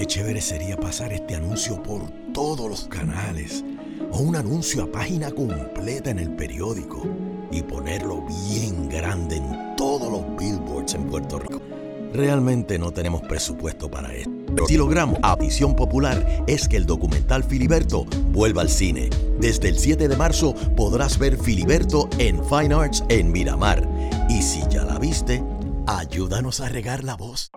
qué chévere sería pasar este anuncio por todos los canales o un anuncio a página completa en el periódico y ponerlo bien grande en todos los billboards en Puerto Rico. Realmente no tenemos presupuesto para esto. Pero si logramos a visión popular es que el documental Filiberto vuelva al cine. Desde el 7 de marzo podrás ver Filiberto en Fine Arts en Miramar. Y si ya la viste, ayúdanos a regar la voz.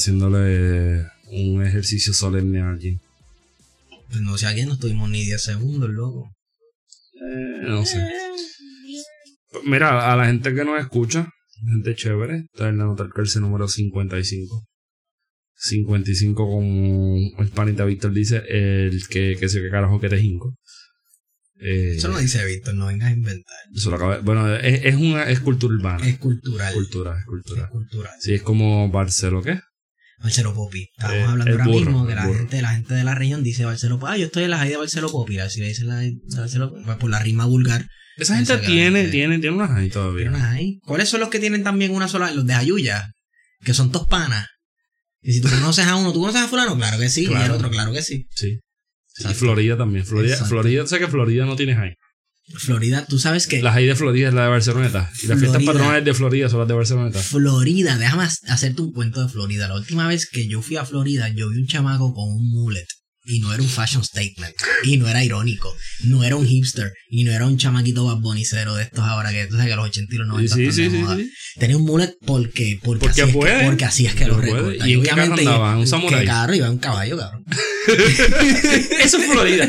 Haciéndole un ejercicio solemne a alguien. Pues no sé a quién, no estuvimos ni 10 segundos, loco. Eh, no sé. Mira, a la gente que nos escucha, gente chévere, está en la nota cárcel número 55. 55 como el panita Víctor dice, el que, que sé qué carajo que te jinco. Eh, Eso no dice Víctor, no vengas a inventar. eso lo acaba- bueno, es, es una es cultura urbana. Es cultural. cultura, es Es cultura. cultural. Sí, es como Barcelo, ¿qué? Barcelo Popi. Estamos Eh, hablando ahora burro, mismo que la burro. gente, la gente de la región dice Barcelo Popi. Ah, yo estoy en la high de Barcelo Popi. Si le dicen la de Popi, pues por la rima vulgar. Esa gente tiene, gente. tiene, tiene unas ahí todavía. Nada, ahí. ¿Cuáles son los que tienen también una sola? Los de Ayuya, que son tospanas. Y si tú conoces a uno, ¿tú conoces a fulano? Claro que sí. Y el Claro. otro, claro que sí. Sí. Sí, y. Florida también. Florida, Exacto. Florida, sé que Florida no tiene high. Florida, tú sabes que La high de Florida es la de Barceloneta. Y las fiestas patronales de Florida son las de Barceloneta. Florida, déjame hacerte un cuento de Florida. La última vez que yo fui a Florida, yo vi un chamaco con un mullet. Y no era un fashion statement. Y no era irónico. No era un hipster. Y no era un chamaquito barbonicero de estos ahora que sabes que los 80 y los 90 Sí, sí, sí, moda. sí. Tenía un mullet porque, porque, Porque así, es puede. que, porque así es que lo recorta. ¿Y obviamente, andaba? ¿Un ¿qué samurái? carro? Iba un caballo, cabrón. Eso es Florida.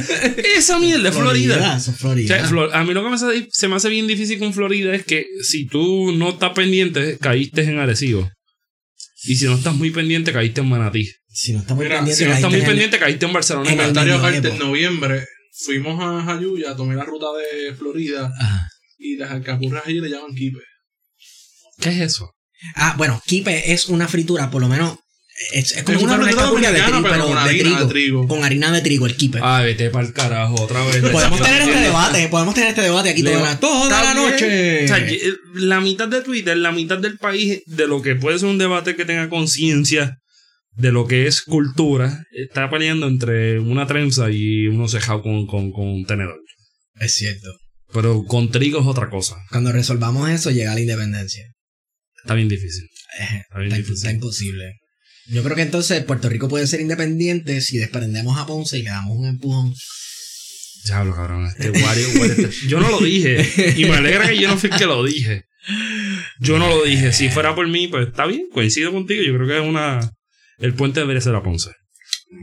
Esa mierda es Florida. Eso es O Florida. sea, Flor- a mí lo que me hace, se me hace bien difícil con Florida es que si tú no estás pendiente, caíste en Arecibo. Y si no estás muy pendiente, caíste en Manatí. si no está muy Mira, pendiente, Si no estás caíste muy en el- pendiente, caíste en Barcelona. en el Comentario medioevo. aparte, en noviembre fuimos a Jayuya, tomé la ruta de Florida Ajá. y las alcapurras allí le llaman kipe. ¿Qué es eso? Ah, bueno, kipe es una fritura, por lo menos. Es, es como Es una una de trigo, pero con de harina trigo, de trigo. Con harina de trigo, el kipe. Ah, vete para el carajo otra vez. podemos tener este debate, podemos tener este debate aquí toda la, toda noche. O sea, ye- la mitad de Twitter, la mitad del país, de lo que puede ser un debate que tenga conciencia de lo que es cultura, está peleando entre una trenza y uno cejado con, con, con un tenedor. es cierto. Pero con trigo es otra cosa. Cuando resolvamos eso, llega la independencia. Está bien difícil. Eh, Está bien está, difícil. está imposible. Yo creo que entonces Puerto Rico puede ser independiente si desprendemos a Ponce y le damos un empujón. Diablo, cabrón. Este Wario, este- Yo no lo dije. Y me alegra que yo no fui el que lo dije. Yo no lo dije. Si fuera por mí, pues está bien. Coincido contigo. Yo creo que es una. El puente debería ser a Ponce.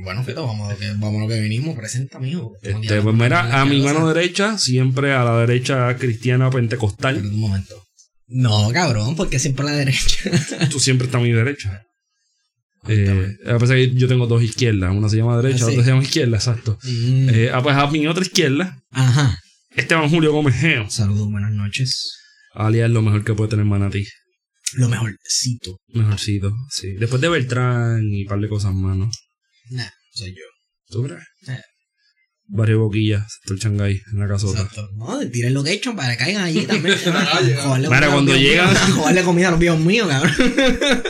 Bueno, Fito, vamos a lo que, vamos a lo que vinimos. Presenta. Estamos Este, pues mira, a mi mano derecha, siempre a la derecha cristiana pentecostal. Pero un momento. No, cabrón, porque siempre a la derecha. Tú siempre estás a mi derecha. Eh, a pesar que yo tengo dos izquierdas. Una se llama derecha, Ah, sí. otra se llama izquierda, exacto. Mm. Eh, ah, pues a mi otra izquierda, Ajá. Esteban Julio Gómez Geo. Saludos, buenas noches. Alias lo mejor que puede tener Manatí. Lo mejorcito. Mejorcito, sí. Después de Beltrán y un par de cosas más, ¿no? Nah, soy yo. ¿Tú crees? Barrio Boquilla, sector Changay, en la casota. Exacto. No, tiren location para que caigan allí también. la calle, Joderle Mira, comida a los cuando llegan-. Joderle comida a los viejos míos, cabrón.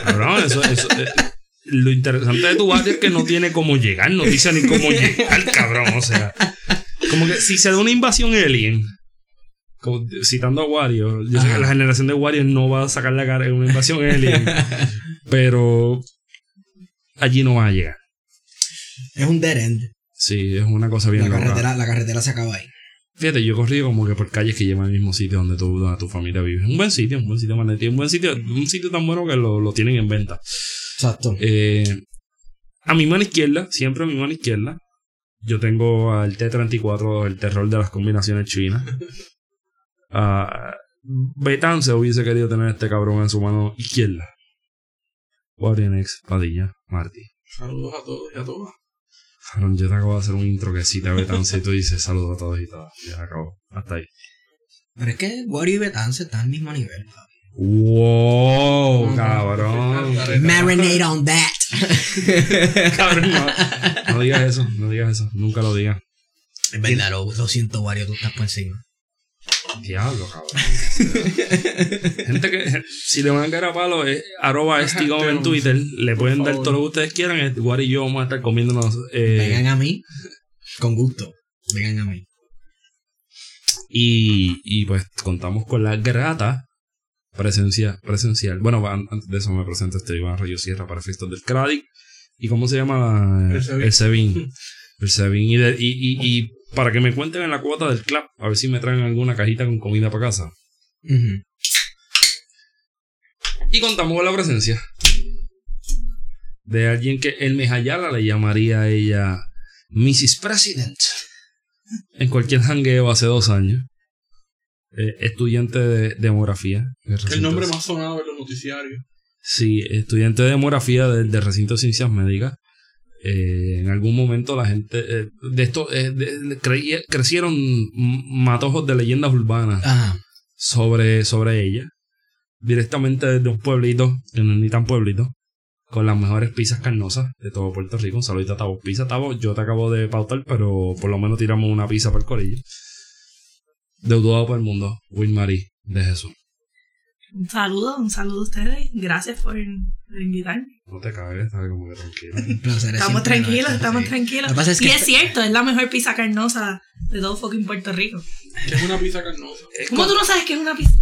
Cabrón, eso, eso, eh, lo interesante de tu barrio es que no tiene cómo llegar, no dice ni cómo llegar, cabrón. O sea, como que si se da una invasión alien, como citando a Wario, yo sé que la generación de Wario no va a sacar la cara en una invasión alien, pero allí no va a llegar. Es un dead end. Sí, es una cosa bien La loca. carretera, la carretera se acaba ahí. Fíjate, yo he corrido como que por calles que llevan al mismo sitio donde tu, donde tu familia vive. Un buen sitio, un buen sitio un buen sitio, un sitio tan bueno que lo, lo tienen en venta. Exacto. Eh, a mi mano izquierda, siempre a mi mano izquierda, yo tengo al T-34, el terror de las combinaciones chinas. Betán se hubiese querido tener este cabrón en su mano izquierda. Warrenex, Padilla, Marty. Saludos a todos y a todas. Cabrón, yo te acabo de hacer un intro que cita a Betán y tú dices saludos a todos y todas. Ya acabó. Hasta ahí. Pero es que Wario y Betance están al mismo nivel. papi. ¡Wow! Cabrón. Marinate on that. Cabrón, no, no digas eso, no digas eso. Nunca lo digas. Es verdad, lo, lo siento, Wario, tú estás por encima. Diablo, cabrón. Gente que, si le van a caer a palo, es arroba estigom en Twitter. Le pueden dar todo lo que ustedes quieran. Eh, Guari y yo vamos a estar comiéndonos. eh, Vengan a mí. Con gusto. Vengan a mí. y, y pues contamos con la grata presencia presencial. Bueno, an- antes de eso me presento este Iván Rayo Sierra para efectos del Cradic. ¿Y cómo se llama? El Sebin. El Sebin. Y, y, y, y para que me cuenten en la cuota del club, a ver si me traen alguna cajita con comida para casa. Y contamos con la presencia de alguien que el Mejayala le llamaría a ella Mrs. President. En cualquier jangueo hace dos años. Eh, estudiante de demografía. El nombre más sonado en los noticiarios. Sí, estudiante de demografía del, del recinto de ciencias médicas. Eh, en algún momento la gente eh, de esto eh, de- de- creía- crecieron matojos de leyendas urbanas Ajá. sobre, sobre ella. Directamente desde un pueblito, que no es ni tan pueblito, con las mejores pizzas carnosas de todo Puerto Rico. Un saludito a Tavo Pizza. Tavo, yo te acabo de pautar, pero por lo menos tiramos una pizza para el corillo. Deudado por el mundo, Will Marie de Jesús. Un saludo, un saludo a ustedes. Gracias por invitarme. No te cagues, estás como que tranquilo. Un placer. es Estamos tranquilos, nuestro, estamos sí. tranquilos. Lo que pasa es que y es cierto, es la mejor pizza carnosa de todo fucking Puerto Rico. Es una pizza carnosa. ¿Cómo tú no sabes que es una pizza?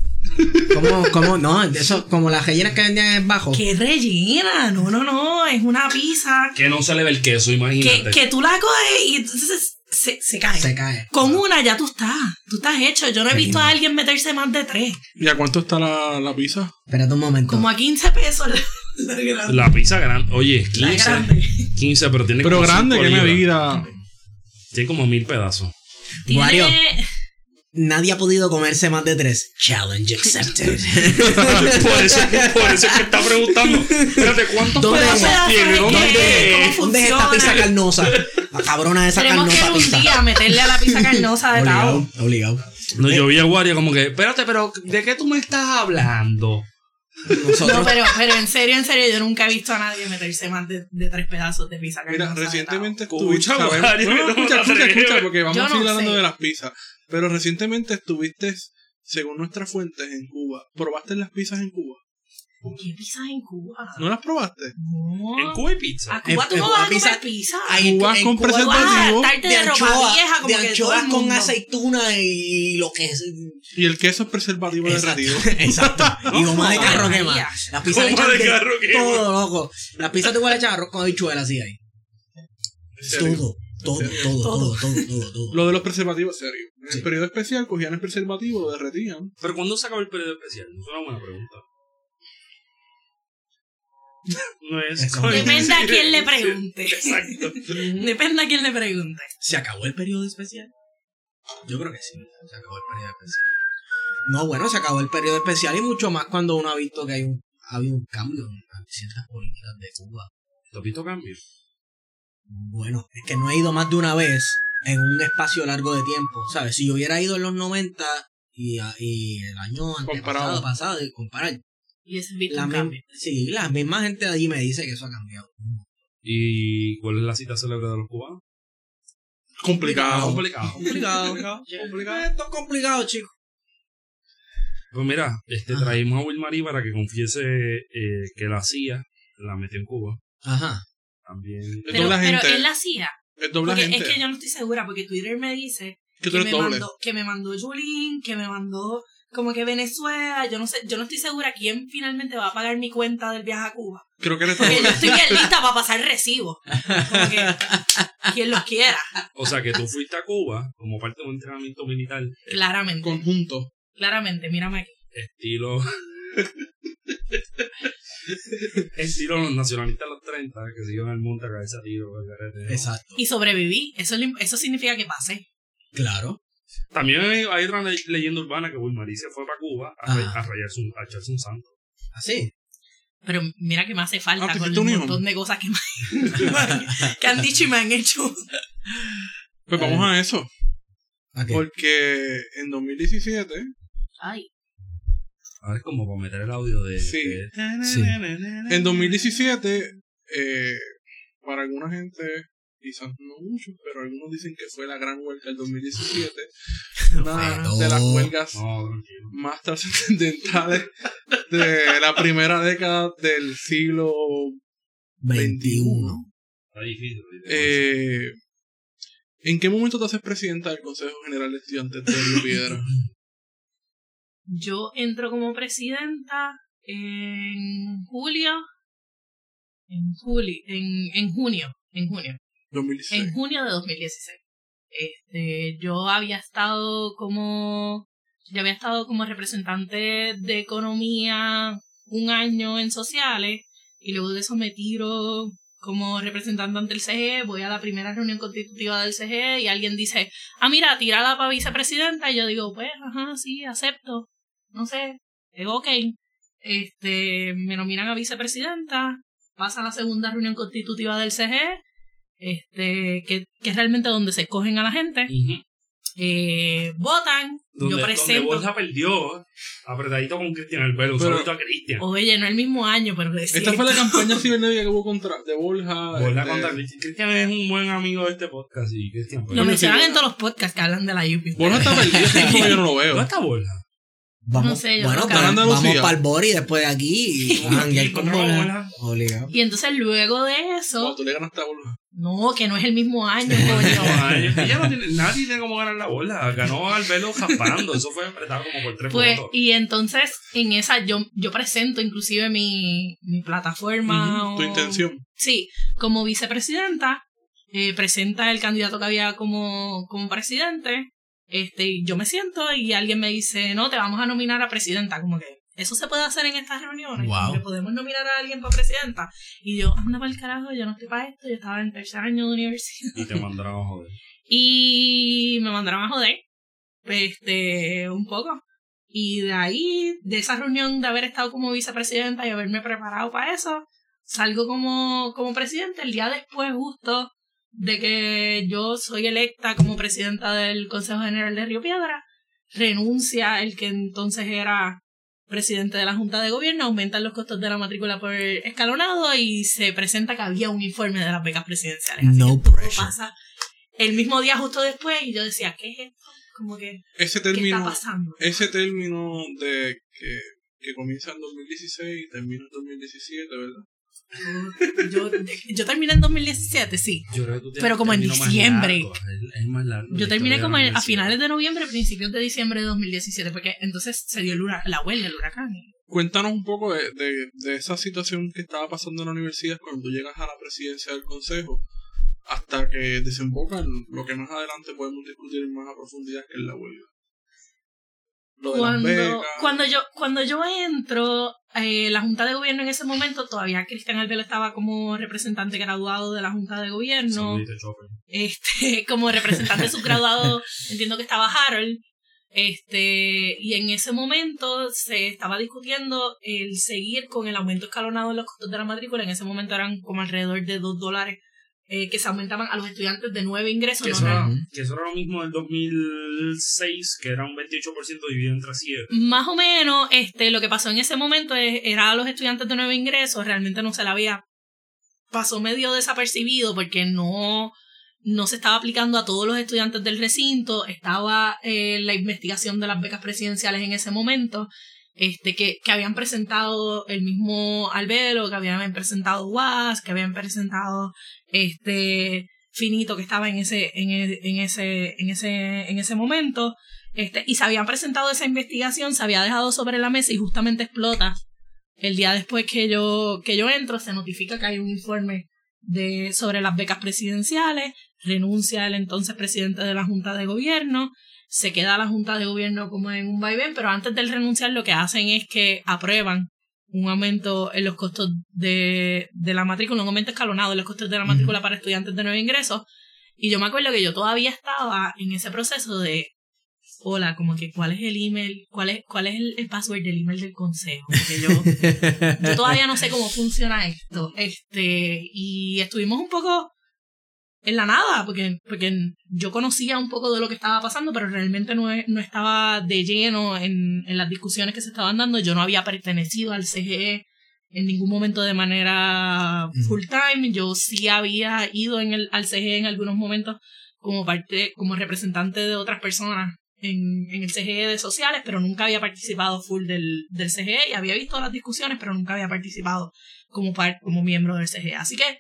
¿Cómo, cómo? No, eso, como las rellenas que vendían en bajo. ¡Qué rellena! No, no, no, es una pizza Que no se le ve el queso, imagínate. que, que tú la coges y entonces se, se cae. Se cae. Con una ya tú estás, tú estás hecho. Yo no he Qué visto lindo. a alguien meterse más de tres. ¿Y a cuánto está la, la pizza? Espérate un momento. Como a 15 pesos la, la grande. La pizza grande. Oye, La 15. grande. 15, pero tiene Pero como grande, cinco ¿qué libras. medida? Tiene como mil pedazos. Tiene- Wario. Nadie ha podido comerse más de tres. Challenge accepted. por, eso, por eso es que está preguntando. Espérate, ¿cuántos ¿Dónde pedazos tiene? ¿Dónde. ¿Cómo ¿Dónde es esta funciona? pizza carnosa? La cabrona esa Tenemos que ir carnosa un pizza. día meterle a la pizza carnosa de Obligado, Tavo. obligado. No, yo vi a Wario como que, espérate, pero ¿de qué tú me estás hablando? Nosotros No, pero, pero en serio, en serio, yo nunca he visto a nadie meterse más de, de tres pedazos de pizza carnosa. Mira, de recientemente Escucha, estuviste. sabemos- Mario, No, no, que no escucha, escucha, escucha, porque vamos a seguir hablando sé. de las pizzas. Pero recientemente estuviste, según nuestras fuentes, en Cuba. ¿Probaste las pizzas en Cuba? ¿Qué pizzas en Cuba? ¿No las probaste? No. En Cuba y pizza. A Cuba tú en no vas a comer pizza- pizza. Hay en- Cuba en con vas a preservativo. de, ropa anchoa- vieja como de anchoas con aceituna y lo que es. Y el queso es preservativo Exacto. derretido. Exacto. Y goma de carro quema. Las pizzas le Goma echan de de carro quema. todo, loco. Las pizzas te pueden echar arroz con habichuelas así ahí. Todo, todo, todo, todo, todo, todo, todo. Lo de los preservativos, serio. En Sí. el periodo especial cogían el preservativo, lo derretían. Pero ¿cuándo se acaba el periodo especial? Es una buena pregunta. No es. Depende a quién le pregunte. Exacto. Depende a quién le pregunte. ¿Se acabó el periodo especial? Yo creo que sí. Se acabó el periodo especial. No, bueno, se acabó el periodo especial y mucho más cuando uno ha visto que hay un, ha habido un cambio en ciertas políticas de Cuba. ¿Te has visto cambio? Bueno, es que no he ido más de una vez en un espacio largo de tiempo, ¿sabes? Si yo hubiera ido en los 90 y, y el año Comparado. antepasado, pasado, y comparar, Y ese es visto la, un cambio. sí, la misma gente de allí me dice que eso ha cambiado. ¿Y cuál es la cita célebre de los cubanos? Complicado. Complicado. Complicado. Complicado. Esto es complicado, chicos. Pues mira, este, Ajá. traímos a Will Marie para que confiese eh, que la CIA la metió en Cuba. Ajá. También. Pero, pero él la hacía. Es doble Porque agente. es que yo no estoy segura, porque Twitter me dice Que me, mandó, que me mandó Julín, que me mandó como que Venezuela, yo no sé, yo no estoy segura quién finalmente va a pagar mi cuenta del viaje a Cuba. Creo que eres Porque yo estoy bien lista para pasar recibo. Como que quien los quiera, O sea, que tú fuiste a Cuba como parte de un entrenamiento militar claramente. Conjunto. Claramente, mírame aquí. estilo. estilo los nacionalistas de los 30 que se iban al monte a caerse a tiro. Exacto. Y sobreviví. Eso, eso significa que pasé. Claro. También hay, hay otra le- leyenda urbana que se fue para Cuba a, a rayarse un, a echarse un santo. Así. Pero mira que me hace falta Ah, ¿te con un montón de cosas que, me, que han dicho y me han hecho. Pues vamos a eso. Porque en 2017, Ay, A ver, como para meter el audio de. Sí. de- Sí. en 2017, eh, para alguna gente, quizás no muchos, pero algunos dicen que fue la gran huelga del 2017. Una de las huelgas No, más trascendentales de la primera década del siglo 21. Está difícil. ahorita. Eh, ¿En qué momento te haces presidenta del Consejo General de Estudiantes de Río Piedra? yo entro como presidenta en julio. En julio. En, en junio. En junio. 2016. En junio de 2016. Este, yo había estado como, yo había estado como representante de economía un año en sociales y luego de eso me tiro como representante ante el CGE, voy a la primera reunión constitutiva del CGE y alguien dice, ah, mira, tirada para vicepresidenta y yo digo, pues, ajá, sí, acepto, no sé, es ok. Este, me nominan a vicepresidenta, pasa a la segunda reunión constitutiva del CGE, este, que, que es realmente donde se escogen a la gente, eh, votan, Donde, yo donde presento, Borja perdió apretadito con Cristian Albelo, un Pero- saludito a Cristian. oye, no el mismo año, pero es Esta fue la campaña cibernética que hubo contra de Borja. Borja este, contra Cristian. Cristian es un buen amigo de este podcast y Cristian. Lo mencionan en todos los podcasts que hablan de la UP. Borja está perdido, que yo no lo ¿Dónde veo. está Borja? Vamos, No sé, yo bueno, Andalucía. vamos para el Bori después de aquí y con Borja. Borja. Obligado. Y entonces luego de eso, Cuando tú le ganaste a Borja. No, que no es el mismo año, coño. ay, ella no tiene, nadie tiene cómo ganar la bola. Ganó Albelo jaspando. Eso fue apretado como por tres Pues, y entonces en esa yo, yo presento inclusive mi, mi plataforma. Tu o- intención. Sí, como vicepresidenta, eh, presenta el candidato que había como, como presidente. Este, yo me siento y alguien me dice, no, te vamos a nominar a presidenta. Como que, ¿eso se puede hacer en estas reuniones? Wow. Que podemos nominar a alguien para presidenta. Y yo, anda para el carajo, yo no estoy para esto, yo estaba en tercer año de universidad. Y te mandaron a joder. Y me mandaron a joder. Este, un poco. Y de ahí, de esa reunión de haber estado como vicepresidenta y haberme preparado para eso, salgo como, como presidente. El día después, justo de que yo soy electa como presidenta del Consejo General de Río Piedra, renuncia el que entonces era presidente de la Junta de Gobierno, aumentan los costos de la matrícula por escalonado y se presenta que había un informe de las becas presidenciales. Así No que todo pressure. pasa el mismo día justo después y yo decía, ¿qué es esto? Como que, Ese ¿qué está término, pasando? ese término de que, que comienza en 2016 y termina en 2017, ¿verdad? Yo, yo terminé en 2017, sí. Yo creo que tú Pero como en más diciembre. largo, Es, es más largo. Yo terminé como en- a finales de noviembre, principios de diciembre de 2017, porque entonces se dio el la huelga, el huracán. Cuéntanos un poco de, de, de esa situación que estaba pasando en la universidad cuando tú llegas a la presidencia del consejo hasta que desemboca en lo que más adelante podemos discutir más a profundidad que es la huelga. Lo de Cuando, cuando yo cuando yo entro, eh, la Junta de Gobierno en ese momento, todavía Cristian Albelo estaba como representante graduado de la Junta de Gobierno. Este, como representante subgraduado, entiendo que estaba Harold. Este, y en ese momento se estaba discutiendo el seguir con el aumento escalonado en los costos de la matrícula. En ese momento eran como alrededor de 2 dólares eh, que se aumentaban a los estudiantes de nueve ingresos. Que no eso, era, Ujú. que eso era lo mismo del 2006, que era un 28% dividido entre 7. Más o menos, este, lo que pasó en ese momento es- era a los estudiantes de nueve ingresos, realmente no se la había, pasó medio desapercibido porque no, no se estaba aplicando a todos los estudiantes del recinto, estaba eh, la investigación de las becas presidenciales en ese momento, este, que, que habían presentado el mismo Albelo, que habían presentado Was, que habían presentado este Finito que estaba en ese, en, e- en ese, en ese, en ese momento, este, y se habían presentado esa investigación, se había dejado sobre la mesa y justamente explota. El día después que yo, que yo entro, se notifica que hay un informe de, sobre las becas presidenciales, renuncia el entonces presidente de la Junta de Gobierno, se queda la Junta de Gobierno como en un vaivén, pero antes del renunciar lo que hacen es que aprueban un aumento en los costos de, de la matrícula, un aumento escalonado en los costos de la matrícula para estudiantes de nuevo ingreso. Y yo me acuerdo que yo todavía estaba en ese proceso de, hola, como que cuál es el email, cuál es, cuál es el, el password del email del consejo. Porque yo, yo todavía no sé cómo funciona esto. Este, y estuvimos un poco en la nada, porque, porque yo conocía un poco de lo que estaba pasando, pero realmente no, no estaba de lleno en, en las discusiones que se estaban dando. Yo no había pertenecido al CGE en ningún momento de manera full time. Yo sí había ido en el, al CGE en algunos momentos como parte, como representante de otras personas en, en el CGE de sociales, pero nunca había participado full del, del CGE y había visto las discusiones, pero nunca había participado como, par- como miembro del CGE. Así que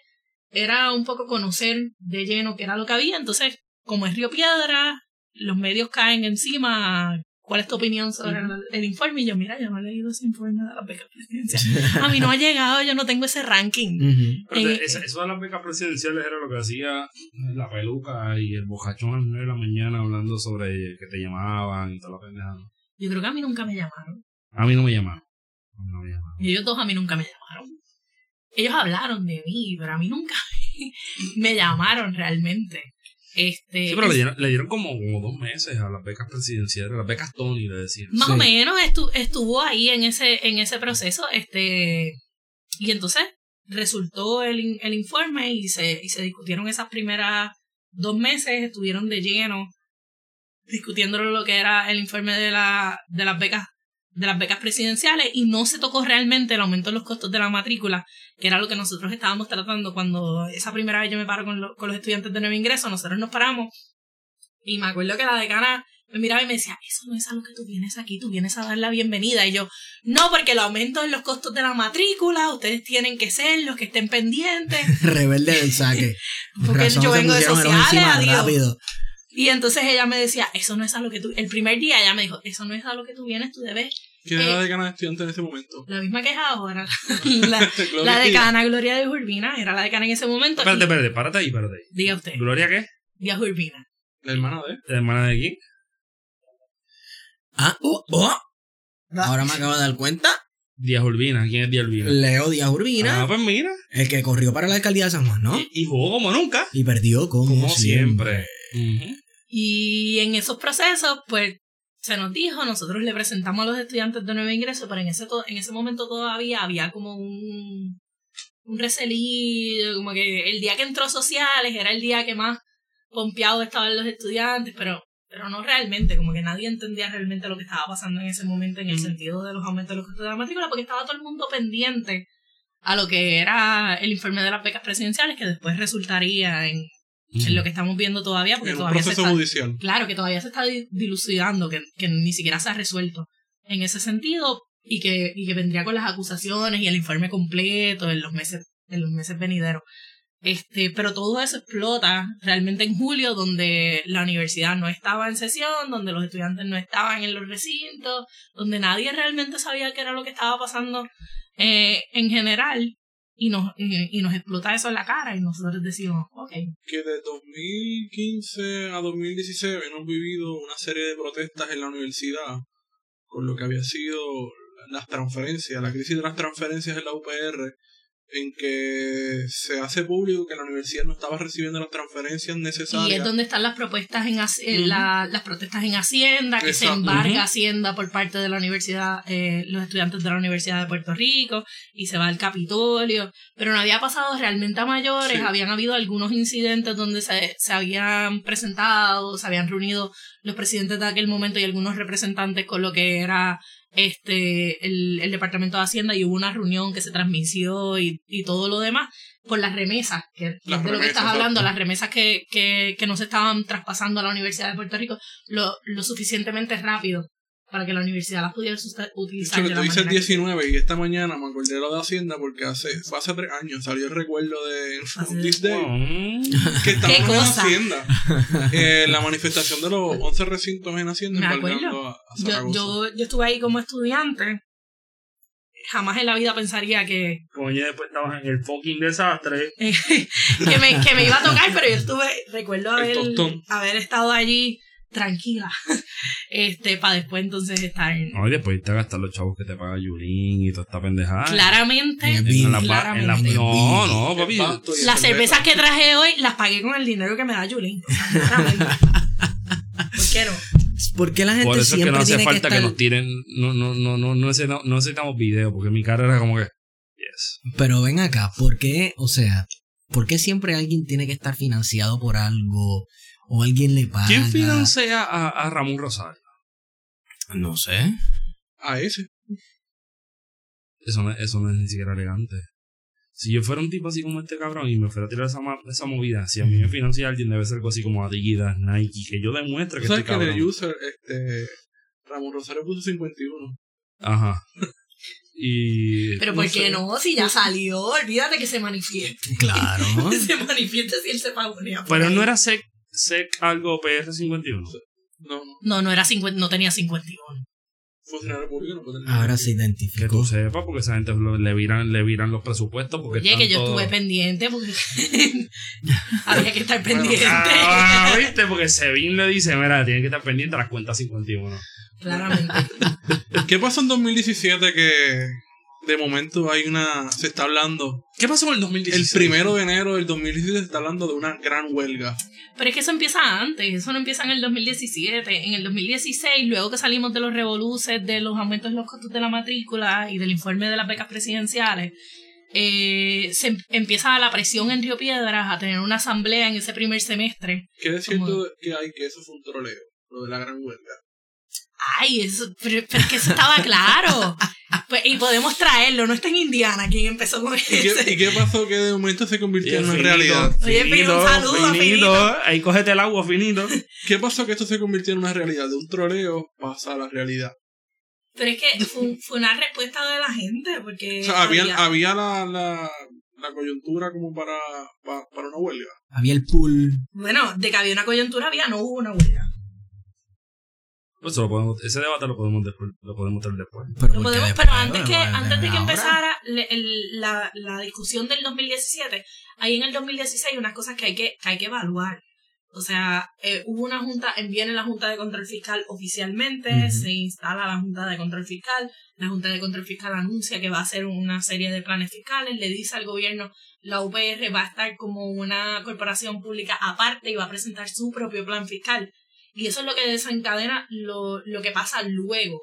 era un poco conocer de lleno qué era lo que había. Entonces, como es Río Piedra, los medios caen encima. ¿Cuál es tu opinión sobre el, el informe? Y yo, mira, yo no he leído ese informe de la beca presidencial. A mí no ha llegado, yo no tengo ese ranking. Pero Eh, eso, eso de las becas presidenciales era lo que hacía la peluca y el bocachón a las 9 de la mañana hablando sobre que te llamaban y toda la pendejada. Yo creo que a mí nunca me llamaron. A mí no me llamaron. No me llamaron. Y ellos dos a mí nunca me llamaron. Ellos hablaron de mí, pero a mí nunca me llamaron realmente. Este, Sí, pero le dieron, le dieron como, como dos meses a las becas presidenciales, a las becas Tony, le decían. más Sí. o menos estu- estuvo ahí en ese, en ese proceso, este, y entonces resultó el, in- el informe y se, y se discutieron esas primeras dos meses, estuvieron de lleno discutiendo lo que era el informe de la, de las becas, de las becas presidenciales, y no se tocó realmente el aumento de los costos de la matrícula, que era lo que nosotros estábamos tratando cuando esa primera vez yo me paro con, lo- con los estudiantes de nuevo ingreso, nosotros nos paramos, y me acuerdo que la decana me miraba y me decía, eso no es a lo que tú vienes aquí, tú vienes a dar la bienvenida. Y yo, no, porque el aumento en los costos de la matrícula, ustedes tienen que ser los que estén pendientes. Rebelde del saque. Porque Razón, yo vengo de sociales, encima adiós. rápido. Y entonces ella me decía, eso no es a lo que tú, el primer día ella me dijo, eso no es a lo que tú vienes, tú debes, ¿Quién era Eh, la decana de estudiantes en ese momento? la misma que es ahora, la, la decana Gloria de Urbina, era la decana en ese momento. Espérate, espérate, párate ahí, párate ahí. Diga usted, ¿Gloria qué? Díaz Urbina. La hermana de. ¿La hermana de quién? Ah, oh, oh. Ahora me acabo de dar cuenta. Díaz Urbina. ¿Quién es Díaz Urbina? Leo Díaz Urbina, Ah, pues mira. el que corrió para la alcaldía de San Juan, ¿no? Y, y jugó como nunca. Y perdió como, Como siempre. Y en esos procesos, pues, se nos dijo, nosotros le presentamos a los estudiantes de nuevo ingreso, pero en ese, en ese momento todavía había como un, un recelillo, como que el día que entró sociales era el día que más pompeados estaban los estudiantes, pero, pero no realmente, como que nadie entendía realmente lo que estaba pasando en ese momento en el Mm. sentido de los aumentos de los costos de la matrícula, porque estaba todo el mundo pendiente a lo que era el informe de las becas presidenciales, que después resultaría en, lo que estamos viendo todavía, porque En todavía se está, judicial. Claro, que todavía se está di- dilucidando, que, que ni siquiera se ha resuelto en ese sentido y que, y que vendría con las acusaciones y el informe completo en los meses, en los meses venideros. Este, pero todo eso explota realmente en julio, donde la universidad no estaba en sesión, donde los estudiantes no estaban en los recintos, donde nadie realmente sabía qué era lo que estaba pasando eh, en general, y nos, y, y nos explota eso en la cara, y nosotros decimos, ok, Que de 2015 a 2016 hemos vivido una serie de protestas en la universidad con lo que había sido las transferencias, la crisis de las transferencias en la UPR, en que se hace público que la universidad no estaba recibiendo las transferencias Y es necesarias. donde están las propuestas en, en la- las protestas en Hacienda, que se embarga. Hacienda por parte de la universidad, eh, los estudiantes de la Universidad de Puerto Rico, y se va al Capitolio, pero no había pasado realmente a mayores, Sí. habían habido algunos incidentes donde se, se habían presentado, se habían reunido los presidentes de aquel momento y algunos representantes con lo que era este el, el Departamento de Hacienda y hubo una reunión que se transmitió y, y todo lo demás por las remesas, que Las es de lo que estás hablando, las remesas que, que, que no se estaban traspasando a la Universidad de Puerto Rico lo, lo suficientemente rápido para que la universidad las pudiera utilizar hecho, de la tú dices manera que- 19 y esta mañana me acordé de lo de Hacienda porque hace, fue hace tres años salió el recuerdo de This Day Mm. que estábamos en cosa? Hacienda. Eh, la manifestación de los 11 recintos en Hacienda Me embargando acuerdo. a, a yo, yo, yo estuve ahí como estudiante. Jamás en la vida pensaría que, Coño, después estabas en el fucking desastre. que, me, que me iba a tocar, pero yo estuve, recuerdo haber, haber estado allí tranquila. Este, para después entonces estar en- No, y después irte a gastar los chavos que te paga Yulín y toda esta pendejada. claramente. En el En la- claramente. en la- En el no, no, papi. Las cerveza. cervezas que traje hoy las pagué con el dinero que me da Julín. O sea, claramente. ¿Por qué no? ¿Por qué la gente Por eso es que siempre no hace tiene falta que, estar... nos tiren. No, no, no, no, no, necesitamos, no necesitamos video, porque mi cara era como que. Yes. Pero ven acá, ¿por qué, o sea, por qué siempre alguien tiene que estar financiado por algo o alguien le paga? ¿Quién financia a, a Ramón Rosario? No sé. A ese. Eso no, eso no es ni siquiera elegante. Si yo fuera un tipo así como este cabrón y me fuera a tirar esa, esa movida, si a mí me financia alguien, debe ser algo así como Adidas, Nike, que yo demuestre que ¿Tú estoy sabes que en cabrón. el user, este, Ramón Rosario puso 51? Ajá. Y. Pero No ¿por qué sé. no? Si ya salió, olvídate que se manifieste. Claro. se manifieste si él se pagonea. por Pero no era SEC, SEC algo PR51. No, no. No, no era 50, no tenía 51. Funcionario público no puede tener. Ahora se Que identificó. tú sepas, porque esa gente lo- le viran, le viran los presupuestos. Porque Oye, están que yo todos- estuve pendiente porque había que estar Bueno, pendiente. Ah, ¿viste? Porque Sevin le dice, mira, tiene que estar pendiente a las cuentas 51. Claramente. ¿Qué pasó en 2017 que de momento hay una. Se está hablando. ¿Qué pasó en el El 2016? primero de enero del 2017 se está hablando de una gran huelga. Pero es que eso empieza antes, eso no empieza en el 2017. En el 2016, luego que salimos de los revoluces, de los aumentos de los costos de la matrícula y del informe de las becas presidenciales, eh, se em- empieza la presión en Río Piedras a tener una asamblea en ese primer semestre. ¿Qué es cierto ¿Cómo? que hay que eso fue un troleo? Lo de la gran huelga. Ay, eso, pero, pero es que eso estaba claro. Pues, y podemos traerlo, no está en Indiana quien empezó con ¿Y eso. qué, y qué pasó que de momento se convirtió en una Finito, realidad? Oye, Fino, un saludo, Finito. Ahí cógete el agua, finito. ¿Qué pasó que esto se convirtió en una realidad? De un troleo pasa a la realidad. Pero es que fue, fue una respuesta de la gente, porque O sea, había, había- había la, la, la coyuntura como para, pa- para una huelga. Había el pool. bueno, de que había una coyuntura, había, no hubo una huelga. Pues eso lo podemos, ese debate lo podemos, después, lo podemos tener después. Pero, Lo ¿por qué podemos, después? pero antes que, Bueno, antes de que empezara le- el- la, la discusión del 2017, ahí en el 2016 hay unas cosas que hay que, que hay que evaluar. O sea, eh, hubo una junta, viene la Junta de Control Fiscal oficialmente, se instala la Junta de Control Fiscal, la Junta de Control Fiscal anuncia que va a hacer una serie de planes fiscales, le dice al gobierno, la UPR va a estar como una corporación pública aparte y va a presentar su propio plan fiscal. Y eso es lo que desencadena lo, lo que pasa luego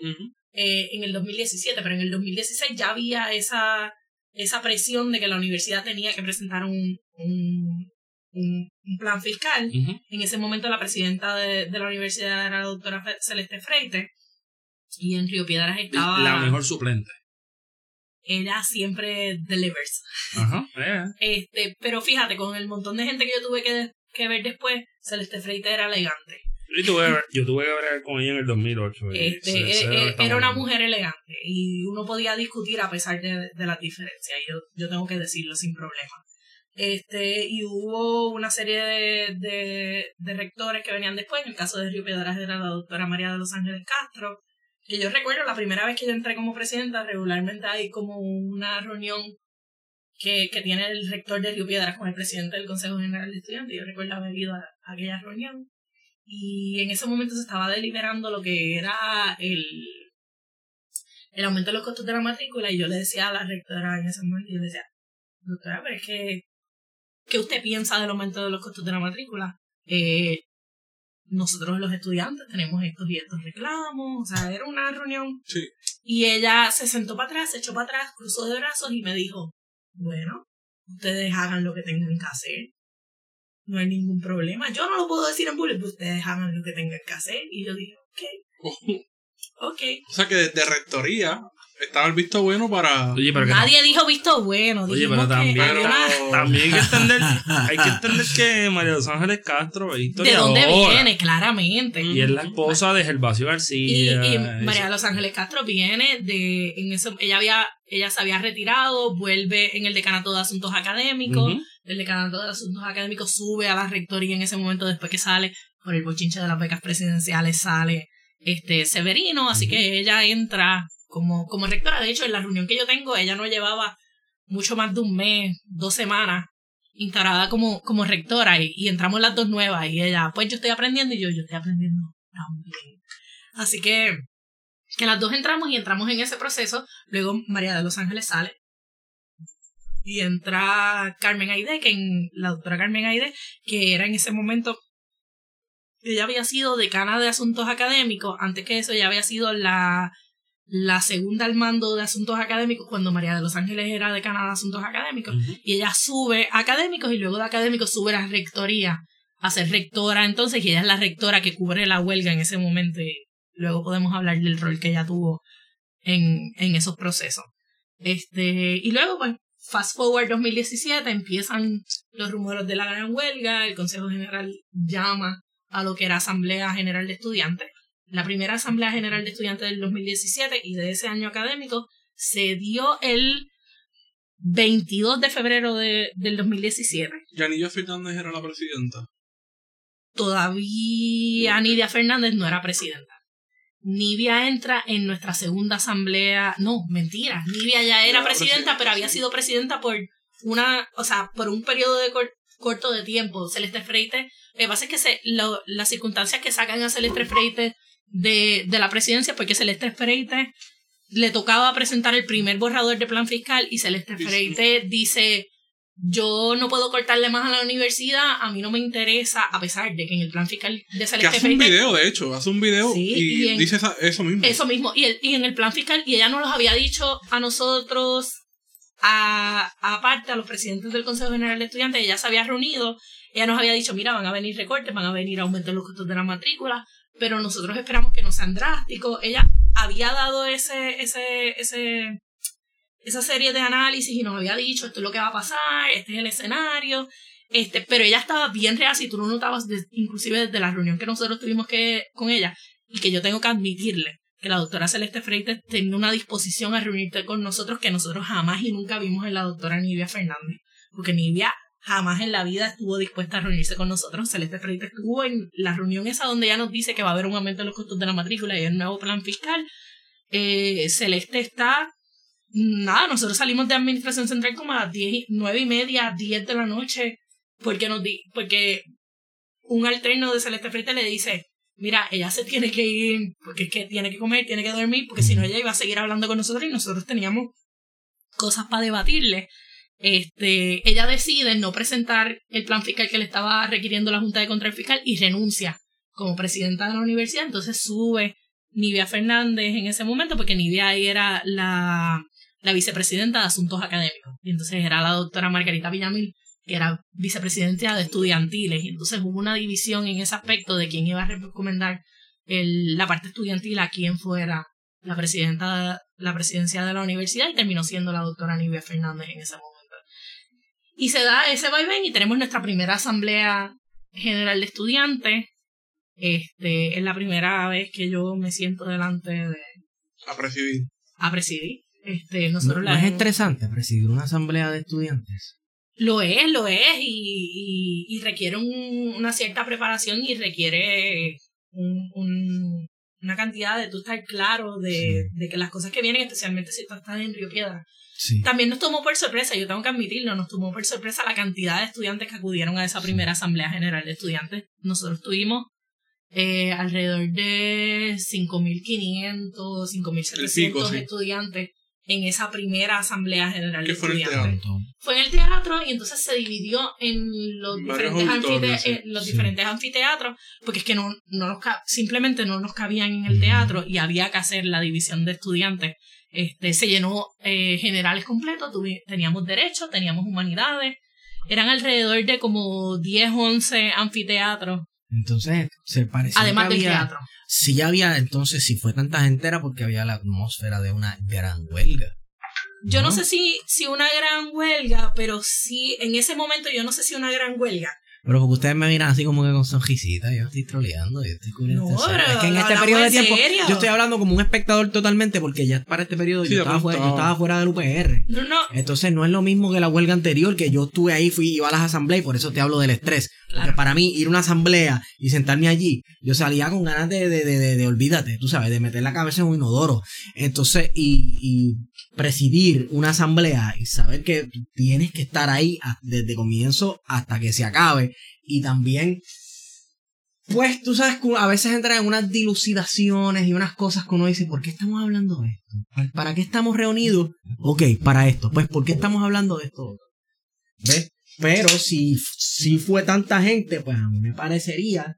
eh, en el 2017, pero en el 2016 ya había esa, esa presión de que la universidad tenía que presentar un, un, un, un plan fiscal. En ese momento la presidenta de, de la universidad era la doctora Celeste Freite y en Río Piedras estaba... La mejor suplente. Ella siempre delivers. Ajá. eh. Este, pero fíjate, con el montón de gente que yo tuve que, que ver después, Celeste Freite era elegante. Yo tuve, yo tuve que ver con ella en el 2008. y Este, se- eh, se- eh, era una mujer elegante y uno podía discutir a pesar de, de las diferencias. y Yo, yo tengo que decirlo sin problema. Este, y hubo una serie de, de, de rectores que venían después. En el caso de Río Piedras era la doctora María de los Ángeles Castro. Que yo recuerdo la primera vez que yo entré como presidenta, regularmente hay como una reunión que, que tiene el rector de Río Piedras con el presidente del Consejo General de Estudiantes. Yo recuerdo haber ido a, a aquella reunión. Y en ese momento se estaba deliberando lo que era el, el aumento de los costos de la matrícula. Y yo le decía a la rectora en ese momento, yo le decía, doctora, pero es que, ¿qué usted piensa del aumento de los costos de la matrícula? Eh, nosotros los estudiantes tenemos estos y estos reclamos. O sea, era una reunión Sí. y ella se sentó para atrás, se echó para atrás, cruzó de brazos y me dijo, bueno, ustedes hagan lo que tengan que hacer. No hay ningún problema. Yo no lo puedo decir en público, ustedes hagan lo que tengan que hacer. Y yo dije, ok. Ok. O sea que desde rectoría estaba el visto bueno para. Oye, pero que Nadie dijo visto bueno. Oye, pero que también, Pero- también hay que entender, hay que entender que María de los Ángeles Castro es de historiadora. dónde viene, claramente. Y es la esposa de Gervasio Y, García. y María de los Ángeles Castro viene de, en eso, ella había, ella se había retirado, vuelve en el decanato de asuntos académicos, Ujú. El decanato de asuntos académicos sube a la rectoría en ese momento después que sale por el bochinche de las becas presidenciales sale este Severino, así que ella entra como, como rectora. De hecho, en la reunión que yo tengo, ella no llevaba mucho más de un mes, dos semanas instalada como, como rectora y, y entramos las dos nuevas y ella, pues yo estoy aprendiendo y yo, yo estoy aprendiendo también. Así que, que las dos entramos y entramos en ese proceso. Luego María de los Ángeles sale. Y entra Carmen Aide, que en, la doctora Carmen Aide, que era en ese momento, ella había sido decana de asuntos académicos. Antes que eso, ella había sido la, la segunda al mando de asuntos académicos cuando María de los Ángeles era decana de asuntos académicos. Y ella sube a académicos y luego de académicos sube a la rectoría a ser rectora entonces y ella es la rectora que cubre la huelga en ese momento y luego podemos hablar del rol que ella tuvo en, en esos procesos. Este, y luego pues fast forward 2017 empiezan los rumores de la gran huelga, el Consejo General llama a lo que era Asamblea General de Estudiantes. La primera Asamblea General de Estudiantes del 2017 y de ese año académico se dio el 22 de febrero de- del 2017. Yanilla Fernández era la presidenta. Todavía Nidia Fernández no era presidenta. Nivia entra en nuestra segunda asamblea. No, mentira. Nivia ya era presidenta, pero había sido presidenta por una, o sea, por un periodo de cor- corto de tiempo. Celeste Freite, lo que pasa es que se, lo- las circunstancias que sacan a Celeste Freite de, de la presidencia, porque Celeste Freite le tocaba presentar el primer borrador de plan fiscal y Celeste. Freite dice, yo no puedo cortarle más a la universidad, a mí no me interesa, a pesar de que en el plan fiscal de Que Celeste hace un video, de hecho, hace un video Sí, y, y en- dice esa- eso mismo. eso mismo, y, el- y en el plan fiscal, y ella nos los había dicho a nosotros, a, aparte a los presidentes del Consejo General de Estudiantes, ella se había reunido, ella nos había dicho, mira, van a venir recortes, van a venir aumentos en los costos de la matrícula, pero nosotros esperamos que no sean drásticos. Ella había dado ese, ese, ese, esa serie de análisis y nos había dicho, esto es lo que va a pasar, este es el escenario, este, pero ella estaba bien real, si tú lo notabas, inclusive desde la reunión que nosotros tuvimos que, con ella, y que yo tengo que admitirle que la doctora Celeste Freites tenía una disposición a reunirte con nosotros que nosotros jamás y nunca vimos en la doctora Nivia Fernández. Porque Nivia jamás en la vida estuvo dispuesta a reunirse con nosotros. Celeste Freites estuvo en la reunión esa donde ella nos dice que va a haber un aumento en los costos de la matrícula y el nuevo plan fiscal. Eh, Celeste está... Nada, nosotros salimos de Administración Central como a las 10, y- 9 y media, 10 de la noche, porque nos di, porque un alterno de Celeste Freites le dice, mira, ella se tiene que ir porque es que tiene que comer, tiene que dormir, porque si no ella iba a seguir hablando con nosotros y nosotros teníamos cosas para debatirle. Este, ella decide no presentar el plan fiscal que le estaba requiriendo la Junta de Control Fiscal y renuncia como presidenta de la universidad. Entonces sube Nivia Fernández en ese momento, porque Nivia ahí era la, la vicepresidenta de Asuntos Académicos. Y entonces era la doctora Margarita Villamil, que era vicepresidenta de estudiantiles. Y entonces hubo una división en ese aspecto de quién iba a recomendar el, la parte estudiantil a quién fuera la presidenta la presidencia de la universidad y terminó siendo la doctora Nivia Fernández en ese momento. Y se da ese vaivén y tenemos nuestra primera asamblea general de estudiantes. Este, es la primera vez que yo me siento delante de A presidir. a presidir. Este, ¿No, nosotros no la es hemos- estresante presidir una asamblea de estudiantes? Lo es, lo es, y, y, y requiere un- una cierta preparación y requiere un, un- una cantidad de tú estar claro de, de que las cosas que vienen, especialmente si tú estás en Río Piedra. Sí. También nos tomó por sorpresa, yo tengo que admitirlo, nos tomó por sorpresa la cantidad de estudiantes que acudieron a esa primera Asamblea General de Estudiantes. Nosotros tuvimos eh, alrededor de 5.500, 5.700 pico, sí. estudiantes en esa primera Asamblea General ¿Qué de fue el Estudiantes fue en el teatro y entonces se dividió en los diferentes, anfite- sí. eh, los Sí. diferentes anfiteatros, porque es que no, no nos simplemente no nos cabían en el teatro y había que hacer la división de estudiantes. Este, se llenó eh, generales completos, teníamos derecho, teníamos humanidades, eran alrededor de como 10, 11 anfiteatros Entonces, se parecía Además que del había, teatro. Si ya había, entonces, si fue tanta gente era porque había la atmósfera de una gran huelga. Yo no ¿no? sé si, si una gran huelga, pero sí, en ese momento yo no sé si una gran huelga. Pero porque ustedes me miran así como que con sonrisita, yo estoy troleando, yo estoy cubriendo No, este Es que en este periodo de tiempo, serio. yo estoy hablando como un espectador totalmente porque ya para este periodo Sí, yo, estaba fuera, yo estaba fuera del UPR. No, no, Entonces no es lo mismo que la huelga anterior, que yo estuve ahí, fui, iba a las asambleas y por eso te hablo del estrés. Porque Claro. para mí ir a una asamblea y sentarme allí, yo salía con ganas de, de, de, de, de olvídate, tú sabes, de meter la cabeza en un inodoro. Entonces, y, y presidir una asamblea y saber que tienes que estar ahí desde comienzo hasta que se acabe. Y también, pues tú sabes a veces entra en unas dilucidaciones y unas cosas que uno dice, ¿por qué estamos hablando de esto? ¿Para- ¿Para qué estamos reunidos? Ok, para esto. Pues, ¿por qué estamos hablando de esto? ¿Ves? Pero si, si fue tanta gente, pues a mí me parecería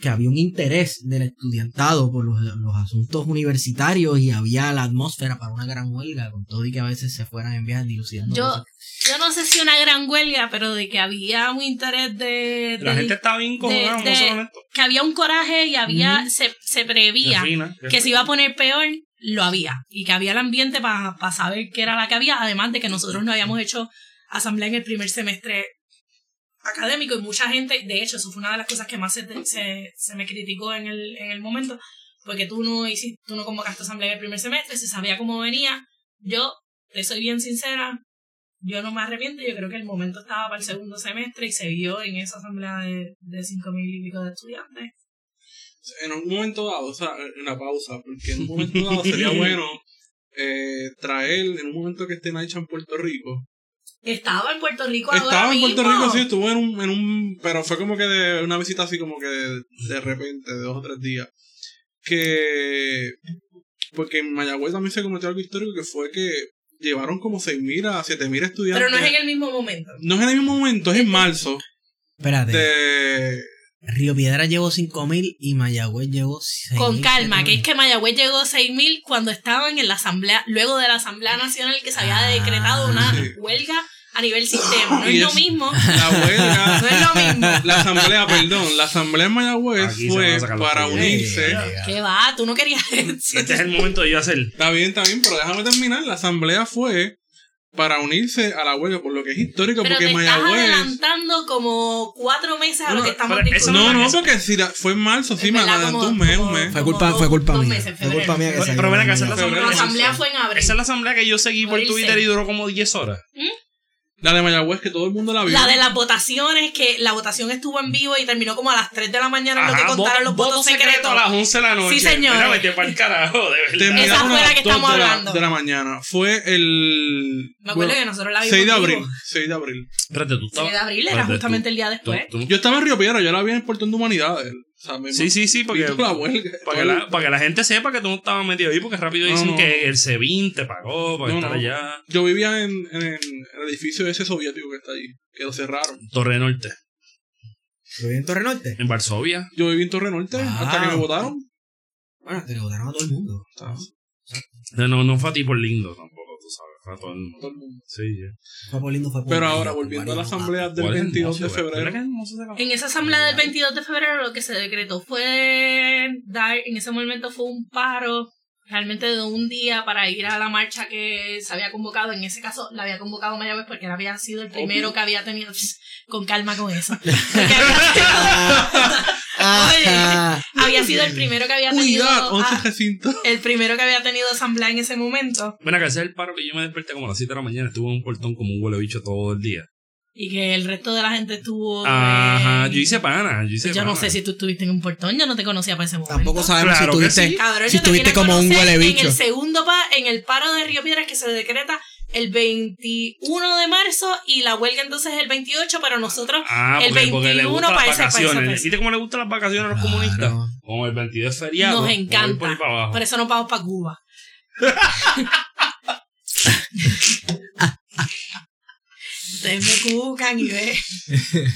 que había un interés del estudiantado por los, los asuntos universitarios y había la atmósfera para una gran huelga, con todo y que a veces se fueran en viajes dilucidando. yo, cosas. yo no sé si una gran huelga, pero de que había un interés de... La gente estaba bien que había un coraje y había, se, se prevía que se iba a poner peor, lo había. Y que había el ambiente para saber qué era la que había, además de que nosotros no habíamos hecho asamblea en el primer semestre académico y mucha gente, de hecho, eso fue una de las cosas que más se, se, se me criticó en el, en el momento, porque tú no hiciste, tú no convocaste asamblea en el primer semestre, se sabía cómo venía. Yo, te soy bien sincera, yo no me arrepiento, yo creo que el momento estaba para el segundo semestre y se vio en esa asamblea de, de cinco mil y pico de estudiantes. En un momento dado, o sea, en la pausa, porque en un momento dado sería bueno eh, traer, en un momento que esté Naicha en Puerto Rico. Estaba en Puerto Rico ahora Estaba en Puerto mismo. Rico, sí, estuvo en un, en un. Pero fue como que de una visita así como que de, de repente, de dos o tres días. Que. Porque en Mayagüez también se cometió algo histórico que fue que llevaron como 6.000 a 7.000 estudiantes. Pero no es en el mismo momento. No es en el mismo momento, es en marzo. Espérate, De. Río Piedra llevó 5000 y Mayagüez llevó 6000. Con calma, que es que Mayagüez llegó a 6.000 cuando estaban en la asamblea, luego de la asamblea nacional que se había Ah, decretado una sí. huelga a nivel sistema. No es lo mismo. La huelga. No es lo mismo. La asamblea, perdón, la asamblea en Mayagüez Aquí fue para unirse. ¿Qué va? Tú no querías eso. Este es el momento de yo hacer. Está bien, está bien, pero déjame terminar. La asamblea fue para unirse a la huelga, por lo que es histórico, Pero porque te estás Mayagüez. adelantando como cuatro meses a No, lo que estamos discutiendo. No, no, porque si la- fue en marzo, sí, me adelantó un mes, un mes. Fue culpa, fue culpa mía. meses, fue culpa mía que Pero- se pero ven acá, esa es la asamblea La asamblea fue en abril. Esa es la asamblea que yo seguí por Twitter y duró como 10 horas. La de Mayagüez, que todo el mundo la vio. La de las votaciones, que la votación estuvo en vivo y terminó como a las 3 de la mañana, en lo que Ajá, contaron los voto votos secreto secretos. a las 11 de la noche. Sí, señor. Mira, vete pa'l carajo, de verdad. Terminaron Esa fue la que estamos de la- hablando. De la mañana. Fue el. Me acuerdo bueno, que nosotros la vimos 6 de abril. vivo. 6 de abril. Espérate, tú 6 estabas. de abril era espérate, justamente tú- el día tú- después. tú- Yo estaba en Río Piedra, yo la vi en el portón de humanidades. O sea, me Sí, sí, sí, porque. la huelga. Para que, la, para que la gente sepa que tú no estabas metido ahí, porque rápido No, dicen no. que el SEBIN te pagó para No, estar no. allá. Yo vivía en, en el edificio ese soviético que está allí, que lo cerraron. Torre Norte, ¿Lo vi en Torre Norte? en Varsovia. Yo viví en Torre Norte Ah. hasta que me votaron. Bueno, te lo votaron a todo el mundo. No, no fue a ti por lindo tampoco, a todo el mundo. Todo el mundo. Sí, lindo, Pero ahora, volviendo a la asamblea del ¿Cuál es 22 de febrero. En esa asamblea del 22 de febrero lo que se decretó fue dar, en ese momento fue un paro realmente de un día para ir a la marcha que se había convocado. En ese caso la había convocado Mayagüez porque él había sido el primero Obvio. que había tenido... Pss, con calma con eso. Había, sido el primero que había tenido... Cuidado, 11 ah, recintos. el primero que había tenido asamblea en ese momento. Mira, que ese es el paro que yo me desperté como a las 7 de la mañana. Estuve en un portón como un huele bicho todo el día. Y que el resto de la gente estuvo... Ajá, yo hice pana. Yo, hice Yo no sé si tú estuviste en un portón, yo no te conocía para ese momento. tampoco sabemos Claro si que tuviste, sí. Cabrón, si yo te vine tuviste a como un huele En bicho. el segundo pa, en el paro de Río Piedras que se decreta el 21 de marzo y la huelga entonces el 28, pero nosotros Ah, el porque, porque le 21 gustan las para ese- para ese vacaciones. precio. ¿Viste cómo le gustan las vacaciones a los Claro. comunistas? Como el 22 es feriado. nos encanta. por para eso nos vamos para Cuba. Ustedes me cucan y ve.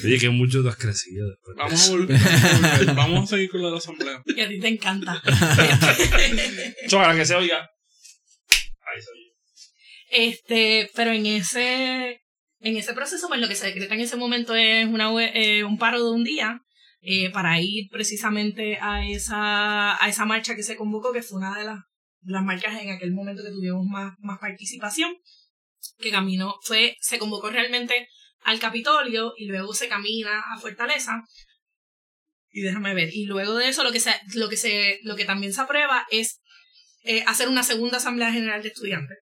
Oye, que mucho tú has crecido Vamos a volver. Vamos a, volver. Vamos a seguir con la de la asamblea. Que a ti te encanta. Chócala, que se oiga. Este, pero en ese, en ese proceso, pues lo que se decreta en ese momento es una, eh, un paro de un día eh, para ir precisamente a esa, a esa marcha que se convocó, que fue una de las, las marchas en aquel momento que tuvimos más, más participación, que caminó, fue, se convocó realmente al Capitolio y luego se camina a Fortaleza. Y déjame ver. Y luego de eso lo que se, lo que se, lo que también se aprueba es eh, hacer una segunda asamblea general de estudiantes.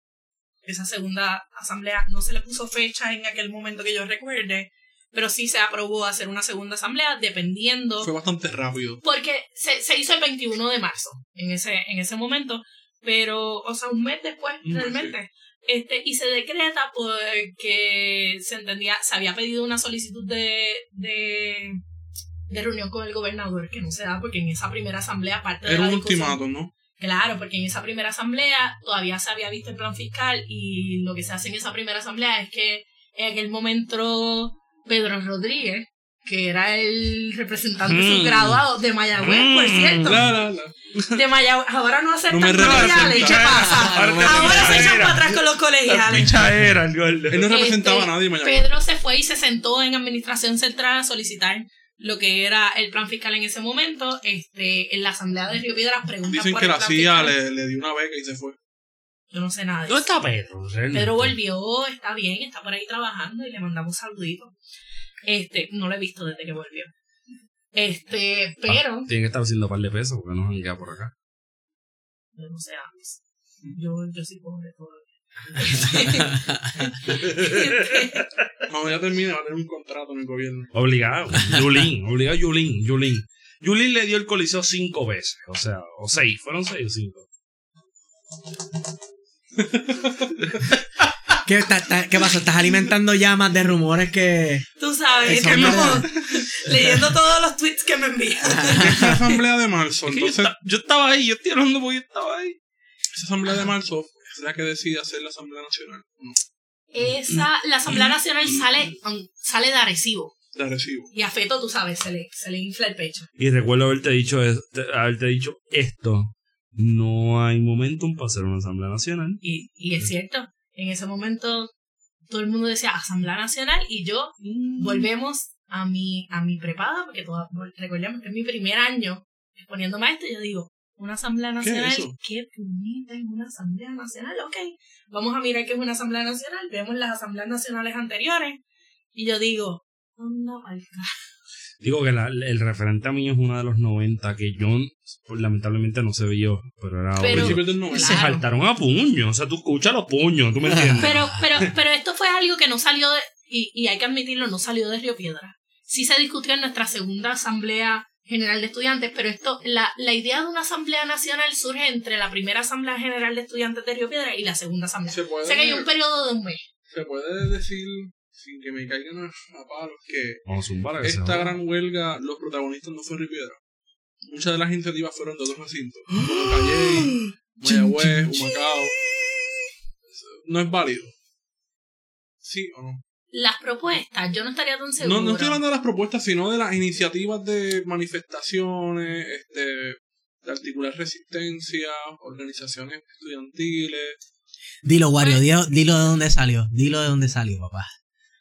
Esa segunda asamblea no se le puso fecha en aquel momento que yo recuerde, pero sí se aprobó hacer una segunda asamblea dependiendo Fue bastante rápido. porque se, se hizo el 21 de marzo en ese, en ese momento, pero, o sea, un mes después, realmente. Este, y se decreta porque se entendía, se había pedido una solicitud de, de, de reunión con el gobernador, que no se da porque en esa primera asamblea, parte de Era la un discusión- ultimátum, ¿no? Claro, porque en esa primera asamblea todavía se había visto el plan fiscal y lo que se hace en esa primera asamblea es que en aquel momento Pedro Rodríguez, que era el representante Mm. subgraduado de Mayagüez, por Mm. cierto, La, la, la. de Mayagüez, ahora no aceptan No colegiales, ¿qué pasa? Ahora se echan para atrás con los colegiales. Picha era el gordo. Él no representaba Este, a nadie, Mayagüez. Pedro se fue y se sentó en administración central a solicitar lo que era el plan fiscal en ese momento. Este, en la asamblea de Río Piedras preguntan Dicen por que el la plan CIA le, le dio una beca y se fue. Yo no sé nada de ¿Dónde eso. está Pedro? realmente? Pedro volvió, está bien, está por ahí trabajando y le mandamos saluditos. Este, no lo he visto desde que volvió. Este, pero, Tiene que estar haciendo un par de pesos porque no queda por acá. yo no sé antes. Yo, yo sí pobre todavía. Cuando ya termine va a tener un contrato en el gobierno. Obligado. Yulín, obligado Yulín, Yulín. Yulín le dio el coliseo cinco veces. O sea, o seis. ¿Fueron seis o cinco? ¿Qué, ta- ta- ¿Qué pasó? ¿Estás alimentando llamas de rumores que.? Tú sabes, que como leyendo todos los tweets que me envían. Esa asamblea de marzo, Es que yo, entonces, esta- yo estaba ahí, yo estoy hablando porque yo estaba ahí. esa asamblea de marzo es la que decide hacer la asamblea nacional. No, Esa, la Asamblea Nacional sale, sale de Arecibo. de recibo. Y a Feto, tú sabes, se le, se le infla el pecho. Y recuerdo haberte dicho, haberte dicho esto. No hay momentum para hacer una asamblea nacional. Y, y es cierto, en ese momento todo el mundo decía Asamblea Nacional y yo volvemos a mi, a mi prepada, porque toda, recordemos que es mi primer año exponiéndome a esto, y yo digo, una Asamblea ¿Qué es Nacional? ¿qué puñeta es una Asamblea Nacional? Ok, vamos a mirar qué es una Asamblea Nacional, vemos las Asambleas Nacionales anteriores, y yo digo, anda pa'l ca-". Digo que la- el referente a mí es uno de los 90 que yo pues, lamentablemente no se vio, pero era Pero- del 90. Se saltaron a puño, o sea, tú escuchas los puños, tú me entiendes. Pero, pero, pero esto fue algo que no salió de, y, y hay que admitirlo, no salió de Río Piedra. Sí se discutió en nuestra segunda Asamblea General de Estudiantes, pero esto, la, la idea de una Asamblea Nacional surge entre la primera Asamblea General de Estudiantes de Río Piedra y la segunda Asamblea. Se puede, O sea que hay un periodo de un mes. se puede decir, sin que me caigan a, palos, que Vamos a esta gran huelga, los protagonistas no fue Ripiedra. Muchas de las iniciativas fueron de otros recintos. Como Calley, Mayagüez, Humacao. No es válido. ¿Sí o no? Las propuestas, yo no estaría tan seguro. No, no estoy hablando de las propuestas, sino de las iniciativas de manifestaciones, este, de articular resistencia, organizaciones estudiantiles. Dilo, Wario, dilo, dilo de dónde salió. Dilo de dónde salió, papá.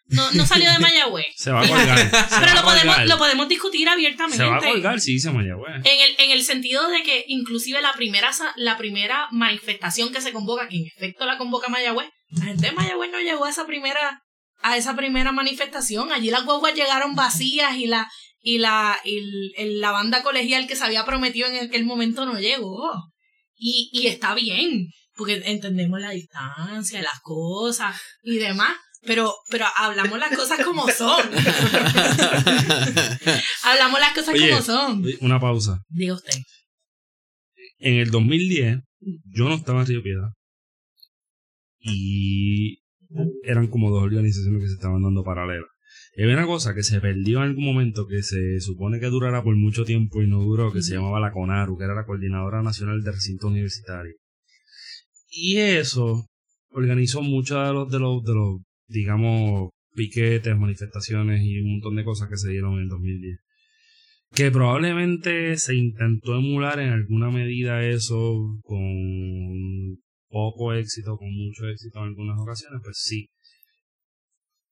No, no salió de Mayagüez. Se va a colgar. Pero lo podemos, lo podemos discutir abiertamente. Se va a colgar si dice Mayagüez. En el, en el sentido de que inclusive la primera, la primera manifestación que se convoca, que en efecto la convoca Mayagüez, la gente de Mayagüez no llegó a esa primera, a esa primera manifestación. Allí las guaguas llegaron vacías y la, y la, y el- el- la banda colegial que se había prometido en aquel momento no llegó. Y, y está bien, porque entendemos la distancia, las cosas y demás. Pero, pero hablamos las cosas como son. hablamos las cosas Oye, como son. Una pausa. Diga usted. En el 2010, yo no estaba en Río Piedra. Y eran como dos organizaciones que se estaban dando paralelas. Y había una cosa que se perdió en algún momento que se supone que durará por mucho tiempo y no duró, que se llamaba la CONARU, que era la Coordinadora Nacional de Recintos Universitarios. Y eso organizó muchos de los, de los, de los, digamos, piquetes, manifestaciones y un montón de cosas que se dieron en el 2010 que probablemente se intentó emular en alguna medida eso con poco éxito, con mucho éxito en algunas ocasiones, pues sí.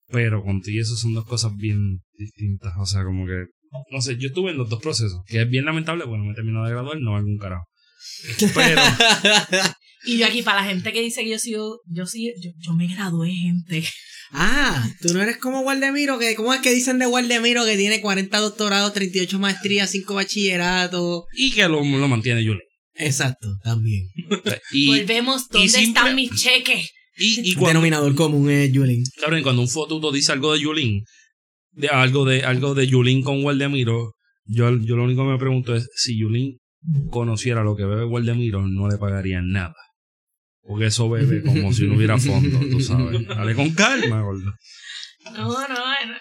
Pero contigo eso son dos cosas bien distintas, o sea, como que no sé, yo estuve en los dos procesos, que es bien lamentable, bueno, me terminó de graduar, no algún carajo. Pero, Y yo aquí, para la gente que dice que yo sigo, yo sí, yo, yo me gradué, gente. Ah, tú no eres como Waldemiro, que ¿cómo es que dicen de Waldemiro que tiene 40 doctorados, 38 maestrías, 5 bachilleratos? y que lo, lo mantiene Yulín. Exacto, también. Y, Volvemos, ¿dónde simple- están mis cheques? y, y cuando, Denominador común es Julin. cabrón, cuando un fotuto dice algo de Yulín, de algo de algo de Yulín con Waldemiro, yo, yo lo único que me pregunto es si Yulín conociera lo que bebe Waldemiro, no le pagarían nada. Porque eso bebe como si no hubiera fondo, tú sabes. Dale con calma, gordo. No, no,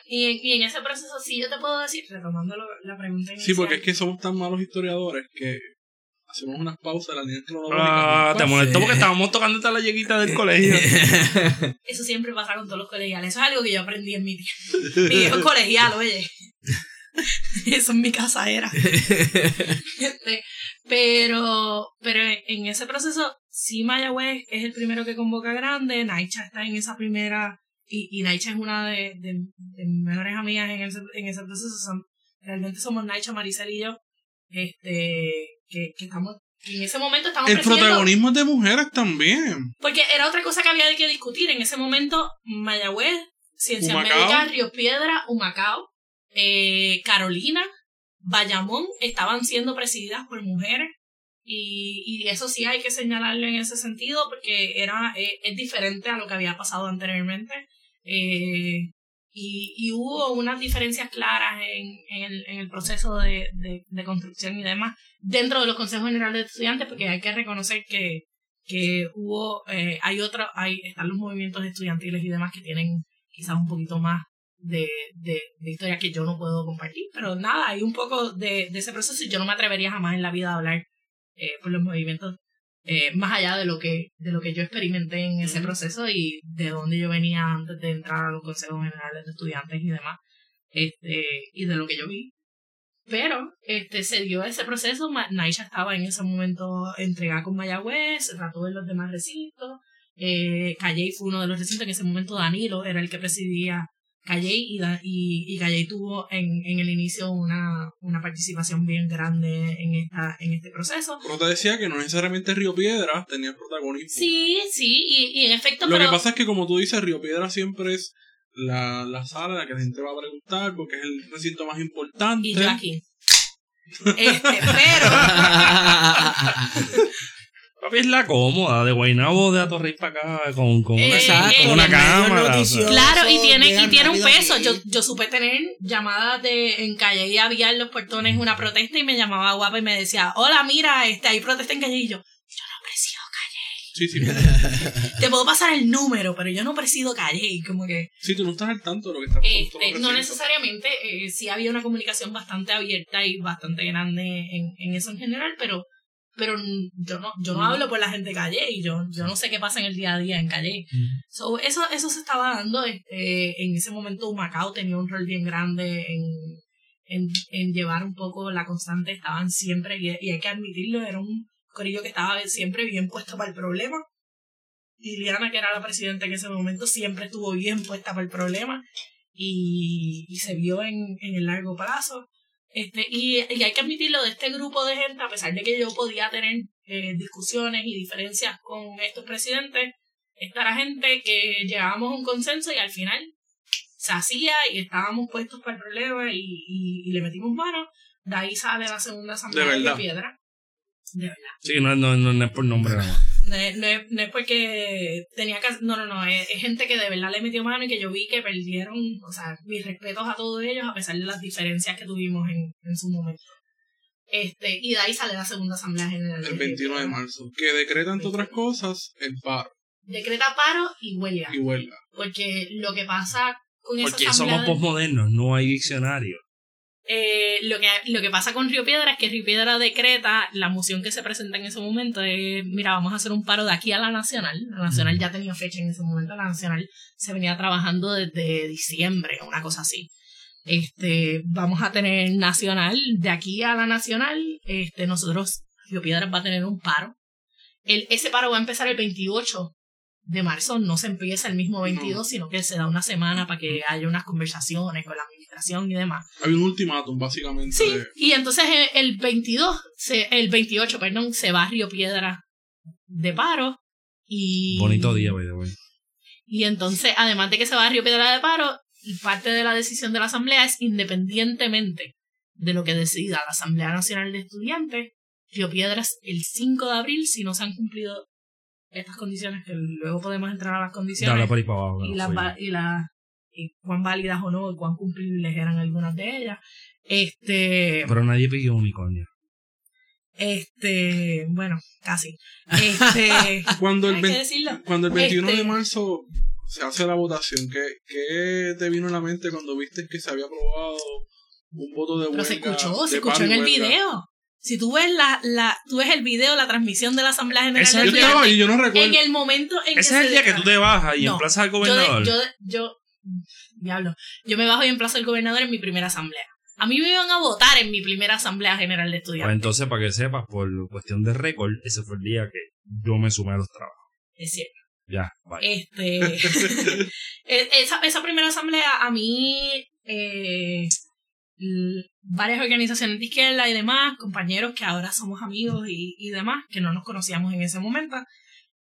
y en, y en ese proceso sí yo te puedo decir, retomando lo- la pregunta inicial. Sí, porque es que somos tan malos historiadores que hacemos unas pausas, las líneas Ah, cronológicas. te molestó porque estábamos tocando esta la lleguita del colegio. Eso siempre pasa con todos los colegiales. Eso es algo que yo aprendí en mi tiempo. Mi viejo colegial, oye. Eso en mi casa era. Este, pero, pero en ese proceso, sí Mayagüez es el primero que convoca grande, Naicha está en esa primera, y, y Naicha es una de, de, de mis mejores amigas en ese, en ese proceso. Son- realmente somos Naicha, Maricel y yo, este, que, que estamos, en ese momento estamos El protagonismo es de mujeres también. porque era otra cosa que había que discutir. En ese momento, Mayagüez, Ciencias. Médicas, Río Piedra, Humacao, eh, Carolina, Bayamón estaban siendo presididas por mujeres. Y, y eso sí hay que señalarlo en ese sentido porque era eh, es diferente a lo que había pasado anteriormente. Eh, y, y hubo unas diferencias claras en, en, el, en el proceso de, de, de construcción y demás dentro de los consejos generales de estudiantes porque hay que reconocer que, que hubo, eh, hay otro, hay, están los movimientos estudiantiles y demás que tienen quizás un poquito más de, de, de historia que yo no puedo compartir, pero nada, hay un poco de, de ese proceso y yo no me atrevería jamás en la vida a hablar eh, por los movimientos eh, más allá de lo que de lo que yo experimenté en ese proceso y de donde yo venía antes de entrar a los consejos generales de estudiantes y demás este y de lo que yo vi. Pero este se dio ese proceso Naisha estaba en ese momento entregada con Mayagüez trató de los demás recintos eh, Calley fue uno de los recintos en ese momento Danilo era el que presidía Calley y, y, y Calley tuvo en, en el inicio una, una participación bien grande en esta en este proceso Pero te decía que no necesariamente Río Piedra tenía protagonismo. Sí, sí, y, y en efecto, Lo pero que pasa es que, como tú dices, Río Piedra siempre es la, la sala en la que la gente va a preguntar porque es el recinto más importante. y yo aquí. Este, pero Papi es la cómoda, de Guaynabo de Atorrey para acá, con, con, Eh, una, Exacto, con una cámara. o sea. noticiosos. claro, y tiene, y tiene un peso. Yo, yo supe tener llamadas de en calle y había en los portones una protesta y me llamaba guapa y me decía, hola, mira, este, hay protesta en calle y yo, yo no presido Sí, sí. calle. Te puedo pasar el número, pero yo no presido calle. Y como que Sí, tú no estás al tanto de lo que está pasando. Este, no necesariamente, eh, sí había una comunicación bastante abierta y bastante grande en, en eso en general, pero, pero yo no, yo no hablo por la gente de Calle y yo, yo no sé qué pasa en el día a día en Calle. So, eso, eso se estaba dando, este, en ese momento Macao tenía un rol bien grande en, en, en llevar un poco la constante, estaban siempre, y, y hay que admitirlo, era un corillo que estaba siempre bien puesto para el problema. Y Liana, que era la presidenta en ese momento, siempre estuvo bien puesta para el problema y, y se vio en, en el largo plazo. Este, y, y hay que admitirlo de este grupo de gente, a pesar de que yo podía tener eh, discusiones y diferencias con estos presidentes, esta era gente que llegábamos a un consenso y al final se hacía y estábamos puestos para el problema y, y, y le metimos mano. De ahí sale la segunda asamblea De de, piedra. De verdad. Sí, no, no, no, no es por nombre nada más. No es, no, es, no es porque tenía que... No, no, no. Es, es gente que de verdad le metió mano y que yo vi que perdieron... O sea, mis respetos a todos ellos a pesar de las diferencias que tuvimos en, en su momento. Este, y de ahí sale la segunda asamblea general. El 21 de marzo. Que decreta, entre otras cosas, el paro Decreta paro y huelga. y huelga. Porque lo que pasa con esa Porque asamblea... somos posmodernos, no hay diccionario. Eh, lo, que, lo que pasa con Río Piedra es que Río Piedra decreta la moción que se presenta en ese momento es, mira, vamos a hacer un paro de aquí a la Nacional. La Nacional ya tenía fecha en ese momento, la Nacional se venía trabajando desde diciembre, una cosa así. Este, vamos a tener Nacional, de aquí a la Nacional, este, nosotros, Río Piedra va a tener un paro. El, ese paro va a empezar el 28 de marzo no se empieza el mismo 22, sino que se da una semana para que haya unas conversaciones con la administración y demás. Había un ultimátum, básicamente. Sí, de- y entonces eh, el 22, se, el 28, perdón, se va a Río Piedra de paro. Y, Bonito día, by the way. Y entonces, además de que se va a Río Piedra de paro, parte de la decisión de la Asamblea es independientemente de lo que decida la Asamblea Nacional de Estudiantes, Río Piedras el 5 de abril, si no se han cumplido estas condiciones, que luego podemos entrar a las condiciones Dale por ahí para abajo. y las y las y cuán válidas o no, y cuán cumplibles eran algunas de ellas. Este. Pero nadie pidió unicornio. este, bueno, casi. Este, Cuando el, hay que vein- decirlo. cuando el 21 de Este- marzo se hace la votación, ¿qué, ¿qué te vino a la mente cuando viste que se había aprobado un voto de Pero se huelga, escuchó, se escuchó en el huelga? video. Si tú ves la, la, tú ves el video, la transmisión de la Asamblea General Ese es Yo el estaba Estudiantes, ahí, yo no recuerdo. en el momento en que Ese es el día que tú te bajas y No, emplazas al yo, gobernador. de- yo, yo, diablo, yo me bajo y emplazo al gobernador en mi primera asamblea. A mí me iban a votar en mi primera asamblea general de Pues estudiantes. entonces, para que sepas, por cuestión de récord, ese fue el día que yo me sumé a los trabajos. Es cierto. Ya, bye. Este, e- esa, esa primera asamblea a mí, eh, varias organizaciones de izquierda y demás, compañeros que ahora somos amigos y, y demás, que no nos conocíamos en ese momento,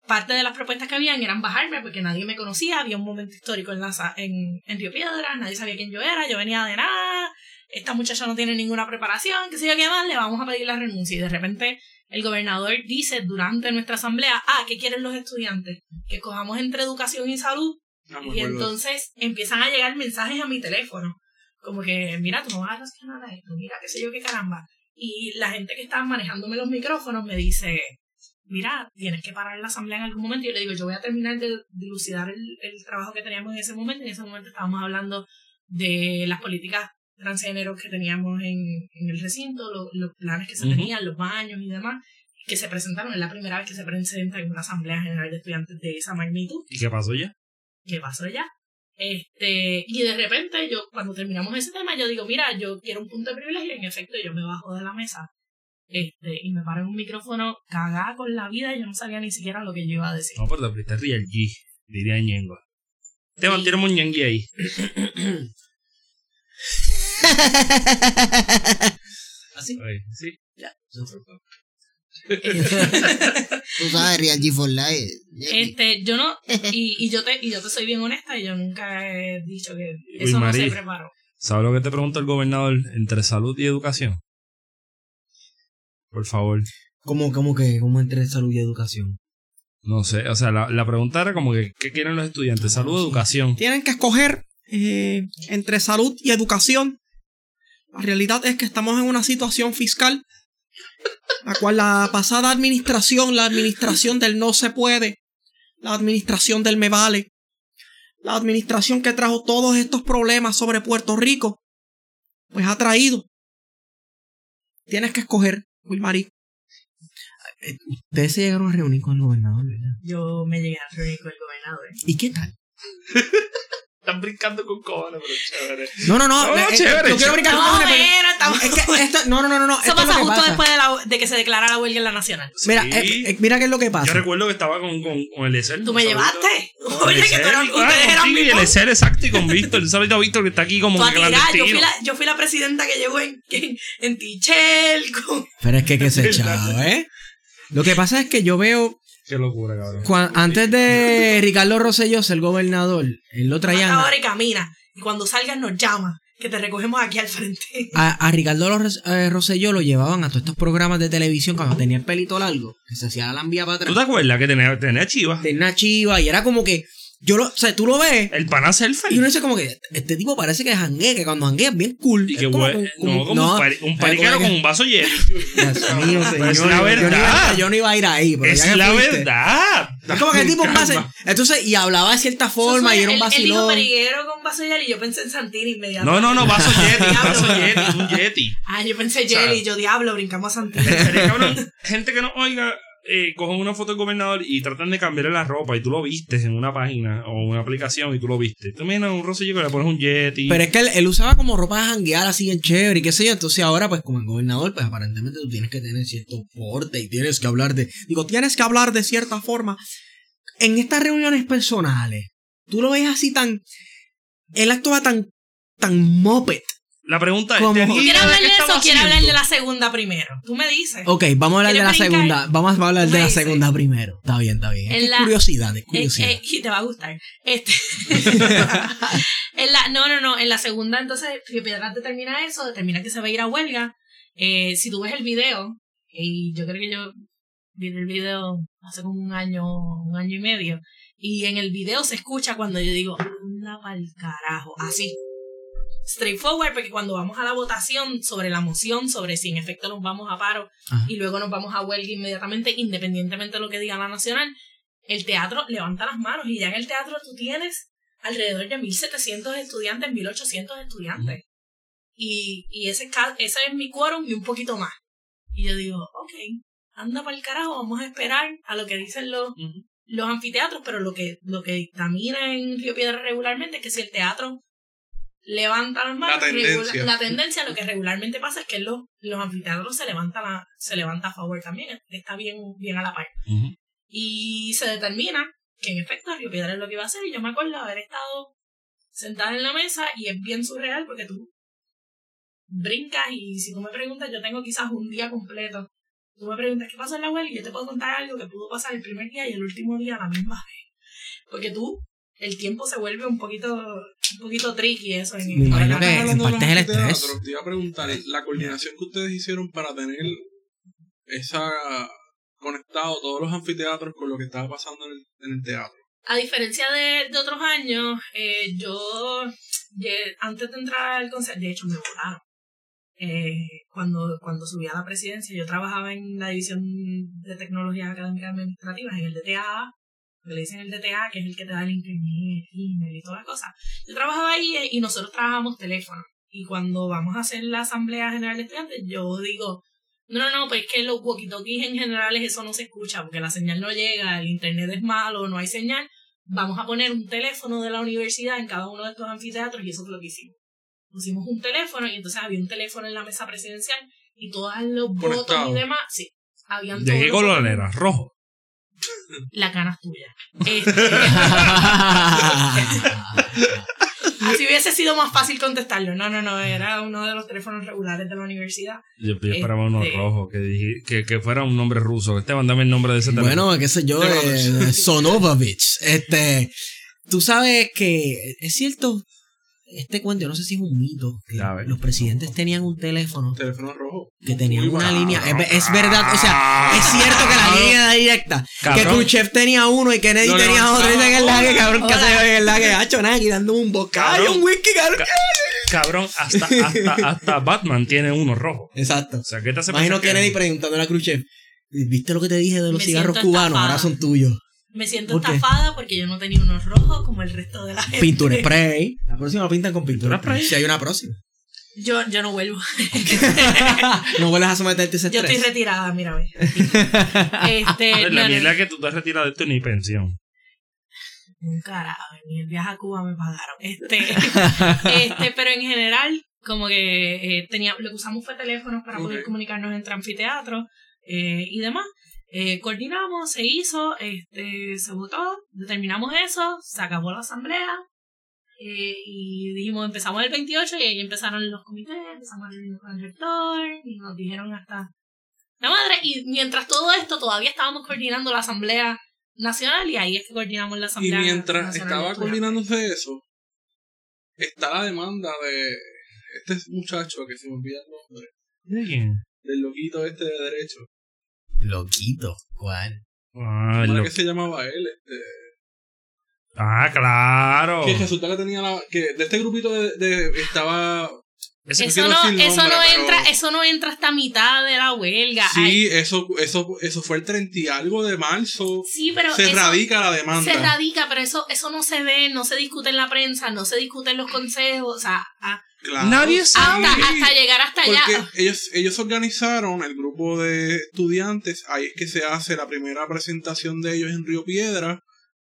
parte de las propuestas que habían eran bajarme porque nadie me conocía, había un momento histórico en, la, en, en Río Piedras, nadie sabía quién yo era, yo venía de nada, esta muchacha no tiene ninguna preparación, qué sé yo qué más, le vamos a pedir la renuncia y de repente el gobernador dice durante nuestra asamblea, ah, ¿qué quieren los estudiantes? Que cojamos entre educación y salud Ah, y entonces empiezan a llegar mensajes a mi teléfono. Como que, mira, tú no vas a a esto, mira, qué sé yo, qué caramba. Y la gente que está manejándome los micrófonos me dice, mira, tienes que parar la asamblea en algún momento. Y yo le digo, yo voy a terminar de dilucidar el, el trabajo que teníamos en ese momento. En ese momento estábamos hablando de las políticas transgénero que teníamos en, en el recinto, lo- los planes que se Ujú. tenían, los baños y demás, que se presentaron. Es la primera vez que se presenta en una asamblea general de estudiantes de esa magnitud. ¿Y qué pasó ya? ¿qué pasó ya? Este, y de repente yo, cuando terminamos ese tema, yo digo, mira, yo quiero un punto de privilegio, y en efecto yo me bajo de la mesa, este, y me paro en un micrófono cagada con la vida, y yo no sabía ni siquiera lo que yo iba a decir. No, pero te aprietas Real G, diría Ñengo. Te mantiene un Ñengui ahí. ¿Así? Ay, sí. Tú sabes, Real G for Life. Este, yo no, y, y yo te, y yo te soy bien honesta, y yo nunca he dicho que Uy, eso no se preparó. ¿Sabes lo que te pregunta el gobernador entre salud y educación? Por favor. ¿Cómo, cómo que, cómo entre salud y educación? No sé, o sea, la, la pregunta era como que, ¿qué quieren los estudiantes? ¿Salud o educación? Tienen que escoger eh, entre salud y educación. La realidad es que estamos en una situación fiscal, la cual la pasada administración, la administración del no se puede, la administración del me vale, la administración que trajo todos estos problemas sobre Puerto Rico, pues ha traído. Tienes que escoger, Wilmarí. Ustedes se llegaron a reunir con el gobernador, ¿verdad? Yo me llegué a reunir con el gobernador. ¿Y qué tal? Están brincando con cojones, pero chévere. No, no, no. No, eh, eh, chévere, yo quiero chévere. brincar con No, cojones, pero- mira, estamos... Es que esto, no, no, no, no, no. Eso esto es pasa lo que justo pasa. después de, la, de que se declara la huelga en la nacional. Mira, Sí. eh, eh, mira qué es lo que Yo pasa. recuerdo que estaba con, con, con Eliezer. ¿Tú me un llevaste? Oye, que tú eras, ah, ustedes eran contigo y mi Eliezer, exacto, y con Víctor. Un saludito a Víctor que está aquí como Tú a que tirar, yo fui, clandestino. la, yo fui la presidenta que llegó en, en, en Tichel. Con... Pero es que que se echaba, ¿eh? Lo que pasa es que yo veo, Qué locura, cabrón. cuan- antes de Ricardo Rosselló ser gobernador, él lo traían a, ahora y camina. Y cuando salgas nos llama, que te recogemos aquí al frente. a, a Ricardo eh, Rosselló lo llevaban a todos estos programas de televisión cuando tenía el pelito largo, que se hacía la lambia para ¿Tú atrás. te acuerdas que tenía, tenía chivas? Tenía una chiva y era como que, yo lo, o sea, tú lo ves El pana selfie. y uno dice como que, este tipo parece que janguea, que cuando janguea es bien cool. Y Es que como no, no, un, pari- un es con que- un vaso lleno. Dios mío, señor. Es la yo no iba- verdad. Yo no iba a ir ahí, pero es ya la fuiste. verdad. Es como que el tipo un base. Entonces, y hablaba de cierta forma y era un Él- Él dijo vacilón. periguero con vaso Yeti y yo pensé en Santini inmediatamente. No, no, no, vaso Yeti, Diablo. vaso Yeti, un Yeti. Ah, yo pensé O sea, Jelly, yo diablo, brincamos a Santini. Gente que no oiga, eh, cogen una foto del gobernador y tratan de cambiarle la ropa y tú lo vistes en una página o una aplicación y tú lo vistes. Tú miras un rosillo que le pones un Yeti. Pero es que él, él usaba como ropa de janguear así en chévere y qué sé yo. Entonces ahora, pues como el gobernador, pues aparentemente tú tienes que tener cierto porte y tienes que hablar de... Digo, tienes que hablar de cierta forma. en estas reuniones personales, tú lo ves así tan. Él actúa tan. tan moped. La pregunta es, ¿Cómo? ¿te ¿Tú ¿Quieres adivinas hablar de eso o quieres hablar de la segunda primero? Tú me dices. Ok, vamos a hablar de la segunda. Vamos a hablar de la dices. segunda primero. Está bien, está bien. Es es la- curiosidad, es Eh, curiosidad. eh, y te va a gustar. Este, en la, no, no, no. En la segunda, entonces, Río Piedras determina eso, determina que se va a ir a huelga. Eh, si tú ves el video, y yo creo que yo vi el video hace como un año, un año y medio, y en el video se escucha cuando yo digo, anda pa'l carajo, así. Straightforward, porque cuando vamos a la votación sobre la moción, sobre si en efecto nos vamos a paro Ajá. y luego nos vamos a huelga inmediatamente, independientemente de lo que diga la nacional, el teatro levanta las manos y ya en el teatro tú tienes alrededor de 1.700 estudiantes, 1.800 estudiantes. Y, y ese, ese es mi quórum y un poquito más. Y yo digo, ok, anda para el carajo, vamos a esperar a lo que dicen los, los anfiteatros, pero lo que, lo que dictamina en Río Piedra regularmente es que si el teatro levanta las manos, La tendencia. regula- la tendencia, lo que regularmente pasa es que los, los anfiteatros se levantan a, se levanta a favor también, está bien, bien a la par. Y se determina que en efecto Río Piedra es lo que iba a hacer. Y yo me acuerdo haber estado sentada en la mesa y es bien surreal porque tú brincas y si tú me preguntas, yo tengo quizás un día completo. Tú me preguntas qué pasó en la huelga y yo te puedo contar algo que pudo pasar el primer día y el último día a la misma vez. Porque tú, el tiempo se vuelve un poquito, un poquito tricky eso. En, Me imagino Ahora que en parte es el estrés. Te iba a preguntar, la coordinación que ustedes hicieron para tener esa conectado todos los anfiteatros con lo que estaba pasando en el, en el teatro. A diferencia de, de otros años, eh, yo, antes de entrar al consejo, de hecho me votaron. Eh, cuando, cuando subí a la presidencia, yo trabajaba en la división de tecnologías académicas administrativas, en el DTA, que le dicen el DTA, que es el que te da el internet, el email y todas las cosas. Yo trabajaba ahí eh, y nosotros trabajábamos teléfono. Y cuando vamos a hacer la Asamblea General de Estudiantes, yo digo, no, no, no, pues es que los walkie-talkies en general eso no se escucha porque la señal no llega, el internet es malo, no hay señal. Vamos a poner un teléfono de la universidad en cada uno de estos anfiteatros y eso fue lo que hicimos. Pusimos un teléfono y entonces había un teléfono en la mesa presidencial y todos los votos y demás, sí, habían ¿De qué color era? ¿Rojo? La cana es tuya. Este, así hubiese sido más fácil contestarlo. No, no, no, era uno de los teléfonos regulares de la universidad. Yo, yo esperaba uno Este- rojo, que, dije- que, que fuera un nombre ruso. Esteban, dame el nombre de ese teléfono. Bueno, qué sé yo, eh, Sonovovich. Este, tú sabes que es cierto, este cuento, yo no sé si es un mito, que los presidentes tenían un teléfono Teléfono rojo. que tenían una barato. línea. Es, es verdad, o sea, es cierto que la línea era directa. Que Cabrón. Khrushchev tenía uno y Kennedy Lo tenía otro. Y levantaba. en el lague, cabrón, que se ve en el lague, hacho, nada, dando un bocado, Cabrón. un whisky, cabrón. Cabrón, hasta, hasta, hasta Batman tiene uno rojo. Exacto. O sea, ¿qué te hace Imagino pensar que- Kennedy preguntándole a Khrushchev. ¿Viste lo que te dije de los Me cigarros cubanos? estafada. Ahora son tuyos. Me siento ¿Por qué? estafada porque yo no tenía unos rojos como el resto de la gente. Pintura spray. La próxima pintan con pintura ¿Pintura spray. Si hay una próxima. Yo, yo no vuelvo. no vuelvas a someterte a ese Yo estoy estrés. retirada, mira, ve. Este, La no, no, mierda es que tú te retiras de esto ni pensión. Un carajo, ni el viaje a Cuba me pagaron. Este, este, pero en general, como que eh, tenía, lo que usamos fue teléfonos para poder Ok. comunicarnos entre anfiteatros eh, y demás. Eh, coordinamos, se hizo, este, se votó, determinamos eso, se acabó la asamblea eh, y dijimos, empezamos el 28 y ahí empezaron los comités, empezamos con el rector y nos dijeron hasta la madre. Y mientras todo esto, todavía estábamos coordinando la asamblea nacional y ahí es que coordinamos la Y asamblea mientras nacional estaba coordinándose eso, está la demanda de este muchacho que se me olvida el nombre, ¿De quién? del loquito este de derecho. Loquito. ¿Cuál? Ah, ¿Cómo era lo- que se llamaba él? Este, ah, claro. Que resulta que tenía la. que de este grupito de. de- estaba. Eso no, eso no pero- entra, eso no entra hasta mitad de la huelga. Ay, Sí, eso, eso, eso fue el 30 y algo de marzo. sí, pero se eso radica la demanda. se radica, pero eso, eso no se ve, no se discute en la prensa, no se discute en los consejos, o sea, a- Claro, Nadie sabe. hasta, hasta llegar hasta Porque allá. ellos, ellos organizaron el grupo de estudiantes, ahí es que se hace la primera presentación de ellos en Río Piedra,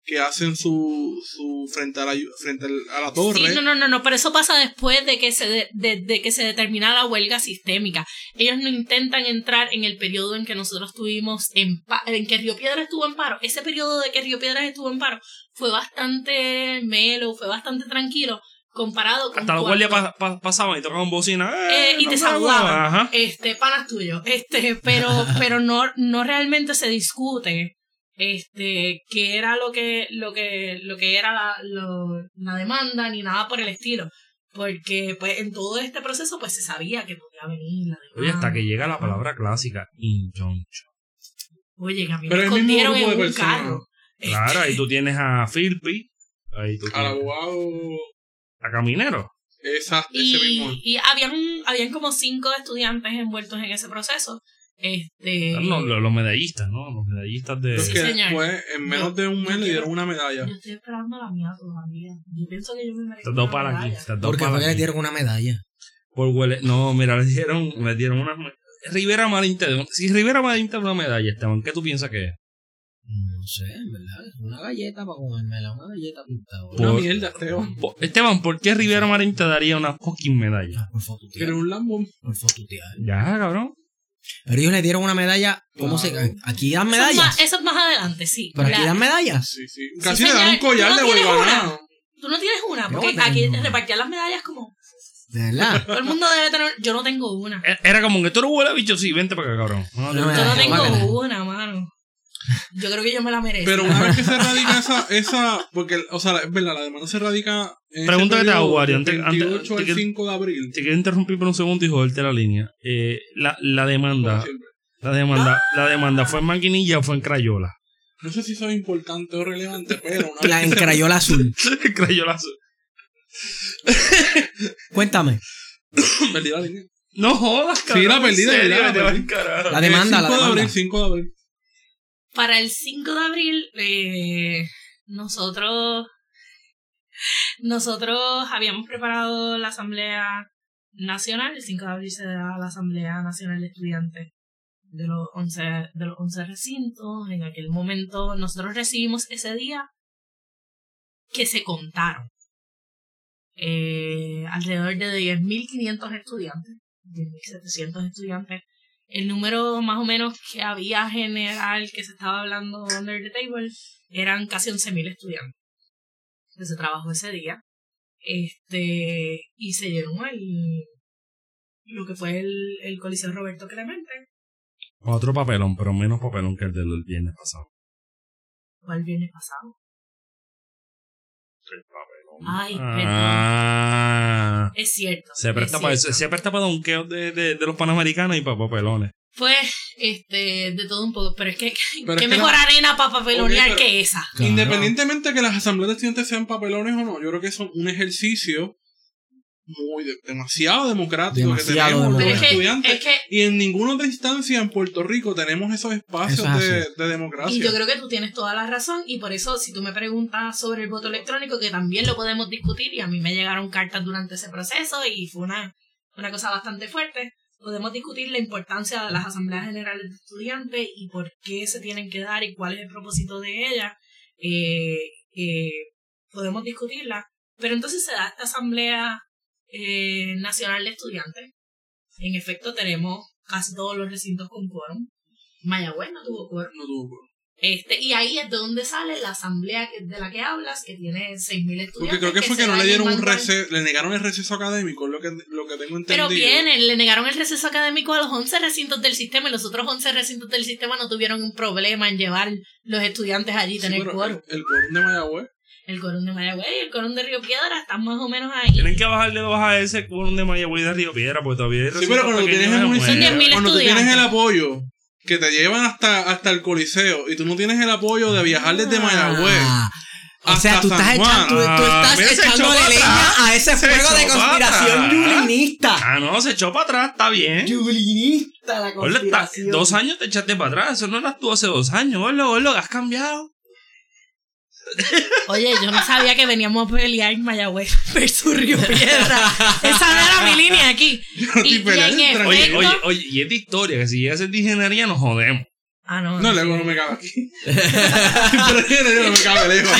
que hacen su, su frente a la, frente al- a la torre. Sí, no, no, no, no, pero eso pasa después de que se de, de- de que se determina la huelga sistémica. Ellos no intentan entrar en el periodo en que nosotros estuvimos en en que Río Piedras estuvo en paro. Ese periodo de que Río Piedras estuvo en paro fue bastante melo, fue bastante tranquilo comparado con Hasta los guardias pa- pa- pasaban y tocaban bocina. Eh, y no te saludaban. Ajá. este panas tuyos este pero pero no no realmente se discute este qué era lo que lo que lo que era la, lo- la demanda ni nada por el estilo porque pues en todo este proceso pues se sabía que podía venir la demanda Oye, hasta que llega la palabra clásica, injunction. oye que a mí Pero me el mismo escondieron grupo en de un personas. carro Claro, ahí tú tienes a Philpi, ahí tú Al abogado. A Caminero. Exacto, ese mismo. y, y habían habían como cinco estudiantes envueltos en ese proceso este No, los, los medallistas, ¿no? Los medallistas de... Sí, que señor. después, en menos de un mes, le dieron una medalla. Yo estoy esperando la mía todavía. Yo pienso que yo me merezco una para aquí. medalla. dos Porque para fue que le aquí. dieron una medalla. Por huele... No, mira, le dieron, le dieron una... Rivera Marín te Si Rivera Marín te da una medalla, Esteban, ¿qué tú piensas que es? No sé, en verdad. Una galleta para comérmela, una galleta pintada. Una Por- mierda, Esteban. Po- Esteban, ¿por qué Rivera Marín te daría una fucking medalla? Por Que fotutear. un lambón. Por fotutear. Ya, cabrón. Pero ellos le dieron una medalla. ¿Cómo Claro. se.? Aquí dan Eso es, más, medallas. eso es más adelante, sí. Pero aquí La- dan medallas. Sí, sí. Casi le señor. dan un collar ¿Tú no de tienes huelganado. Tú no tienes una, Yo porque tengo aquí una. repartían las medallas como. De verdad. Todo el mundo debe tener. Yo no tengo una. E- Era como que tú eres huele bicho, sí, vente para acá, cabrón. No, No, no, Yo no tengo una, mano. Yo creo que yo me la merezco. Pero una vez que se radica esa, esa porque, o sea, es verdad, la demanda se radica en Pregunta ese que te hago, Wario, antes- antes- 28 al antes que- 5 de abril. Te quiero interrumpir por un segundo y joderte la línea. Eh, la, la demanda, la demanda, la demanda fue en maquinilla o fue en crayola. No sé si eso es importante o relevante, pero una La vez que se- encrayola azul. Cuéntame. Perdí la línea. No jodas, cabrón. Sí, la perdí, en la al. La demanda, Eh, la 5 de demanda. abril, 5 de abril. Para el 5 de abril, eh, nosotros. Nosotros habíamos preparado la Asamblea Nacional. El 5 de abril se da la Asamblea Nacional de Estudiantes de los 11, de los 11 recintos. En aquel momento, nosotros recibimos ese día que se contaron eh, alrededor de 10.500 estudiantes, 10.700 estudiantes. El número más o menos que había general que se estaba hablando under the table eran casi 11.000 estudiantes que se trabajó ese día. Este, y se llenó el, lo que fue el, el Coliseo Roberto Clemente, Otro papelón, pero menos papelón que el del viernes pasado. el viernes pasado. El. Ay, perdón. Ah. Es cierto. Se presta, es para, cierto. se presta para donqueos de, de, de los panamericanos y para papelones. Pues, este, de todo un poco, pero es que, Pero qué es que mejor la- arena para papelonear que esa. Claro. Independientemente de que las asambleas de estudiantes sean papelones o no, yo creo que son un ejercicio muy de- demasiado democrático Demasiado que tenemos los es que, estudiantes. es que Y en ninguna otra instancia en Puerto Rico tenemos esos espacios es de, de democracia. Y yo creo que tú tienes toda la razón y por eso si tú me preguntas sobre el voto electrónico, que también lo podemos discutir y a mí me llegaron cartas durante ese proceso y fue una, una cosa bastante fuerte, podemos discutir la importancia de las asambleas generales de estudiantes y por qué se tienen que dar y cuál es el propósito de ellas. Eh, eh, podemos discutirla. Pero entonces se da esta asamblea eh, nacional de estudiantes. En efecto tenemos casi todos los recintos con quórum. Mayagüez no tuvo quórum. No tuvo quórum. Este, y ahí es de donde sale la asamblea que- de la que hablas, que tiene 6.000 estudiantes. Porque creo que fue que no le dieron un receso, le negaron el receso académico, es lo que, lo que tengo entendido. Pero vienen, le negaron el receso académico a los 11 recintos del sistema y los otros 11 recintos del sistema no tuvieron un problema en llevar los estudiantes allí y Sí, tener quórum. el, el quórum de Mayagüez. El quórum de Mayagüez y el quórum de Río Piedra están más o menos ahí. Tienen que bajarle dos a ese quórum de Mayagüez y de Río Piedra, porque todavía hay Sí, pero cuando tienes el de municipio, Son 10.000 cuando tú tienes el apoyo que te llevan hasta, hasta el coliseo y tú no tienes el apoyo de viajar desde Mayagüez. Ah, o hasta sea, tú San estás, Juan. echando, tú, tú Ah, estás echándole para leña atrás. a ese Se fuego de conspiración yulinista. Ah, no, se echó para atrás, está bien. Yulinista la está- conspiración. dos años te echaste para atrás, eso no eras tú hace dos años, gordo, gordo, has cambiado. Oye, yo no sabía que veníamos a pelear Mayagüez versus Río Piedra. Esa no era mi línea aquí. Yo no Y- y en efecto- Oye, oye, oye, y es de historia, que si ya es de ingeniería nos jodemos. Ah, no. No, el ego no me cabe aquí. Pero el ego no me cabe lejos.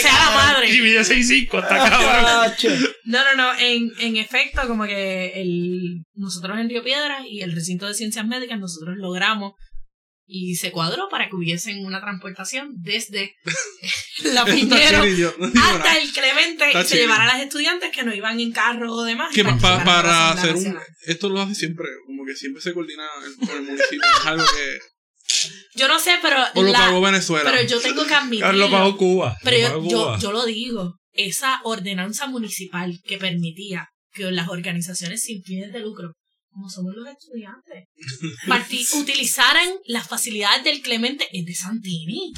sea la madre. Y 6'5, está cabrón. No, no, no. En, en efecto, como que el, nosotros en Río Piedras y el recinto de ciencias médicas, nosotros logramos y se cuadró para que hubiesen una transportación desde la Piñero no hasta nada. el Clemente Está y se llevara a las estudiantes que no iban en carro o demás. Que para Asamblea hacer un. Esto lo hace siempre, como que siempre se coordina el- con el municipio. Es algo que. Yo no sé, pero. O lo la- pagó Venezuela. pero yo tengo que admitirlo. Carlos pagó Cuba. Pero lo yo, pagó yo, Cuba. yo lo digo, esa ordenanza municipal que permitía que las organizaciones sin fines de lucro, como somos los estudiantes, parti- utilizaran las facilidades del Clemente es de Santini.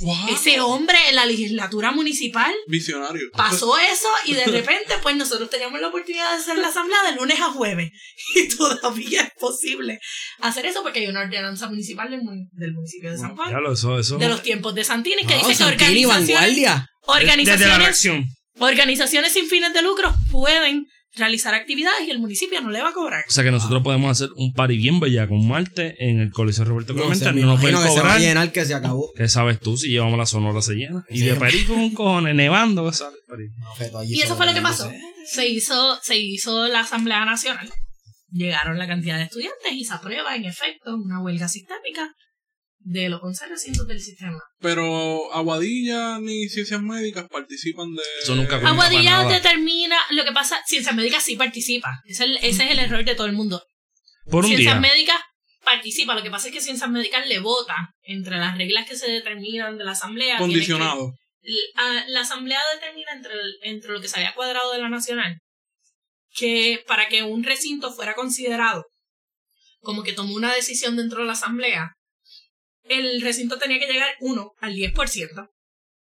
Wow. Ese hombre en la legislatura municipal Visionario. pasó eso y de repente pues nosotros teníamos la oportunidad de hacer la asamblea de lunes a jueves y todavía es posible hacer eso porque hay una ordenanza municipal del, del municipio de San Juan Ya lo, eso, eso. de los tiempos de Santini que Wow, dice que Santini, organizaciones, vanguardia. Desde la organizaciones reacción. Organizaciones sin fines de lucro pueden realizar actividades y el municipio no le va a cobrar. O sea que nosotros podemos hacer un party bien bellaco un martes en el Coliseo Roberto No, Clemente. No, nos pueden imagino que se va a cobrar. llenar que se acabó. ¿Qué sabes tú si llevamos la sonora se llena? Y Sí. de perico un cojones, nevando, que sale Y eso fue lo que pasó. Se hizo, se hizo la Asamblea Nacional. Llegaron la cantidad de estudiantes y se aprueba, en efecto, una huelga sistémica de los 11 recintos del sistema. Pero Aguadilla ni Ciencias Médicas participan de. Eso nunca Aguadilla para nada. determina, lo que pasa, Ciencias Médicas sí participa. Ese es el, ese es el error de todo el mundo. Por un Ciencias día. Médicas participa, lo que pasa es que Ciencias Médicas le vota entre las reglas que se determinan de la Asamblea. que- Condicionado. la, la asamblea determina entre, el- entre lo que se había cuadrado de la nacional que para que un recinto fuera considerado como que tomó una decisión dentro de la asamblea, el recinto tenía que llegar, uno, al 10%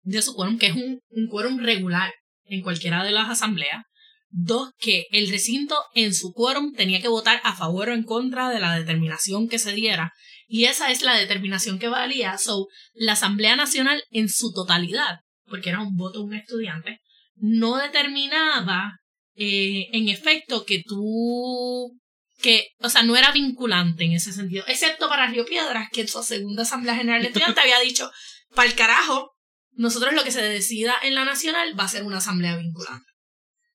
de su quórum, que es un, un quórum regular en cualquiera de las asambleas. Dos, que el recinto en su quórum tenía que votar a favor o en contra de la determinación que se diera. Y esa es la determinación que valía. So, la Asamblea Nacional en su totalidad, porque era un voto de un estudiante, no determinaba eh, en efecto que tú que, o sea, no era vinculante en ese sentido, excepto para Río Piedras, que en su segunda Asamblea General de había dicho, para el carajo, nosotros lo que se decida en la nacional va a ser una asamblea vinculante.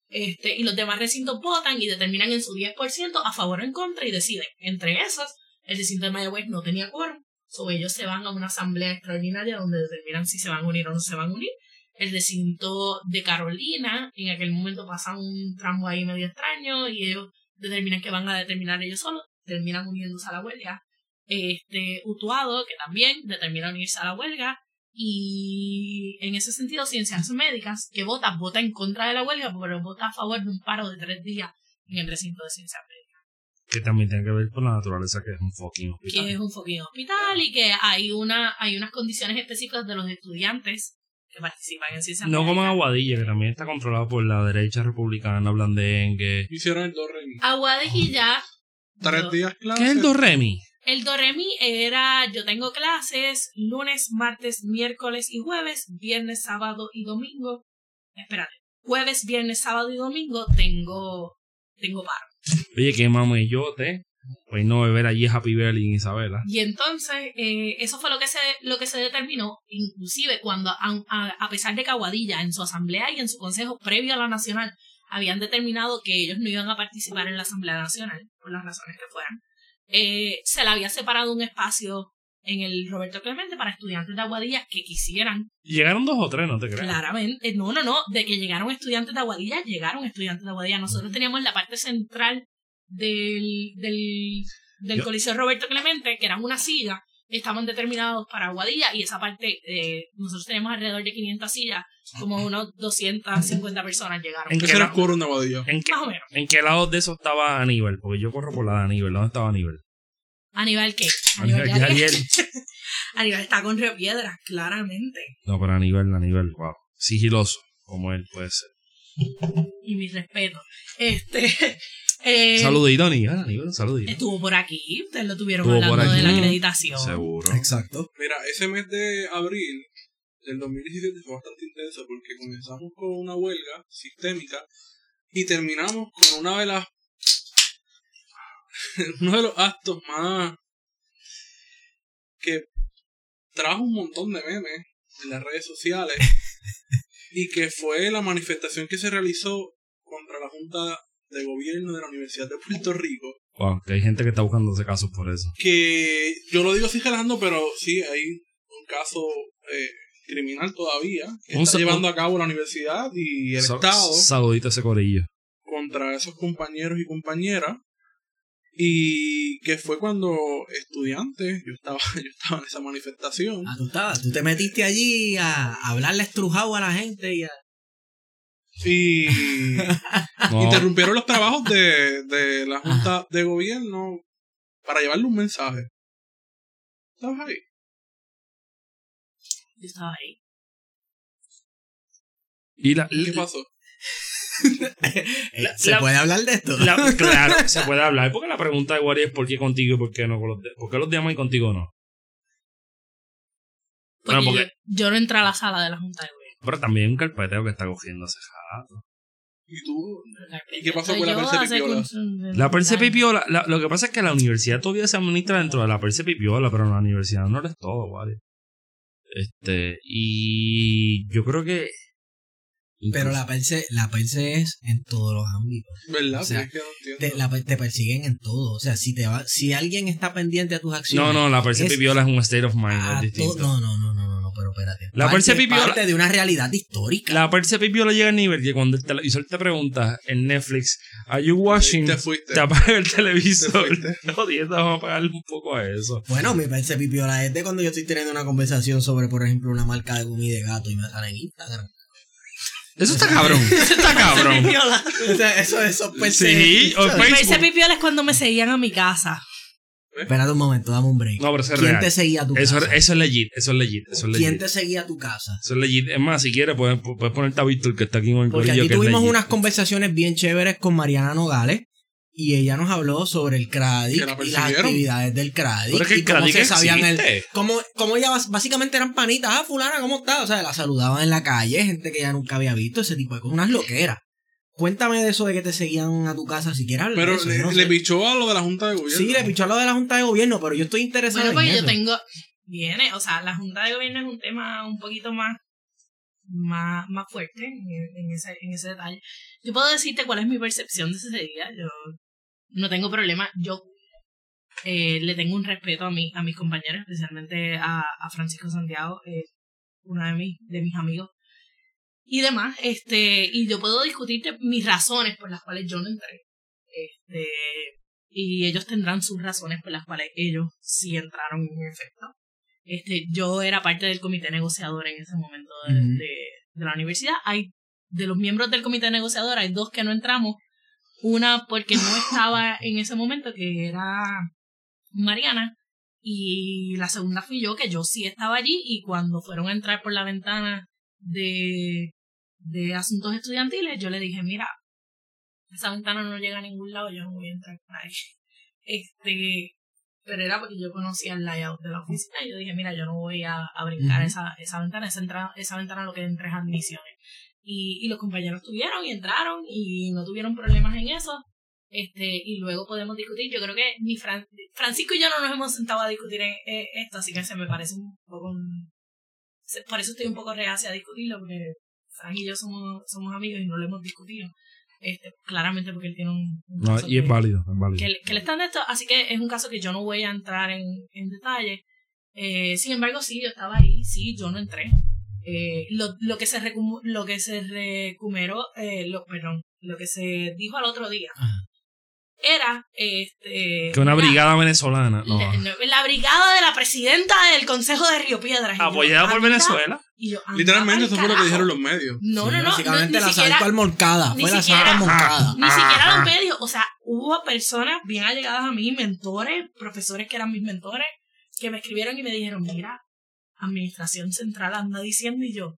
Este, y los demás recintos votan y determinan en su 10% a favor o en contra y deciden. Entre esos, el recinto de Mayagüez no tenía quórum, so ellos se van a una asamblea extraordinaria donde determinan si se van a unir o no se van a unir. El recinto de Carolina, en aquel momento pasa un tramo ahí medio extraño y ellos determinan que van a determinar ellos solos, terminan uniéndose a la huelga. Este, Utuado, que también determina unirse a la huelga. Y en ese sentido, Ciencias Médicas, que vota, vota en contra de la huelga, pero vota a favor de un paro de tres días en el recinto de Ciencias Médicas. Que también tiene que ver con la naturaleza que es un fucking hospital. que es un fucking hospital y que hay una hay unas condiciones específicas de los estudiantes que participan en ciencias No como en. Aguadilla, que también está controlado por la derecha republicana blandengue. Hicieron el do re mi. Aguadilla Tres yo- días clases. ¿Qué es el Doremi? el doremi era yo tengo clases lunes martes miércoles y jueves viernes sábado y domingo espérate jueves viernes sábado y domingo tengo tengo paro Oye, qué mamellote. Pues no beber allí Happy Valley en Isabela. Y entonces, eh, eso fue lo que se, lo que se determinó, inclusive cuando, a, a- a pesar de que Aguadilla en su asamblea y en su consejo previo a la nacional habían determinado que ellos no iban a participar en la asamblea nacional, por las razones que fueran, eh, se le había separado un espacio en el Roberto Clemente para estudiantes de Aguadilla que quisieran, Llegaron dos o tres, no te creas. claramente, eh, no, no, no, de que llegaron estudiantes de Aguadilla, llegaron estudiantes de Aguadilla. Nosotros teníamos la parte central del, del, del Yo- Coliseo Roberto Clemente, que eran una silla, estaban determinados para Aguadilla y esa parte, eh, nosotros tenemos alrededor de 500 sillas, como unos 250 personas llegaron. ¿En qué, era quórum de Aguadilla. en qué- Más o menos. en qué lado de eso estaba Aníbal? Porque yo corro por la de Aníbal. ¿Dónde estaba Aníbal? Aníbal, ¿qué? Aníbal ya- Yariel. Aníbal está con Río Piedras, claramente. No, pero Aníbal, Aníbal, wow. Sigiloso, como él puede ser. Y mi respeto. Este. eh, saludito, Aníbal, Aníbal, saludito. Estuvo por aquí, ustedes lo tuvieron Estuvo hablando de la acreditación. Seguro. Exacto. Mira, ese mes de abril del 2017 fue bastante intenso porque comenzamos con una huelga sistémica y terminamos con una de las uno de los actos más que trajo un montón de memes en las redes sociales y que fue la manifestación que se realizó contra la Junta de Gobierno de la Universidad de Puerto Rico. Wow, que hay gente que está buscándose casos por eso. Que yo lo digo así gelando, pero sí, hay un caso eh, criminal todavía que Un está llevando a cabo la universidad y el Estado Saludito a ese corillo. contra esos compañeros y compañeras. Y que fue cuando estudiantes, yo estaba, yo estaba en esa manifestación. Ah, tú, estabas, tú te metiste allí a, a hablarle estrujado a la gente y a... Y No, interrumpieron los trabajos de, de la Junta de Gobierno para llevarle un mensaje. ¿Estabas ahí? Yo estaba ahí. y la, ¿Qué pasó? ¿Se la- puede hablar de esto? la- claro, se puede hablar. Porque la pregunta de Wari es por qué contigo y por qué no con los de, ¿Por qué los demás y contigo no? Porque Bueno, porque- yo, yo no entré a la sala de la Junta de Gobierno. Pero también un carpeteo que está cogiendo ese jato. ¿Y tú? ¿Y qué pasó con la percepipiola? La percepipiola, la, lo que pasa es que la universidad todavía se administra dentro de la percepipiola, pero la universidad no eres todo, ¿vale? Este, y yo creo que. Pero la perse, la perse es en todos los ámbitos. ¿Verdad? O sea, es que no entiendo. Te, la- te persiguen en todo. O sea, si te va, si alguien está pendiente a tus acciones. No, no, la percepipiola es, un state of mind, es distinto. no, no, no, no, no, pero espérate. La Parte- percepipiola- parte de una realidad histórica. La percepipiola llega al nivel que cuando el televisor te pregunta en Netflix, ¿Are you watching? Te fuiste. Te apaga el televisor. Te. No, dieta, vamos a pagarle un poco a eso. Bueno, mi percepipiola es de cuando yo estoy teniendo una conversación sobre, por ejemplo, una marca de gumi de gato y me sale en Instagram. Eso está cabrón. Eso está cabrón. O sea, eso, eso, perce- Sí, o. Facebook. Percepipiola es cuando me seguían a mi casa. Espérate un momento, dame un break. No, pero eso es ¿Quién real. te seguía a tu Eso, casa? eso es legit, eso es legit, eso es ¿Quién legit. te seguía a tu casa? Eso es legit. Es más, si quieres, puedes, puedes ponerte a Víctor que está aquí en el Porque aquí que tuvimos unas conversaciones bien chéveres con Mariana Nogales y ella nos habló sobre el CRADIC la y las actividades del CRADIC Pero es que y cómo se sabían el cómo, cómo ella básicamente eran panitas, ah fulana, ¿cómo está? O sea, la saludaban en la calle, gente que ella nunca había visto, ese tipo de cosas, unas loqueras. Cuéntame de eso de que te seguían a tu casa si quieres hablar de Pero eso, le, no le pichó a lo de la Junta de Gobierno. Sí, le pichó a lo de la Junta de Gobierno, pero yo estoy interesado Bueno, pues en yo eso. tengo. Viene, o sea, la Junta de Gobierno es un tema un poquito más. Más, más fuerte en, en ese, en ese detalle. Yo puedo decirte cuál es mi percepción de ese día. Yo no tengo problema. Yo eh, le tengo un respeto a, mi, a mis compañeros, especialmente a, a Francisco Santiago, eh, uno de mis, de mis amigos y demás. Este, y yo puedo discutirte mis razones por las cuales yo no entré. Este, y ellos tendrán sus razones por las cuales ellos sí entraron en efecto. Este, yo era parte del comité negociador en ese momento de, de, de la universidad. Hay de los miembros del comité negociador hay dos que no entramos. Una porque no estaba en ese momento, que era Mariana, y la segunda fui yo, que yo sí estaba allí, y cuando fueron a entrar por la ventana de, de asuntos estudiantiles, yo le dije, mira, esa ventana no llega a ningún lado, yo no voy a entrar por ahí. Este, pero era porque yo conocía el layout de la oficina y yo dije, mira, yo no voy a, a brincar esa, esa ventana, esa, entra- esa ventana lo que entra es admisiones. Y, y los compañeros tuvieron y entraron y no tuvieron problemas en eso. Este, y luego podemos discutir. Yo creo que ni Fran- Francisco y yo no nos hemos sentado a discutir en- eh, esto, así que se me parece un poco un- por eso estoy un poco reacia a discutirlo, porque Frank y yo somos, somos amigos y no lo hemos discutido. Este, claramente porque él tiene un, un No, caso y es que- válido, es válido. que, le- que le están de esto, así que es un caso que yo no voy a entrar en, en detalle. Eh, sin embargo, sí, yo estaba ahí, sí, yo no entré. Eh, lo, lo que se recumu- lo que se recumeró, eh, lo, perdón, lo que se dijo al otro día Ajá. Era este Que una la- brigada venezolana. No. la, no, la brigada de la presidenta del Consejo de Río Piedras. Yo, Apoyada por Venezuela. y yo, anda Literalmente eso fue lo que dijeron los medios. No, Sí, no, no, no, Básicamente ni la siquiera, al Moncada. ni Fue la siquiera- Moncada. ni siquiera los medios, o sea, hubo personas bien allegadas a mí, mentores, profesores que eran mis mentores, que me escribieron y me dijeron, mira, Administración Central anda diciendo y yo,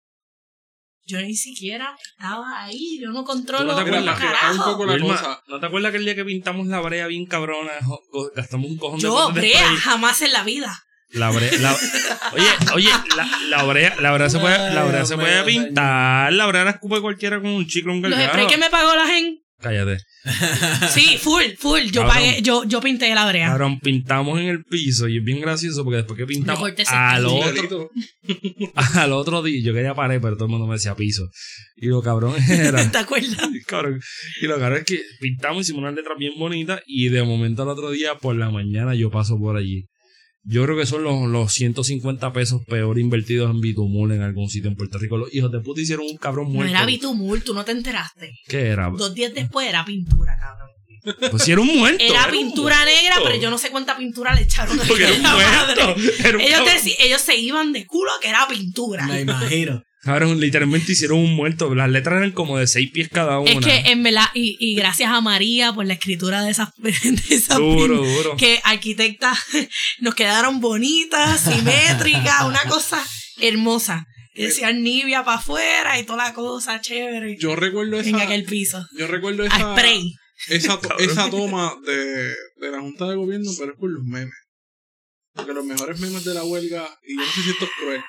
yo ni siquiera estaba ahí, yo no controlo ¿Tú no te acuerdas? que un poco la Wilma, cosa. ¿no te acuerdas aquel día que pintamos la brea bien cabrona? Gastamos un cojón de Yo, de brea, spray. jamás en la vida. La brea, la- oye, oye, la, la brea, la brea se puede, la brea se puede pintar, la brea la escupe cualquiera con un chicle, un Los gargajo. sprays que me pagó la gente, Cállate. Sí, full, full. Yo Cabrón. pagué, yo, yo pinté la brea. Cabrón, pintamos en el piso y es bien gracioso porque después que pintamos Mejor te al otro, al otro día, yo quería pared, pero todo el mundo me decía piso. Y lo cabrón era, ¿Te acuerdas? cabrón, y lo cabrón es que pintamos, hicimos unas letras bien bonitas y de momento al otro día por la mañana yo paso por allí. Yo creo que son los, los 150 pesos peor invertidos en Bitumul en algún sitio en Puerto Rico. Los hijos de puta hicieron un cabrón No muerto. era bitumul, tú no te enteraste. ¿Qué era? Dos días después era pintura, cabrón. Pues si era un muerto. Era pintura muerto. negra, pero yo no sé cuánta pintura le echaron a Porque era un la muerto. madre. Era un Ellos, deci- ellos se iban de culo que era pintura. Me imagino. Cabrón, literalmente hicieron un muerto. Las letras eran como de seis pies cada una. Es que en verdad, y, y gracias a María por la escritura de esas, de esas Duro, pin- duro. que arquitectas nos quedaron bonitas, simétricas, una cosa hermosa. Que decían Nivea para afuera y toda la cosa chévere Yo recuerdo en esa. aquel piso. Yo recuerdo A esa. spray. Esa, esa toma de, de la Junta de Gobierno, pero es por los memes. Porque los mejores memes de la huelga, y yo no sé si esto es cruel,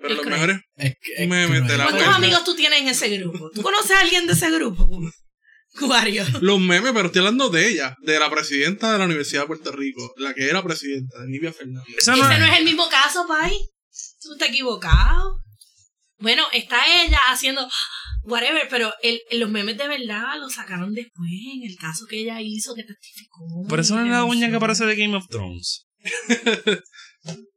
pero los mejores Es que- es memes de cruel. la ¿Cuántos amigos tú tienes en ese grupo? ¿Tú conoces a alguien de ese grupo? Varios. Los memes, pero estoy hablando de ella, de la presidenta de la Universidad de Puerto Rico, la que era presidenta, de Nivia Fernández. Esa Ese no no es- el mismo caso, Pai. Tú estás equivocado. Bueno, está ella haciendo whatever, pero el, los memes de verdad los sacaron después en el caso que ella hizo, que testificó. Por eso no es la doña que aparece de Game of Thrones.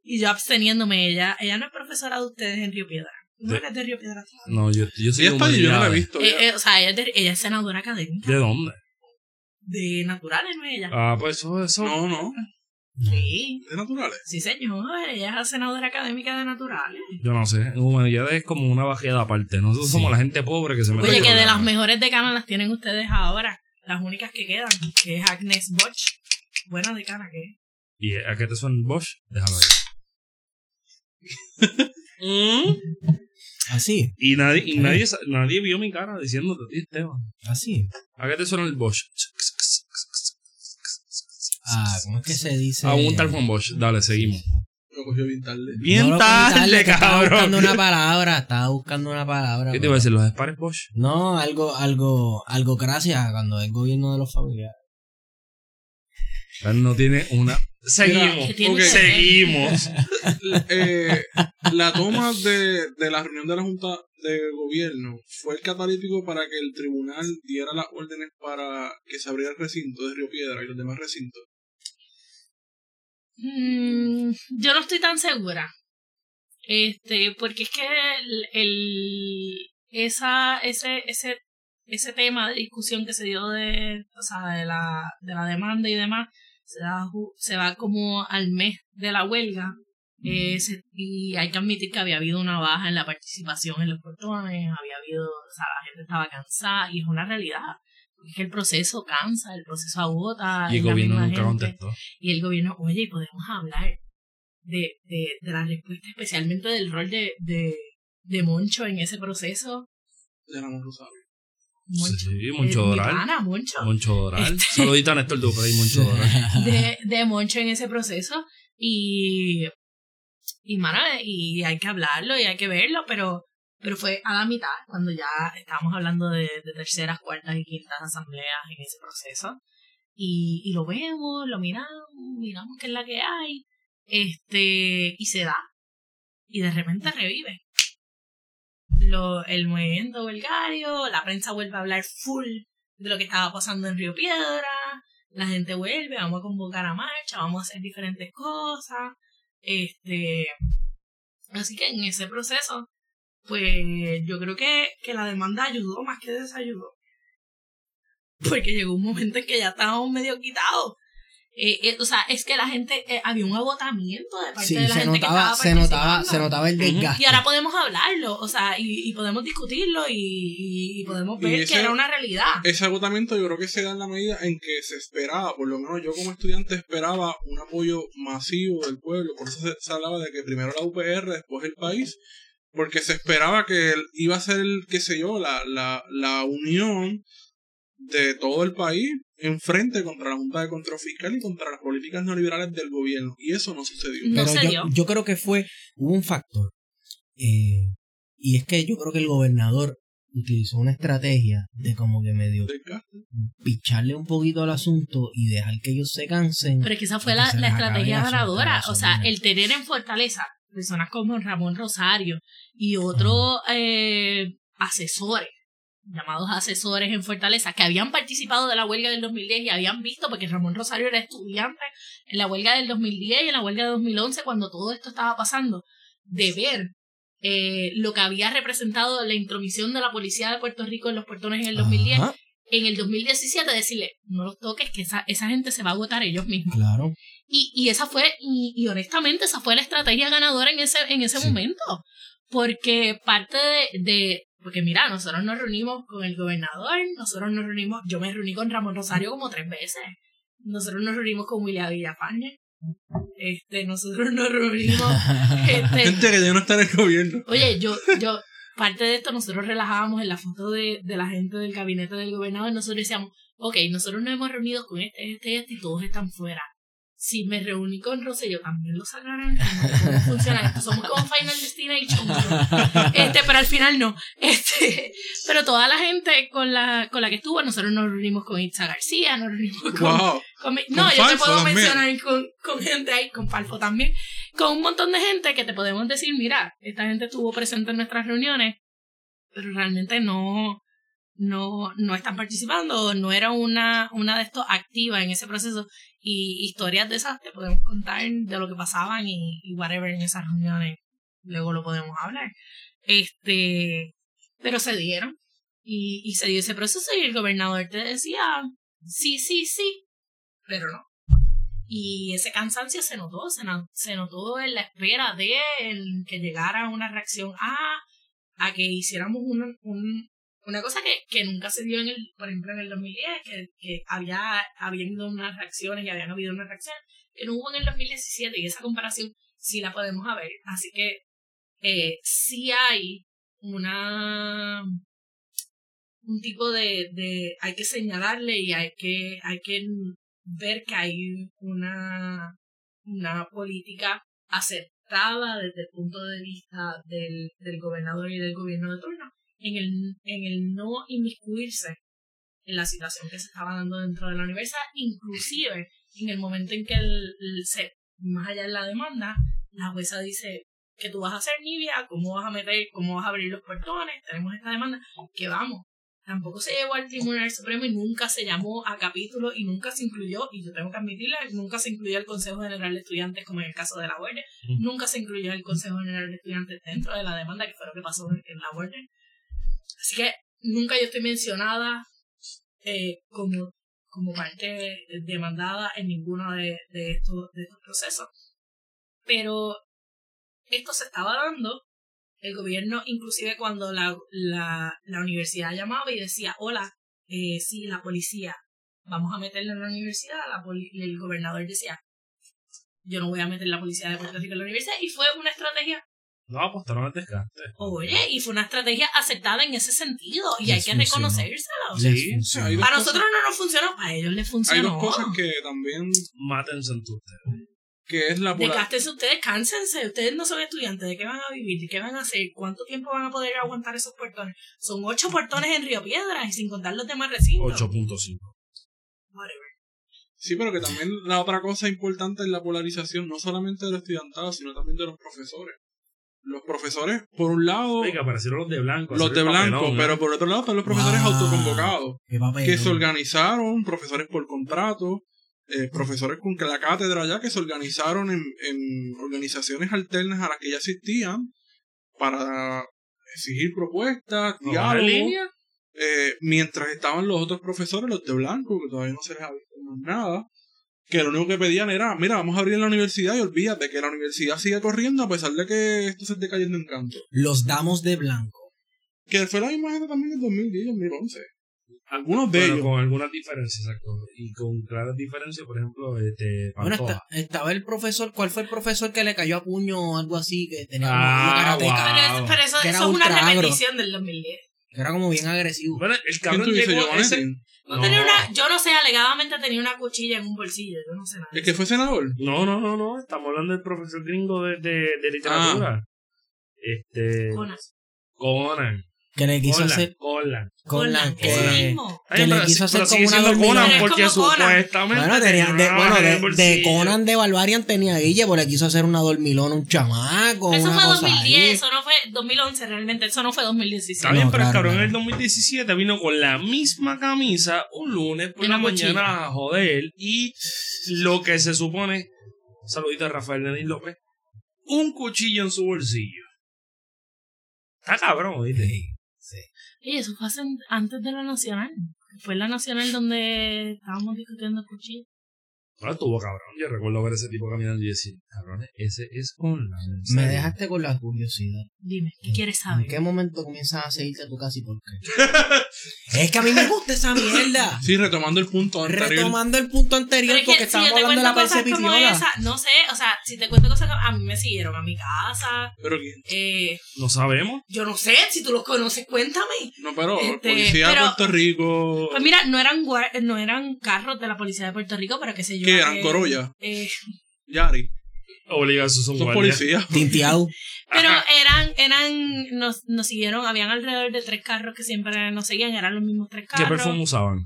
Y yo absteniéndome, ella, ella no es profesora de ustedes en Río Piedra. No De- eres de Río Piedra. No, yo, yo soy Ella está allí, yo no la he visto. Eh, eh, o sea, ella es, de- ella es senadora académica ¿De dónde? de naturales, ¿no es ella? Ah, pues eso, eso. No, no, Sí, de naturales. sí señor, ella es senadora académica de naturales. Yo no sé. En humanidades es como una bajada aparte. Nosotros Sí. somos la gente pobre que se mete Oye, que de las mejores decanas las tienen ustedes ahora. Las únicas que quedan, que es Agnes Bosch. Buena decana que es. ¿Y a qué te suena el Bosch? Déjalo ahí. Mm. Así, Y nadie, y nadie, nadie vio mi cara diciéndote a ti, Esteban. así. ¿A qué te suena el Bosch? Ah, ¿cómo es que se dice? A un tal Juan Bosch. Dale, seguimos. Lo cogió bien tarde. Bien No tarde, que Estaba cabrón. buscando una palabra, estaba buscando una palabra. ¿Qué te iba a decir? ¿Los espares Bosch? No, algo, algo, algo gracias cuando es gobierno de los familiares. No tiene una. Seguimos. Seguimos. Eh, la toma de, de la reunión de la Junta de Gobierno fue el catalítico para que el tribunal diera las órdenes para que se abriera el recinto de Río Piedra y los demás recintos. Mm, yo no estoy tan segura. Este, porque es que el, el- esa, ese, ese, ese tema de discusión que se dio de, o sea, de la, de la demanda y demás, se, da, se va como al mes de la huelga. eh, se- y hay que admitir que había habido una baja en la participación en los portones, había habido, o sea, la gente estaba cansada, y es una realidad. Porque es que el proceso cansa, el proceso agota. Y el gobierno nunca gente. contestó. Y el gobierno, oye, y podemos hablar de, de, de la respuesta, especialmente del rol de, de, de Moncho en ese proceso. De la Rosario. Moncho. Sí, Eh, Moncho mi Doral. pana, Moncho. Moncho Doral. Este- Saludito a Néstor Duprey y Moncho Doral. De, de Moncho en ese proceso. Y, y, mano, y hay que hablarlo y hay que verlo, pero, pero fue a la mitad, cuando ya estábamos hablando de, de terceras, cuartas y quintas asambleas en ese proceso. Y, y lo vemos, lo miramos, miramos qué es la que hay, este, y se da. Y de repente revive. Lo, el movimiento belgario, la prensa vuelve a hablar full de lo que estaba pasando en Río Piedra, la gente vuelve, vamos a convocar a marcha, vamos a hacer diferentes cosas. Este, así que en ese proceso, pues yo creo que, que la demanda ayudó más que desayudó. Porque llegó un momento en que ya estábamos medio quitados. Eh, eh, o sea, es que la gente, eh, había un agotamiento de parte Sí, de la se gente que notaba, estaba se notaba, participando. se notaba el desgaste. Y ahora podemos hablarlo, o sea, y, y podemos discutirlo y, podemos Y ver ese- que era una realidad. Ese agotamiento yo creo que se da en la medida en que se esperaba, por lo menos yo como estudiante esperaba un apoyo masivo del pueblo, por eso se, se hablaba de que primero la UPR, después el país, porque se esperaba que iba a ser, el, qué sé yo, la, la, la unión de todo el país en frente contra la Junta de Control Fiscal y contra las políticas neoliberales del gobierno. Y eso no sucedió. No Pero yo, creo que fue, hubo un factor. eh, y es que yo creo que el gobernador utilizó una estrategia de como que medio picharle un poquito al asunto y dejar que ellos se cansen. Pero es que esa fue la, la estrategia ganadora. O sea, el tener en Fortaleza personas como Ramón Rosario y otros eh, asesores, llamados asesores en Fortaleza, que habían participado de la huelga del 2010 y habían visto, porque Ramón Rosario era estudiante en la huelga del 2010 y en la huelga de 2011, cuando todo esto estaba pasando, de ver eh, lo que había representado la intromisión de la policía de Puerto Rico en los portones en el 2010 Ajá, en el 2017 decirle, no los toques, que esa, esa gente se va a agotar ellos mismos. claro. Y, y esa fue, y, y honestamente, esa fue la estrategia ganadora en ese, en ese Sí. momento. Porque parte de, de, porque mira, nosotros nos reunimos con el gobernador, nosotros nos reunimos, yo me reuní con Ramón Rosario como tres veces. Nosotros nos reunimos con William Villafañe. Este, nosotros nos reunimos, este, Gente que ya no está en el gobierno. Oye, yo, yo, parte de esto, nosotros relajábamos en la foto de, de la gente del gabinete del gobernador, nosotros decíamos, ok, nosotros nos hemos reunido con este, este y este y todos están fuera. Si me reuní con Rosselló, también lo sacarán. ¿Cómo funciona esto? Somos como Final Destination. ¿no? Este, pero al final no. Este, pero toda la gente con la, con la que estuvo, nosotros nos reunimos con Itza García, nos reunimos con, Wow. con mi- Con no, yo te puedo también. mencionar con, con gente ahí, con Falfo también, con un montón de gente que te podemos decir, mira, esta gente estuvo presente en nuestras reuniones, pero realmente no, no, no están participando, no era una, una de estos activa en ese proceso. Y historias de esas te podemos contar de lo que pasaban y, y whatever en esas reuniones. Luego lo podemos hablar. Este, pero se dieron. Y, y se dio ese proceso y el gobernador te decía, sí, sí, sí, pero no. Y ese cansancio se notó, se, se notó en la espera de que llegara una reacción a, a que hiciéramos un- una cosa que, que nunca se dio en el, por ejemplo, en el 2010, que, que había habiendo unas reacciones y habían habido unas reacciones que no hubo en el 2017 y esa comparación sí la podemos ver. Así que eh, sí hay una un tipo de, de hay que señalarle y hay que hay que ver que hay una una política aceptada desde el punto de vista del, del gobernador y del gobierno de turno en el, en el no inmiscuirse en la situación que se estaba dando dentro de la universidad, inclusive en el momento en que el, el- se, más allá de la demanda, la jueza dice que tú vas a hacer Nivia, cómo vas a meter, cómo vas a abrir los portones, tenemos esta demanda, que vamos. Tampoco se llevó al Tribunal Supremo y nunca se llamó a capítulo y nunca se incluyó, y yo tengo que admitirlo, nunca se incluyó el Consejo General de Estudiantes como en el caso de la Guardia, nunca se incluyó el Consejo General de Estudiantes dentro de la demanda, que fue lo que pasó en en la Guardia. Así que nunca yo estoy mencionada eh, como, como parte demandada en ninguno de, de, estos, de estos procesos. Pero esto se estaba dando, el gobierno, inclusive cuando la, la, la universidad llamaba y decía, hola, eh, sí, la policía, vamos a meterla en la universidad, la poli- el gobernador decía, yo no voy a meter la policía de Puerto Rico en la universidad, y fue una estrategia No apostaron al desgaste. Oye, y fue una estrategia aceptada en ese sentido y Les hay que. Les Sí, hay Para cosas- nosotros no nos funcionó, para ellos les Hay funcionó. dos cosas que también, Mátense entre ustedes. que es la Desgástense ustedes, cánsense. Ustedes no son estudiantes. ¿De qué van a vivir? ¿De qué van a hacer? ¿Cuánto tiempo van a poder aguantar esos portones? Son ocho portones en Río Piedras y sin contar los demás recintos. 8.5. Whatever. Sí, pero que también la otra cosa importante es la polarización, no solamente del estudiantado, sino también de los profesores. Los profesores, por un lado, Oiga, aparecieron los de blanco. los de blanco, papelón, ¿eh? pero por otro lado están los profesores Wow. autoconvocados, que se organizaron, profesores por contrato, eh, profesores con que la cátedra ya que se organizaron en, en organizaciones alternas a las que ya existían para exigir propuestas, ¿No línea? eh, mientras estaban los otros profesores, los de blanco, que todavía no se les ha visto más nada, que lo único que pedían era, mira, vamos a abrir la universidad y olvídate que la universidad sigue corriendo a pesar de que esto se esté cayendo en canto. Los damos de blanco. Que fue la misma gente también en 2010 y 2011. Algunos de Bueno, ellos. con algunas diferencias, exacto. Y con claras diferencias, por ejemplo, este, Bueno, está- estaba el profesor, ¿cuál fue el profesor que le cayó a puño o algo así? Que tenía Ah, una karateca, wow. Pero, es- pero eso, es una repetición del 2010. Que era como bien agresivo. Bueno, el ¿Quién cabrón llegó ese... No No. tenía una, yo no sé, alegadamente tenía una cuchilla en un bolsillo. Yo no sé nada. ¿El que fue senador? No, no, no, no. Estamos hablando del profesor gringo de, de, de literatura. Ah. Este... Jonas. Conan. Que le quiso hacer. Conlan, Conlan, ese que, mismo. Ay, que le quiso hacer como una Conan porque supuestamente Bueno, tenía, de, bueno, de. Conan de Barbarian tenía Guille, porque le quiso hacer una dormilona un chamaco. Eso una fue cosa 2010, ahí. eso no fue 2011 realmente, eso no fue 2017. Está bien, No, pero el claro, cabrón en el 2017 vino con la misma camisa un lunes por la mochila. mañana a joder. Y lo que se supone, saludito a Rafael Denis López, un cuchillo en su bolsillo. Está cabrón, ¿viste? Y eso fue antes de la nacional. Fue la nacional donde estábamos discutiendo el cuchillo. Ahora estuvo cabrón. Yo recuerdo ver ese tipo caminando y decir, cabrón, ese es con la. Me dejaste con la curiosidad. Dime, ¿qué quieres ¿En saber? qué momento comienzas a seguirte a tu casa y por qué? es que a mí me gusta esa mierda. Sí, retomando el punto anterior. Retomando el punto anterior, Pero es que porque si estábamos hablando de la esa, no sé, o sea, si te cuento cosas como, a mí me siguieron a mi casa, Pero quién? eh, No sabemos. yo no sé, si tú los conoces, cuéntame. No, pero Este, policía de pero- Puerto Rico. Pues mira, no eran no eran carros de la policía de Puerto Rico, pero qué sé yo. ¿Qué eran? eh, Corolla. eh, Yari. Obliga, esos son policías. Tinteado. pero eran, eran, nos, nos siguieron, habían alrededor de tres carros que siempre nos seguían, eran los mismos tres ¿Qué carros. perfume usaban?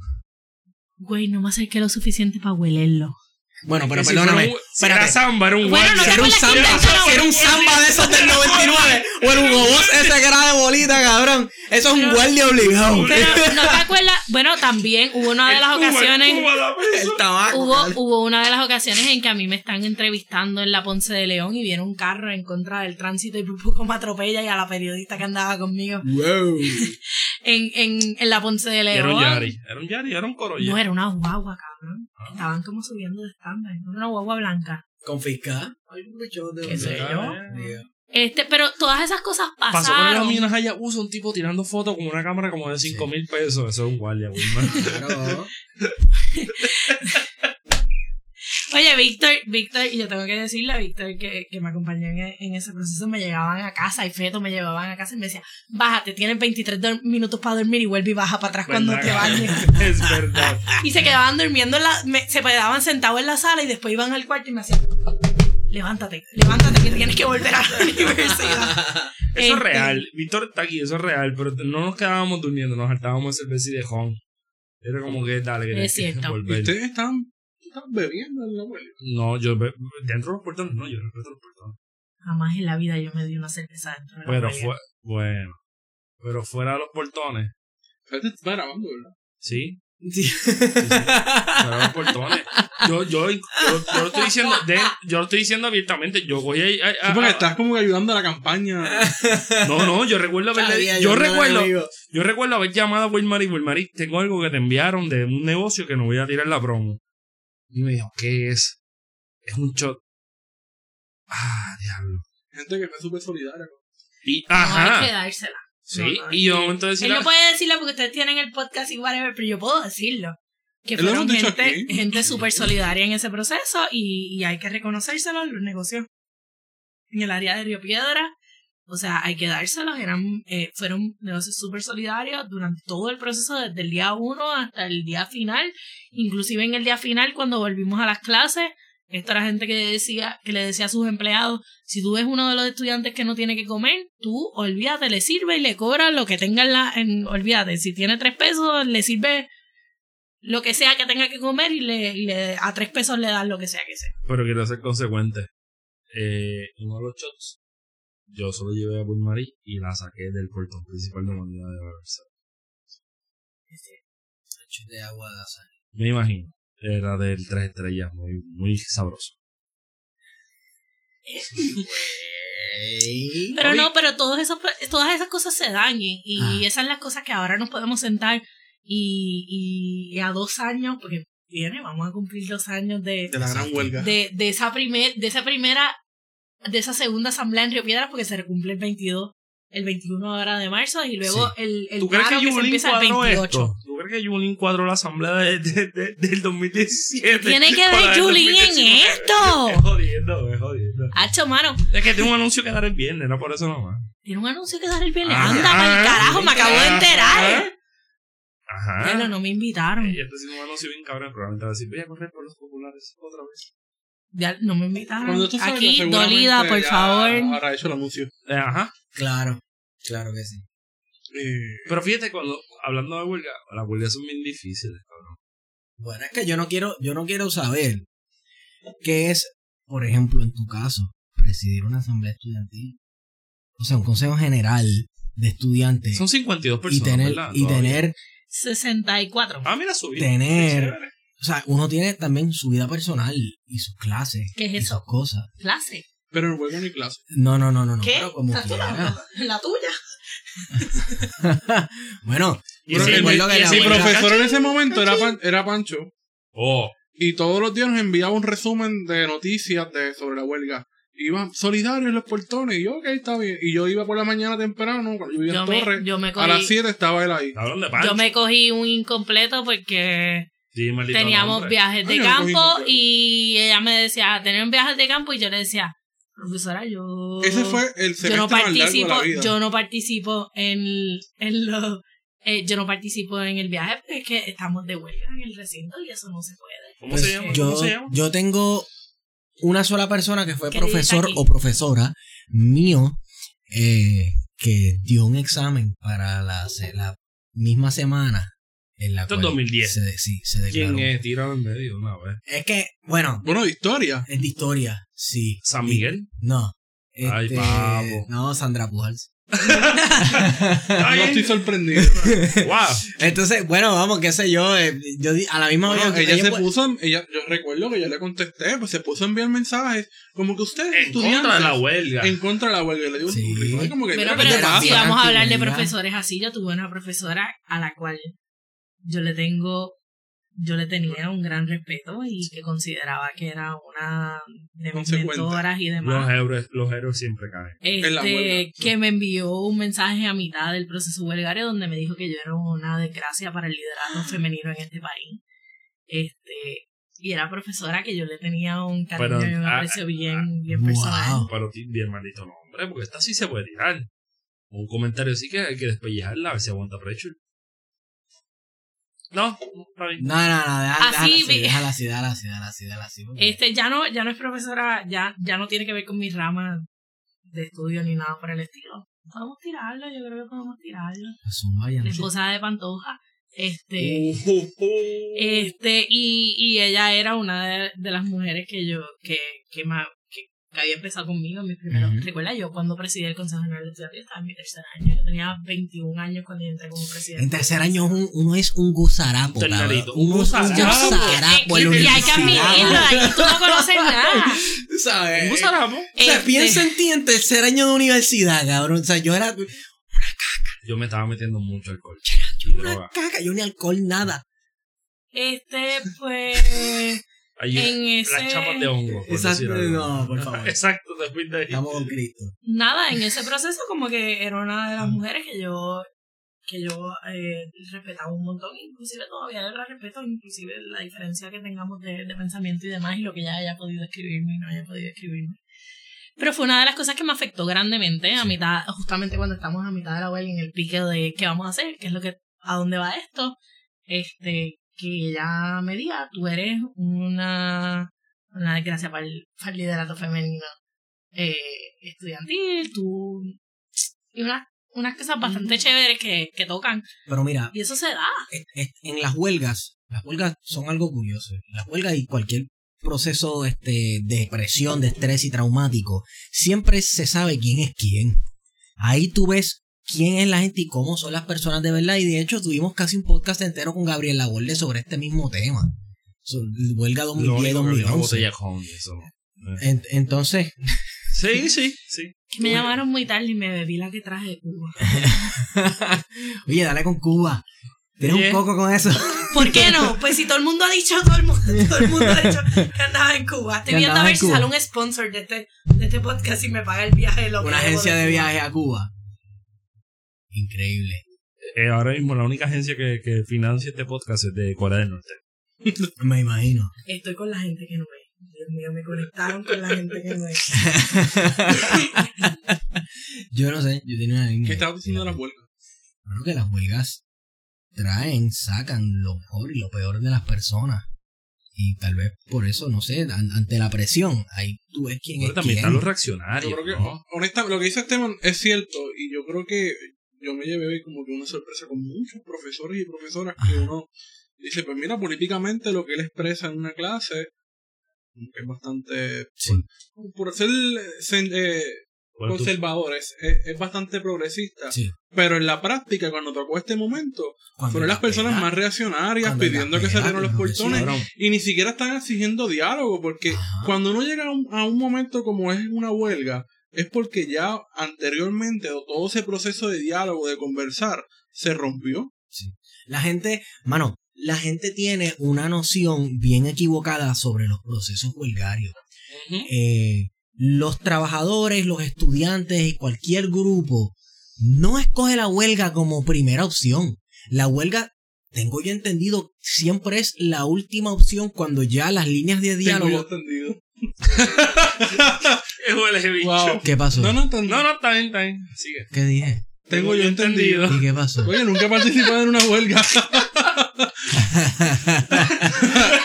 Güey, no me acerqué lo suficiente para huelerlo. Bueno, pero perdóname. un- Si era samba, era un Bueno, no era un samba, era un samba de esos del 99. O el Hugo Boss ese que era de bolita, cabrón. Eso es un guardia obligado. Pero no te acuerdas, bueno, también hubo una de las ocasiones. Hubo, hubo una de las ocasiones en que a mí me están entrevistando en la Ponce de León y viene un carro en contra del tránsito y por poco me atropella y a la periodista que andaba conmigo Wow. en, en, en la Ponce de Era un León. Yari. Era un Yari, era un Corolla. No, era una guagua, cabrón. Estaban como subiendo de estándar. Era una guagua blanca. Bichote. ¿Qué sé Ah, yo? eh. Este, pero todas esas cosas Pasó con las pasaron. minas allá, usa un tipo tirando fotos con una cámara como de 5 mil pesos. Eso es un guardia, Wilmar. Oye, Víctor, Víctor, y yo tengo que decirle a Víctor que, que me acompañó en, en ese proceso, me llegaban a casa y Feto me llevaban a casa y me decía, bájate, tienes 23 dor- minutos para dormir y vuelve y baja para atrás cuando te ¿Verdad, bañes. Es verdad. Y se quedaban durmiendo en la, me- se quedaban sentados en la sala y después iban al cuarto y me hacían, levántate, levántate que tienes que volver a la universidad. Eso es Este, real. Víctor está aquí, eso es real. Pero no nos quedábamos durmiendo, nos hartábamos de cerveza y de jón. Era como que dale, que Es que cierto. ¿Y volver. ustedes están, están bebiendo en la huelga? No, yo dentro de los portones, no, yo respeto los portones. Jamás en la vida yo me di una cerveza dentro de la Pero huelga. fue, bueno. Pero fuera de los portones, Ustedes están grabando, ¿verdad? sí. Sí. Fuera de los portones. Yo, yo, yo, yo lo estoy diciendo, de- yo lo estoy diciendo abiertamente. Yo voy a, a- Sí, a- porque a- estás como que ayudando a la campaña. No, no, yo recuerdo haberle, yo recuerdo, yo recuerdo haber llamado a Wilmary, Wilmary, tengo algo que te enviaron de un negocio que no voy a tirar la promo. Y me dijo, ¿qué es? Es un shot. Ah, diablo. Gente que fue súper solidaria. Y, No hay que ajá. dársela. Sí, No, no, y yo momento Él no puede decirlo porque ustedes tienen el podcast y whatever, pero yo puedo decirlo. Que fueron gente, gente súper solidaria en ese proceso y, y hay que reconocérselo los negocios en el área de Río Piedra. O sea, hay que dárselos. Eran, eh, fueron negocios súper solidarios durante todo el proceso, desde el día uno hasta el día final. Inclusive en el día final, cuando volvimos a las clases, esta era gente que decía, que le decía a sus empleados, si tú ves uno de los estudiantes que no tiene que comer, tú olvídate, le sirve y le cobra lo que tenga en la, en, olvídate, si tiene tres pesos, le sirve lo que sea que tenga que comer y le, y le a tres pesos le das lo que sea que sea. pero quiero ser consecuente. Eh, uno los shots, yo solo llevé a Wilmary y la saqué del portón principal de la unidad de Barça. de agua de azar. Me imagino. Era del tres estrellas, muy, muy sabroso. Pero no, pero todos esos, todas esas cosas se dan y, y Ah. esas son las cosas que ahora nos podemos sentar y, y a dos años, porque viene, vamos a cumplir dos años de, De la gran huelga. de, de esa primer, de esa primera, de esa segunda asamblea en Río Piedras, porque se cumple el 22, el 21 ahora de marzo, y luego el, el ¿Tú crees que paro que se empieza el cuadró 28. esto? ¿Tú crees que Yulín cuadró la asamblea de, de- de- del 2017? Tiene que ver del Yulín en 2019? esto. Es jodiendo, es jodiendo. Hacho, mano, Es que tiene un anuncio que dar el viernes, no por eso nomás. tiene un anuncio que dar el viernes. Ajá. Anda, para el carajo, me acabo de enterar. Ajá. Bueno, no me invitaron. Ella está haciendo un anuncio bien cabrón, probablemente va a decir, voy a correr por los populares otra vez. Ya, no me invitaron. Aquí, dolida, por favor. Habrá hecho el anuncio. Eh, ajá. Claro, claro que sí. Eh, Pero fíjate, cuando hablando de huelga, las huelgas son bien difíciles, cabrón. Bueno, es que yo no quiero, yo no quiero saber qué es, por ejemplo, en tu caso, presidir una asamblea estudiantil. O sea, un consejo general de estudiantes. Son 52 y personas, tener, ¿verdad? y Todavía. tener, 64. Ah, mira, subí. tener-. O sea, uno tiene también su vida personal y sus clases. ¿Qué es y eso? sus cosas. Clase. pero en juego ni clase. No, no, no, no, no. ¿Qué? Pero como ¿Estás quiera. La tuya. bueno, Y si- el- que y la profesor en ese momento era, Pan- era Pancho. Oh, Y todos los días nos enviaba un resumen de noticias de, sobre la huelga. Iban solidarios en los portones. Y yo, ok, está bien. Y yo iba por la mañana temprano, cuando yo vivía en me, Torres. yo me A las cogí, 7 estaba él ahí. yo me cogí un incompleto porque Sí, teníamos nombre. viajes de campo y ella me decía, tenemos viajes de campo y yo le decía, profesora, yo... Ese fue el yo no más largo de participo, la vida. yo no participo en, en lo, eh, yo no participo en el viaje porque es que estamos de huelga en el recinto y eso no se puede. ¿Cómo Pues se llama? yo, ¿Cómo se llama? yo tengo una sola persona que fue ¿Qué dice profesor o profesora mío eh, que dio un examen para la, la misma semana en la Esto es cual 2010. se, sí, se declaró. ¿Quién es? Tíralo en medio una vez. Es que, bueno, Bueno, de historia. es de historia, sí. ¿San Y- Miguel? no. Ay, Este, papo. No, Sandra Pujals. Está No estoy sorprendido. Wow. Entonces, bueno, vamos, qué sé yo. eh, yo a la misma Bueno, vez. ella se pues- puso, ella, yo recuerdo que yo le contesté, pues se puso a enviar mensajes como que ustedes En contra de la huelga. en contra de la huelga. Le digo, Sí. "Ay, como que Pero, mira, pero ¿qué te era pasa?". si vamos a hablar de profesores así, yo tuve una profesora a la cual yo le tengo, yo le tenía un gran respeto y que consideraba que era una de mis mentoras y Los demás. héroes, los héroes siempre caen. Este, sí. que me envió un mensaje a mitad del proceso huelgario donde me dijo que yo era una desgracia para el liderazgo femenino en este país. Este, y era profesora que yo le tenía un cariño Pero, y un ah, aprecio bien, bien wow. personal. Pero bien maldito nombre, porque esta sí se puede tirar. Un comentario así que hay que despellejarla a ver si aguanta precho. No, no, está bien. No, no, no, déjala, Así déjala así, déjala así, déjala así, déjala así, déjala así. porque- Este, ya no, ya no es profesora, ya, ya no tiene que ver con mi rama de estudio ni nada por el estilo. Podemos tirarlo, yo creo que podemos tirarlo. Sé. esposa de Pantoja. Este, este, y, y ella era una de, de las mujeres que yo, que, que, ma- que, había empezado conmigo en mis primeros. Ujú. Recuerda, yo cuando presidí el Consejo General de Estudiantes estaba en mi tercer año. Yo tenía 21 años cuando yo entré como presidente. En tercer año un- uno es un gusarapo, Un cabrón. un es un gusarapo. gusarapo en la y hay que admitirlo, ahí tú no conoces nada. ¿Sabes? Un gusarapo. O sea, Este, piensa en ti en tercer año de universidad, cabrón. O sea, yo era Yo me estaba metiendo mucho alcohol. yo una droga. caca, yo ni alcohol, nada. Este, pues. Ahí, en ese- Las chapas de hongo. por Exacto, decir algo. no, por favor. Exacto, te fuiste ahí. Estamos con Cristo. nada, en ese proceso como que era una de las mujeres que yo que yo eh, respetaba un montón, inclusive todavía la respeto, inclusive la diferencia que tengamos de, de pensamiento y demás, y lo que ella haya podido escribirme y no haya podido escribirme. Pero fue una de las cosas que me afectó grandemente a mitad, justamente cuando estamos a mitad de la huelga en el pique de qué vamos a hacer, qué es lo que, a dónde va esto, este, que ella me diga, tú eres una, una desgracia para el, para el liderato femenino eh, estudiantil, tú y unas, unas cosas bastante chéveres que, que tocan Pero mira, y eso se da. es- es- en las huelgas, las huelgas son algo curioso. Las huelgas y cualquier proceso este, de presión, de estrés y traumático, siempre se sabe quién es quién. Ahí tú ves quién es la gente y cómo son las personas de verdad. Y de hecho tuvimos casi un podcast entero con Gabriel Laborde sobre este mismo tema. Sobre huelga Lo único que había una 2010-2011. botella con eso. no. En- entonces, Sí, sí, sí. Que me llamaron muy tarde y me bebí la que traje de Cuba. oye, dale con Cuba. Tienes un coco con eso. ¿Por qué no? Pues si todo el mundo ha dicho, todo el mundo, todo el mundo ha dicho que andaba en Cuba. Estoy viendo a ver si sale un sponsor de este, de este podcast y me paga el viaje. Lo que Una agencia de viaje a Cuba. Increíble. Eh, ahora mismo la única agencia que, que financia este podcast es de Corea del Norte. Me imagino. Estoy con la gente que no ve. Dios mío, me conectaron con la gente que no ve. yo no sé, yo tenía una línea. ¿Qué estabas diciendo de las huelgas? Creo que las huelgas traen, sacan lo mejor y lo peor de las personas. Y tal vez por eso, no sé, an- ante la presión, ahí tú ves quién Pero es también quién. están los reaccionarios. Yo creo que, ¿no? honestamente, lo que dice Esteban es cierto y yo creo que yo me llevé como que una sorpresa con muchos profesores y profesoras que uno dice, pues mira, políticamente lo que él expresa en una clase que es bastante, Sí. por, por ser eh, tú- conservador, es, es, es bastante progresista. Sí. Pero en la práctica, cuando tocó este momento, Cuando fueron la las personas más reaccionarias pidiendo que se abrieran los portones y ni siquiera están exigiendo diálogo, porque Ajá. cuando uno llega a un, a un momento como es una huelga, es porque ya anteriormente todo ese proceso de diálogo, de conversar, se rompió. La gente, mano, la gente tiene una noción bien equivocada sobre los procesos huelgarios. Eh, los trabajadores, los estudiantes y cualquier grupo no escoge la huelga como primera opción. La huelga, tengo yo entendido, siempre es la última opción cuando ya las líneas de diálogo. Es huele bicho. Wow. ¿Qué pasó? No, no, entendí. No, no, está bien, está bien. Sigue. ¿Qué dije? Tengo yo entendido. ¿Y qué pasó? Oye, nunca he participado en una huelga.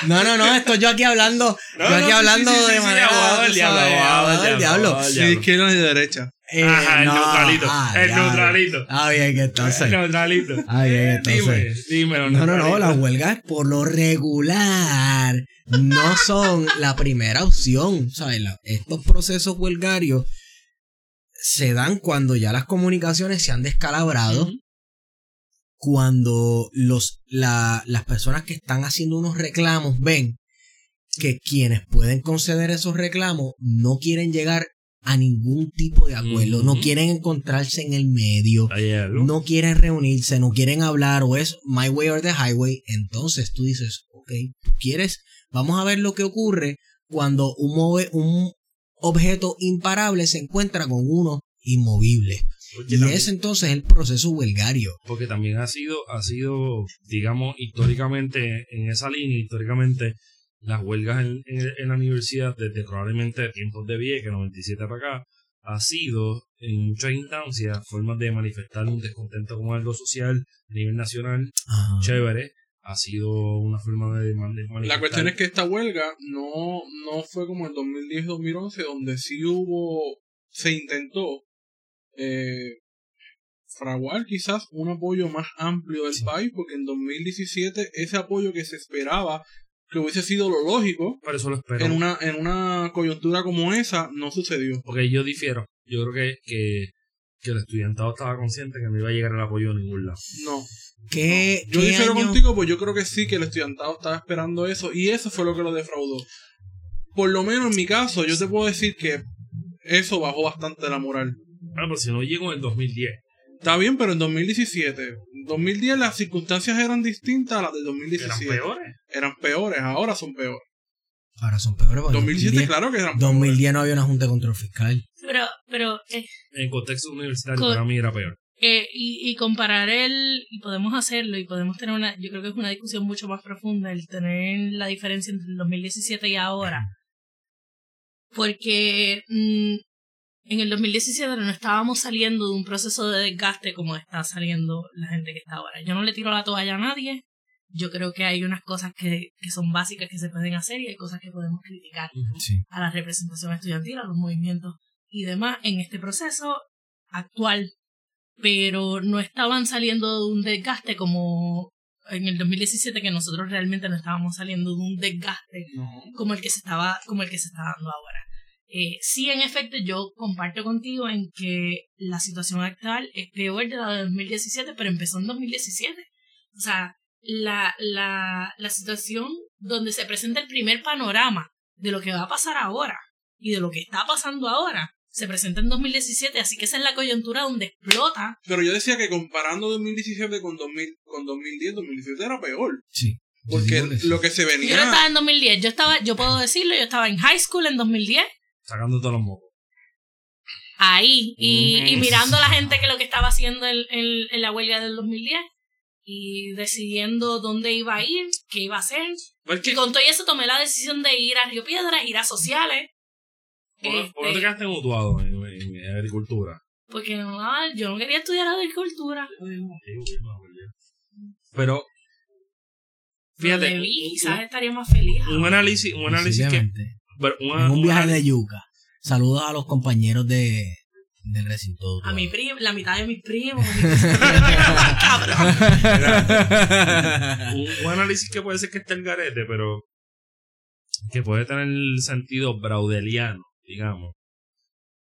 no, no, no, estoy yo aquí hablando, No, yo aquí no, hablando sí, sí, de sí, manera abogado del diablo, abogado del diablo, diablo. izquierda y derecha. Eh, Ajá, el no, neutralito. ah, el neutralito. Ah, bien, que entonces. El neutralito. Ah, bien, entonces. Dime, dímelo. No, no, no, las huelgas por lo regular no son la primera opción. ¿sabes? La- estos procesos huelgarios se dan cuando ya las comunicaciones se han descalabrado, cuando los, la- las personas que están haciendo unos reclamos ven que quienes pueden conceder esos reclamos no quieren llegar a ningún tipo de acuerdo, no quieren encontrarse en el medio no quieren reunirse, no quieren hablar o es my way or the highway, entonces tú dices, ok, tú quieres, vamos a ver lo que ocurre cuando un, move- un objeto imparable se encuentra con uno inmovible. Porque Y también- es entonces el proceso huelgario. porque también ha sido, ha sido, digamos, históricamente, en esa línea, históricamente, las huelgas en, en- en la universidad, desde probablemente tiempos de Vieques, 97 para acá, ha sido, en muchas instancias, formas de manifestar un descontento con algo social a nivel nacional, Ajá. chévere, ha sido una forma de, de manifestar. La cuestión es que esta huelga no, no fue como en 2010-2011, donde sí hubo, se intentó eh, fraguar quizás un apoyo más amplio del Sí. país, porque en 2017 ese apoyo que se esperaba, que hubiese sido lo lógico, Por eso lo espero. en una, en una coyuntura como esa, no sucedió. Porque yo difiero. Yo creo que, que, que el estudiantado estaba consciente que no iba a llegar el apoyo a ningún lado. No. ¿Qué, Yo qué difiero año- contigo, pues yo creo que sí, que el estudiantado estaba esperando eso, y eso fue lo que lo defraudó. Por lo menos en mi caso, yo te puedo decir que eso bajó bastante la moral. Ah, pues si no llegó en el 2010. Está bien, pero en 2017. En 2010 las circunstancias eran distintas a las de Eran 2017. peores. Eran peores, ahora son peores. Ahora son peores. porque 2017, 2010, claro que eran peores. 2010 no había una junta de control fiscal. Pero, pero eh, En contexto universitario Co- para mí era peor. eh, y, y comparar el, y podemos hacerlo, y podemos tener una, yo creo que es una discusión mucho más profunda el tener la diferencia entre el 2017 y ahora. Porque mm, en el 2017 no estábamos saliendo de un proceso de desgaste como está saliendo la gente que está ahora. Yo no le tiro la toalla a nadie. Yo creo que hay unas cosas que, que son básicas que se pueden hacer y hay cosas que podemos criticar Sí. a la representación estudiantil, a los movimientos y demás en este proceso actual, pero no estaban saliendo de un desgaste como en el 2017 que nosotros realmente no estábamos saliendo de un desgaste como el que se estaba como el que se está dando ahora. Eh, sí, en efecto, yo comparto contigo en que la situación actual es peor de la de 2017, pero empezó en 2017. O sea, la, la, la situación donde se presenta el primer panorama de lo que va a pasar ahora y de lo que está pasando ahora se presenta en 2017, así que esa es la coyuntura donde explota. Pero yo decía que comparando 2017 con, 2000, con 2010, 2017 era peor. Sí. Yo Porque lo que se Yo no venía... estaba en 2010, yo estaba, yo puedo decirlo, yo estaba en high school en 2010, Sacando todos los mocos. ahí, y, y Mm. mirando a la gente que lo que estaba haciendo en, en- en la huelga del 2010 y decidiendo dónde iba a ir, qué iba a hacer. Porque, Y con todo eso tomé la decisión de ir a Río Piedras, ir a sociales. ¿por, por qué te Este, quedaste en Utuado en, en- en agricultura? porque no, yo no quería estudiar agricultura. Pero, Fíjate, quizás estaría más feliz. un, un análisis, un análisis que. Posiblemente. pero una- En un un viaje de yuca. Saludos a los compañeros de, Del recinto. A mi primo, la mitad de mis primos. mi- Cabrón. un buen análisis que puede ser que esté el garete, pero que puede tener el sentido braudeliano, digamos.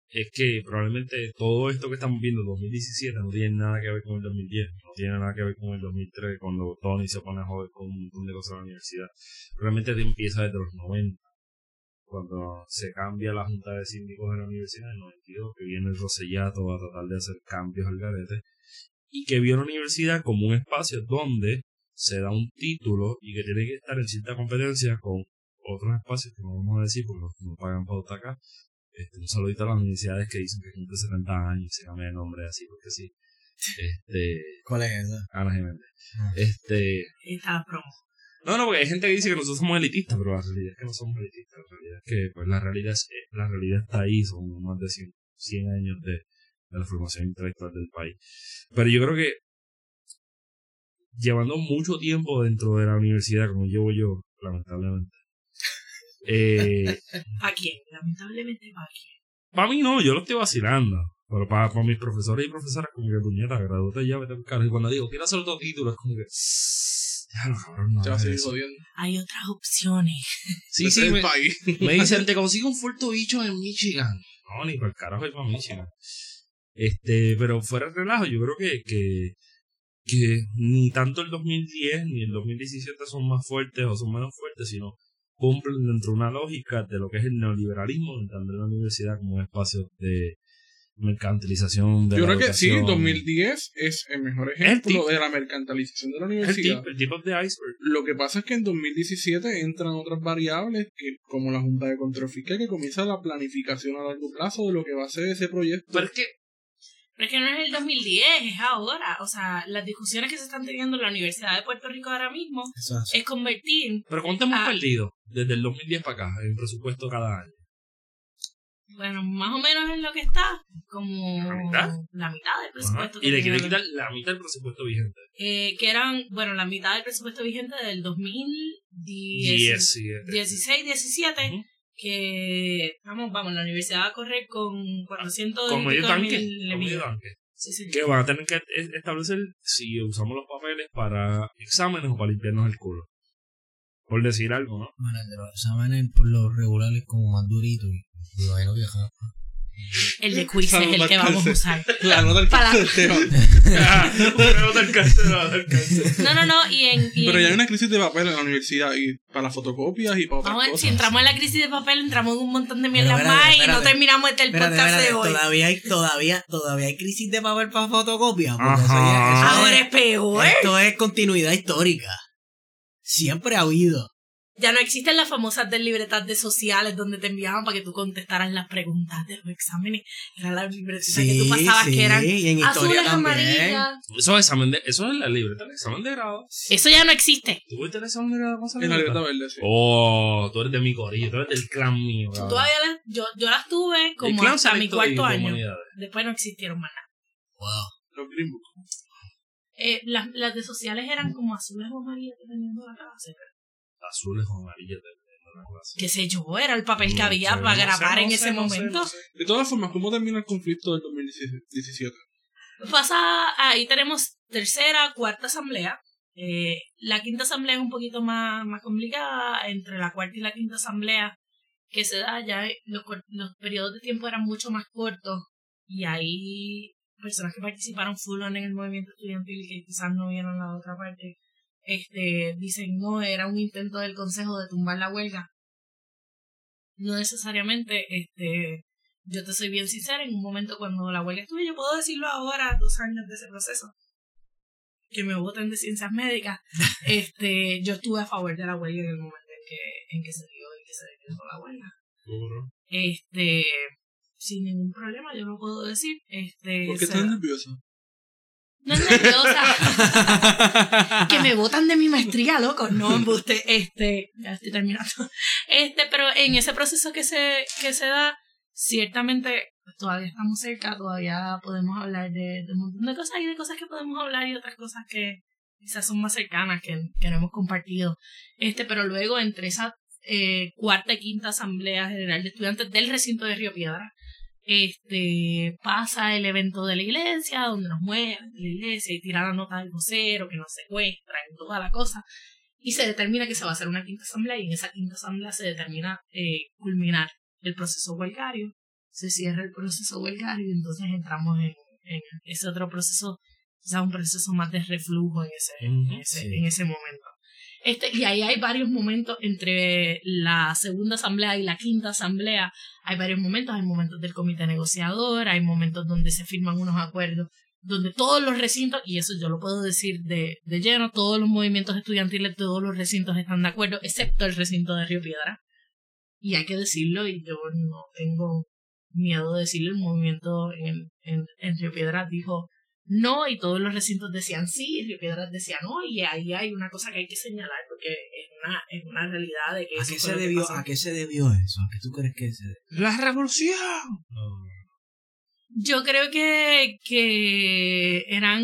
Es que probablemente todo esto que estamos viendo en 2017 no tiene nada que ver con el 2010, no tiene nada que ver con el 2003, cuando Tony se pone a joder con un montón de cosas en la universidad. Realmente te empieza desde los 90, cuando se cambia la junta de síndicos de la universidad en el 92, que viene el Rosellato a tratar de hacer cambios al garete, y que vio la universidad como un espacio donde se da un título y que tiene que estar en cierta competencia con otros espacios que no vamos a decir porque no pagan pauta acá. Este, un saludito a las universidades que dicen que cumple 70 años y se cambia de nombre así porque sí. Este, ¿Cuál es esa? Ana Jiménez. Ah. Este, promo. No, no, porque hay gente que dice que nosotros somos elitistas, pero la realidad es que no somos elitistas. La realidad es que pues, la, realidad es, la realidad está ahí, son más de 100, 100 años de, de la formación intelectual del país. Pero yo creo que llevando mucho tiempo dentro de la universidad, como llevo yo, lamentablemente. Eh, ¿Para quién? Lamentablemente, ¿para quién? para mí no, yo lo estoy vacilando. Pero para, para mis profesores y profesoras, como que puñeta, gradúate ya, vete a buscar. Y cuando digo, quiero hacer otro título, es como que. Ya lo cabrón, no. Te va a hagas seguir eso". jodiendo. Hay otras opciones. Sí, sí, me, país. me dicen, te consigo un fuerte bicho en Michigan. No, ni para el carajo ir para Michigan. Este, pero fuera de relajo, yo creo que, que, que ni tanto el 2010 ni el 2017 son más fuertes o son menos fuertes, sino cumplen dentro de una lógica de lo que es el neoliberalismo, entender la universidad como un espacio de mercantilización de Yo la creo que sí, educación. 2010 es el mejor El ejemplo tip. de la mercantilización de la El universidad. tip, el tipo de iceberg. Lo que pasa es que en 2017 entran otras variables que como la Junta de Control Fiscal que comienza la planificación a largo plazo de lo que va a ser ese proyecto. Pero es que Pero es que no es el 2010, es ahora. O sea, las discusiones que se están teniendo en la Universidad de Puerto Rico ahora mismo es convertir, Pero ¿cuánto hemos perdido desde el 2010 para acá en presupuesto cada año? Bueno, más o menos en lo que está, como ¿La mitad? la mitad del presupuesto Ajá. que Y le quiere la- quitar la mitad del presupuesto vigente. eh, que eran, bueno, la mitad del presupuesto vigente del 2016, 17. 16, 17, Ujú. que vamos, vamos, la universidad va a correr con 400 Con medio tanque. mil Con medio millones. tanque. Sí, sí. Que van a tener que establecer si usamos los papeles para exámenes o para limpiarnos el culo. Por decir algo, ¿no? Bueno, el de los exámenes por los regulares como más durito y que ajá. El de quiz es el que vamos a usar. La nota del Para- cáncer, no. No, no, no, y en... y Pero ya hay una crisis de papel en la universidad y para las fotocopias y para otras Vamos cosas. si entramos en la crisis de papel, entramos en un montón de mierdas espérate, más y no espérate. terminamos este el Espérate, podcast espérate, de hoy. todavía hay, todavía, todavía hay crisis de papel para fotocopia. porque Ajá. eso ya- eso Ahora es peor. Esto es continuidad histórica. Siempre ha habido. Ya no existen las famosas del libretas de sociales donde te enviaban para que tú contestaras las preguntas de los exámenes. Eran las libretitas que tú pasabas sí, que eran azules, amarillas. Eso es examen de, eso es la libreta, el examen de grado. Eso ya no existe. ¿Tú fuiste el examen de grado con En la libreta? verde, sí. Oh, tú eres de mi corillo, tú eres del clan mío. cabrón. Todavía las, yo, yo las tuve como clan hasta mi cuarto año. Después no existieron más nada. Wow. Los Green Book. Eh, las, las de sociales eran como azules o amarillas dependiendo de la clase. Azules o amarillas de, la clase. Qué sé yo, era el papel que No había sé, para no sé, grapar no en ese momento. De todas formas, ¿cómo termina el conflicto del 2017? Pasa, ahí tenemos tercera, cuarta asamblea. Eh, la quinta asamblea es un poquito más, más complicada. Entre la cuarta y la quinta asamblea que se da, ya los, los periodos de tiempo eran mucho más cortos. Y ahí personas que participaron full on en el movimiento estudiantil que quizás no vieron la otra parte, este, dicen no, era un intento del consejo de tumbar la huelga. No necesariamente, este, yo te soy bien sincera, en un momento cuando la huelga estuve, yo puedo decirlo ahora, dos años de ese proceso, que me voten de ciencias médicas, este, yo estuve a favor de la huelga en el momento en que, en que se dio y que se decretó la huelga. Este, sin ningún problema, yo lo puedo decir. Este, ¿Por qué estás nerviosa? No es nerviosa. que me votan de mi maestría, loco. No, embuste. Este, ya estoy terminando. Este, pero en ese proceso que se, que se da, ciertamente pues, todavía estamos cerca, todavía podemos hablar de, de un montón de cosas y de cosas que podemos hablar y otras cosas que quizás son más cercanas que, que no hemos compartido. Este, pero luego entre esa eh, cuarta y quinta asamblea general de estudiantes del recinto de Río Piedra, Este pasa el evento de la iglesia, donde nos mueven de la iglesia y tiran la nota del vocero, que nos secuestran y toda la cosa. Y se determina que se va a hacer una quinta asamblea, y en esa quinta asamblea se determina eh, culminar el proceso huelgario. Se cierra el proceso huelgario y entonces entramos en, en ese otro proceso, quizás un proceso más de reflujo en ese, en ese, sí. en ese momento. Este, y ahí hay varios momentos entre la segunda asamblea y la quinta asamblea. Hay varios momentos, hay momentos del comité negociador, hay momentos donde se firman unos acuerdos, donde todos los recintos, y eso yo lo puedo decir de, de lleno, todos los movimientos estudiantiles, todos los recintos están de acuerdo, excepto el recinto de Río Piedra. Y hay que decirlo, y yo no tengo miedo de decirlo, el movimiento en, en, en Río Piedras dijo no, y todos los recintos decían sí, y Río Piedras decía no, y ahí hay una cosa que hay que señalar, porque es una, es una realidad de que ¿A qué, se debió. ¿A qué se debió eso? ¿A qué tú crees que se debió? ¡La revolución! Yo creo que, que eran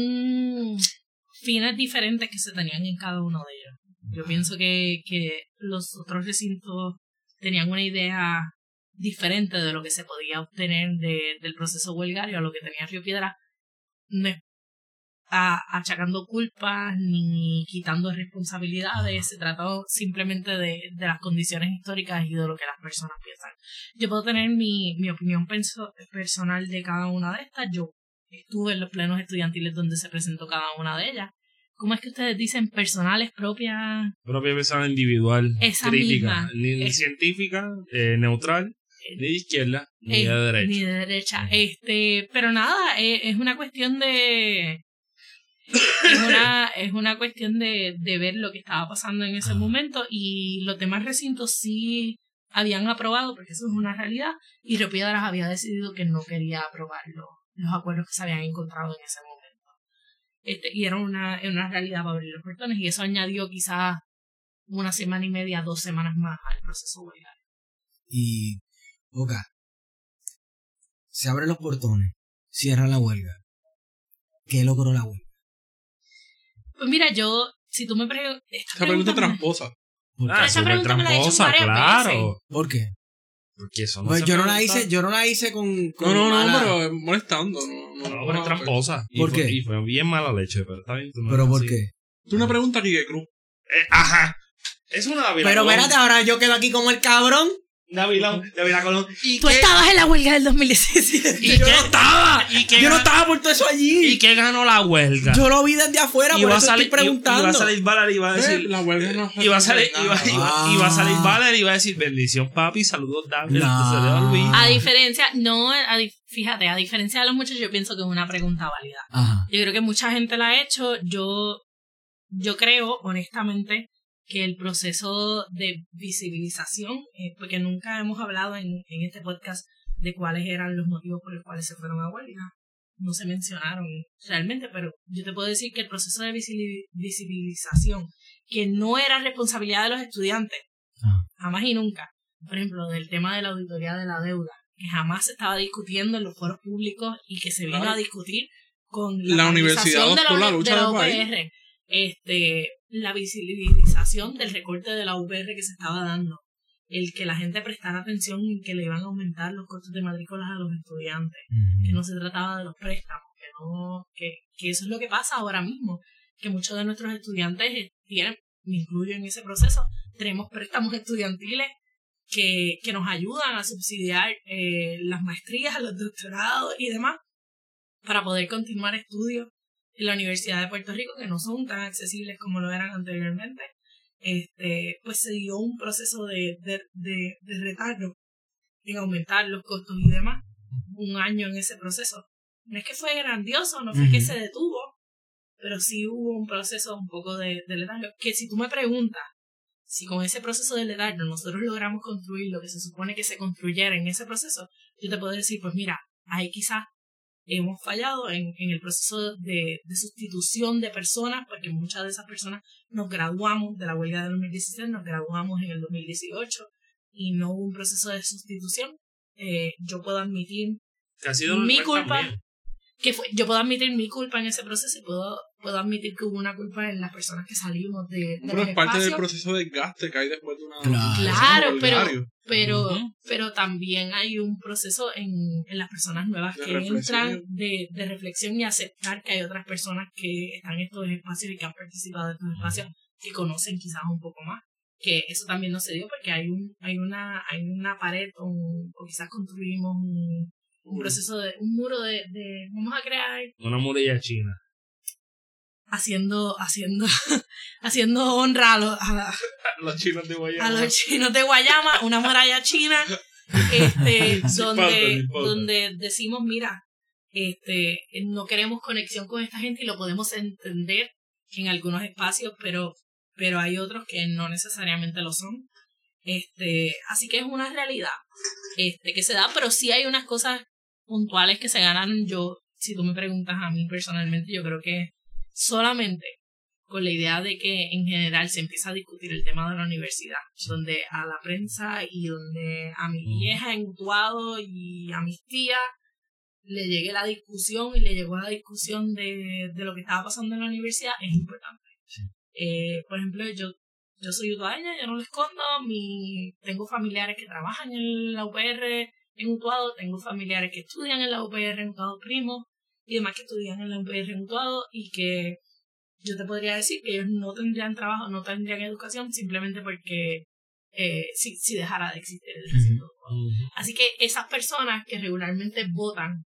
fines diferentes que se tenían en cada uno de ellos. Yo pienso que, que los otros recintos tenían una idea diferente de lo que se podía obtener de, del proceso huelgario a lo que tenía Río Piedra, no es a- achacando culpas ni quitando responsabilidades, se trató simplemente de, de las condiciones históricas y de lo que las personas piensan. Yo puedo tener mi, mi opinión perso- personal de cada una de estas, yo estuve en los plenos estudiantiles donde se presentó cada una de ellas. ¿Cómo es que ustedes dicen personales propias? Propia persona individual, Esa crítica, misma. Es- científica, eh, neutral, ni de izquierda, ni Eh, de derecha. Ni de derecha. Este, pero nada, eh, es una cuestión de. Es una, es una cuestión de, de ver lo que estaba pasando en ese momento y los demás recintos sí habían aprobado, porque eso es una realidad, y Río Piedras había decidido que no quería aprobar los, los acuerdos que se habían encontrado en ese momento. Este, y era una, era una realidad para abrir los portones, y eso añadió quizás una semana y media, dos semanas más al proceso huelgario. Y, Boca, se abren los portones, cierra la huelga. ¿Qué logró la huelga? Pues mira, yo, si tú me preguntas. Esa pregunta es tramposa. ¿Por Ah, qué? esa pregunta me la he hecho varias claro. ¿Por qué? Porque eso no Pues se yo no la pregunta. hice, yo no la hice con, con No, no, no, pero es molestando. No, no, No, pero es tramposa. Y ¿Por fue- qué? Y fue bien mala leche, pero está bien. tú no ¿Pero por así. qué? Tú una pregunta, Kike Cruz. Eh, ajá. Es una Pero espérate, ahora yo quedo aquí como el cabrón. Dávila, Dávila Colón. ¿Y Tú qué- estabas en la huelga del 2017. ¿Y yo qué- no estaba. ¿Y qué Yo no estaba por todo eso allí. ¿Y qué ganó la huelga? Yo lo vi desde afuera, por Iba a eso salir, estoy preguntando. Iba a salir Valerie y iba a Eh, decir. La huelga no Iba a salir, iba, nada. iba- iba a salir Valerie y iba a decir bendición papi, saludos No. se olvida. A diferencia, no, a fíjate, a diferencia de los muchachos, yo pienso que es una pregunta válida. Ajá. Yo creo que mucha gente la ha hecho. Yo, yo creo, honestamente, que el proceso de visibilización, eh, porque nunca hemos hablado en, en este podcast de cuáles eran los motivos por los cuales se fueron a huelga. No se mencionaron realmente, pero yo te puedo decir que el proceso de visibilización, que no era responsabilidad de los estudiantes, Ah. jamás y nunca. Por ejemplo, del tema de la auditoría de la deuda, que jamás se estaba discutiendo en los foros públicos y que se vino a discutir con La universidad paralización de la U- lucha de la. UPR, este, la visibilización del recorte de la UPR que se estaba dando, el que la gente prestara atención y que le iban a aumentar los costos de matrículas a los estudiantes, que no se trataba de los préstamos, que no, que, que eso es lo que pasa ahora mismo, que muchos de nuestros estudiantes eh, tienen, me incluyo en ese proceso, tenemos préstamos estudiantiles que, que nos ayudan a subsidiar eh, las maestrías, los doctorados y demás para poder continuar estudios en la Universidad de Puerto Rico que no son tan accesibles como lo eran anteriormente. Este, pues se dio un proceso de, de, de, de retardo en aumentar los costos y demás, un año en ese proceso. No es que fue grandioso, no fue que se detuvo, pero sí hubo un proceso un poco de, de letargo. Que si tú me preguntas si con ese proceso de letargo nosotros logramos construir lo que se supone que se construyera en ese proceso, yo te puedo decir, pues mira, ahí quizás hemos fallado en, en el proceso de, de sustitución de personas, porque muchas de esas personas nos graduamos de la huelga del 2016, nos graduamos en el 2018 y no hubo un proceso de sustitución. Eh, yo puedo admitir Que ha sido mi culpa. Que fue, yo puedo admitir mi culpa en ese proceso y puedo, puedo admitir que hubo una culpa en las personas que salimos de, de Pero los es parte del proceso de desgaste que hay después de una. Claro. Claro, pero, pero, pero también hay un proceso en, en las personas nuevas De que reflexión. entran de, de reflexión y aceptar que hay otras personas que están en estos espacios y que han participado en estos espacios que conocen quizás un poco más. Que eso también no se dio porque hay un, hay una, hay una pared o, un- o quizás construimos un, un proceso de, un muro de, de, vamos a crear Una muralla china. haciendo, haciendo, haciendo honra a los, a, Los chinos de Guayama. a los chinos de Guayama, una muralla china, este, donde, falta, sin falta. donde decimos, mira, este, no queremos conexión con esta gente y lo podemos entender en algunos espacios, pero, pero hay otros que no necesariamente lo son. Este, así que es una realidad, este, que se da, pero sí hay unas cosas puntuales que se ganan. Yo, si tú me preguntas a mí personalmente, yo creo que solamente con la idea de que en general se empieza a discutir el tema de la universidad, donde a la prensa y donde a mi vieja en Utuado y a mis tías le llegue la discusión y le llegó la discusión de, de lo que estaba pasando en la universidad, es importante. Eh, por ejemplo, yo, yo soy utuadeña, yo no lo escondo, mi, tengo familiares que trabajan en la UPR en Utuado, tengo familiares que estudian en la UPR en Utuado Primo y demás que estudian en la UPR en Utuado y que yo te podría decir que ellos no tendrían trabajo, no tendrían educación simplemente porque eh, si, si dejara de existir el recinto. Así que esas personas que regularmente votan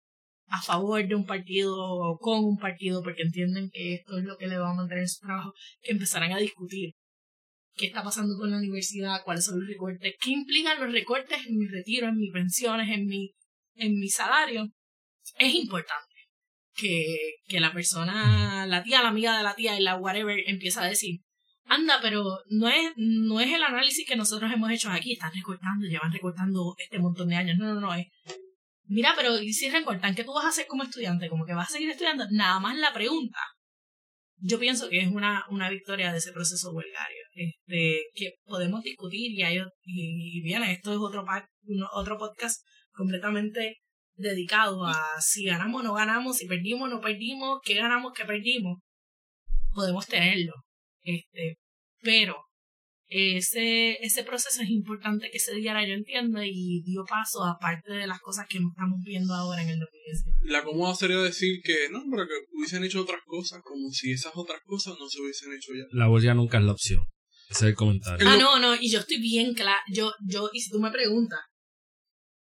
a favor de un partido o con un partido porque entienden que esto es lo que le va a mantener su trabajo, que empezarán a discutir qué está pasando con la universidad, cuáles son los recortes, qué implican los recortes en mi retiro, en mis pensiones, en mi, en mi salario. Es importante que, que la persona, la tía, la amiga de la tía y la whatever empieza a decir, anda, pero no es, no es el análisis que nosotros hemos hecho aquí, están recortando, llevan recortando este montón de años, no, no, no, es, mira, pero ¿y si recortan? ¿Qué tú vas a hacer como estudiante? ¿Como que vas a seguir estudiando? Nada más la pregunta. Yo pienso que es una, una victoria de ese proceso huelgario, este, que podemos discutir y, hay, y, y bien, esto es otro, otro podcast completamente dedicado a si ganamos o no ganamos, si perdimos o no perdimos, qué ganamos, qué perdimos. Podemos tenerlo. Este, pero ese, ese proceso es importante que se diera, yo entiendo, y dio paso a parte de las cosas que estamos viendo ahora en el 2019. La cómoda sería decir que no, pero que hubiesen hecho otras cosas, como si esas otras cosas no se hubiesen hecho ya. La huelga nunca es la opción. Ese es el comentario. Ah, no, no, y yo estoy bien clara, yo, yo, y si tú me preguntas,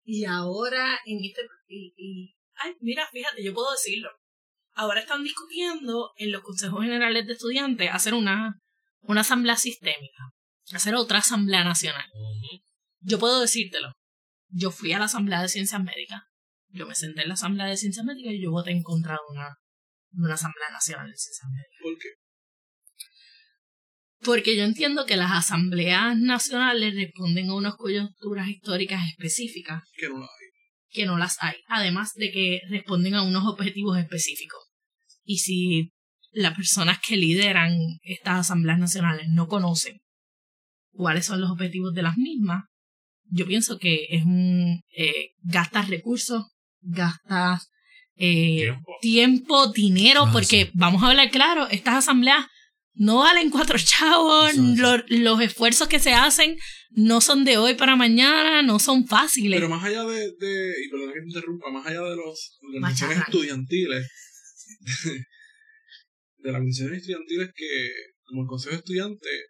y ahora en este, y, y, ay, mira, fíjate, yo puedo decirlo. Ahora están discutiendo en los consejos generales de estudiantes hacer una, una asamblea sistémica, hacer otra asamblea nacional. Yo puedo decírtelo. Yo fui a la asamblea de ciencias médicas. Yo me senté en la asamblea de ciencias médicas y yo voté en contra de una, una asamblea nacional de ciencias médicas. ¿Por qué? Porque yo entiendo que las asambleas nacionales responden a unas coyunturas históricas específicas Que no la hay. que no las hay, además de que responden a unos objetivos específicos. Y si las personas que lideran estas asambleas nacionales no conocen cuáles son los objetivos de las mismas, yo pienso que es un eh, gastas recursos, gastas eh, Tiempo. tiempo, dinero, Ah, porque sí. vamos a hablar claro, estas asambleas no valen cuatro chavos, Eso es. lo- los esfuerzos que se hacen no son de hoy para mañana, no son fáciles. Pero más allá de, de y perdón que te interrumpa, más allá de las organizaciones estudiantiles, de las organizaciones estudiantiles que, como el Consejo de Estudiantes,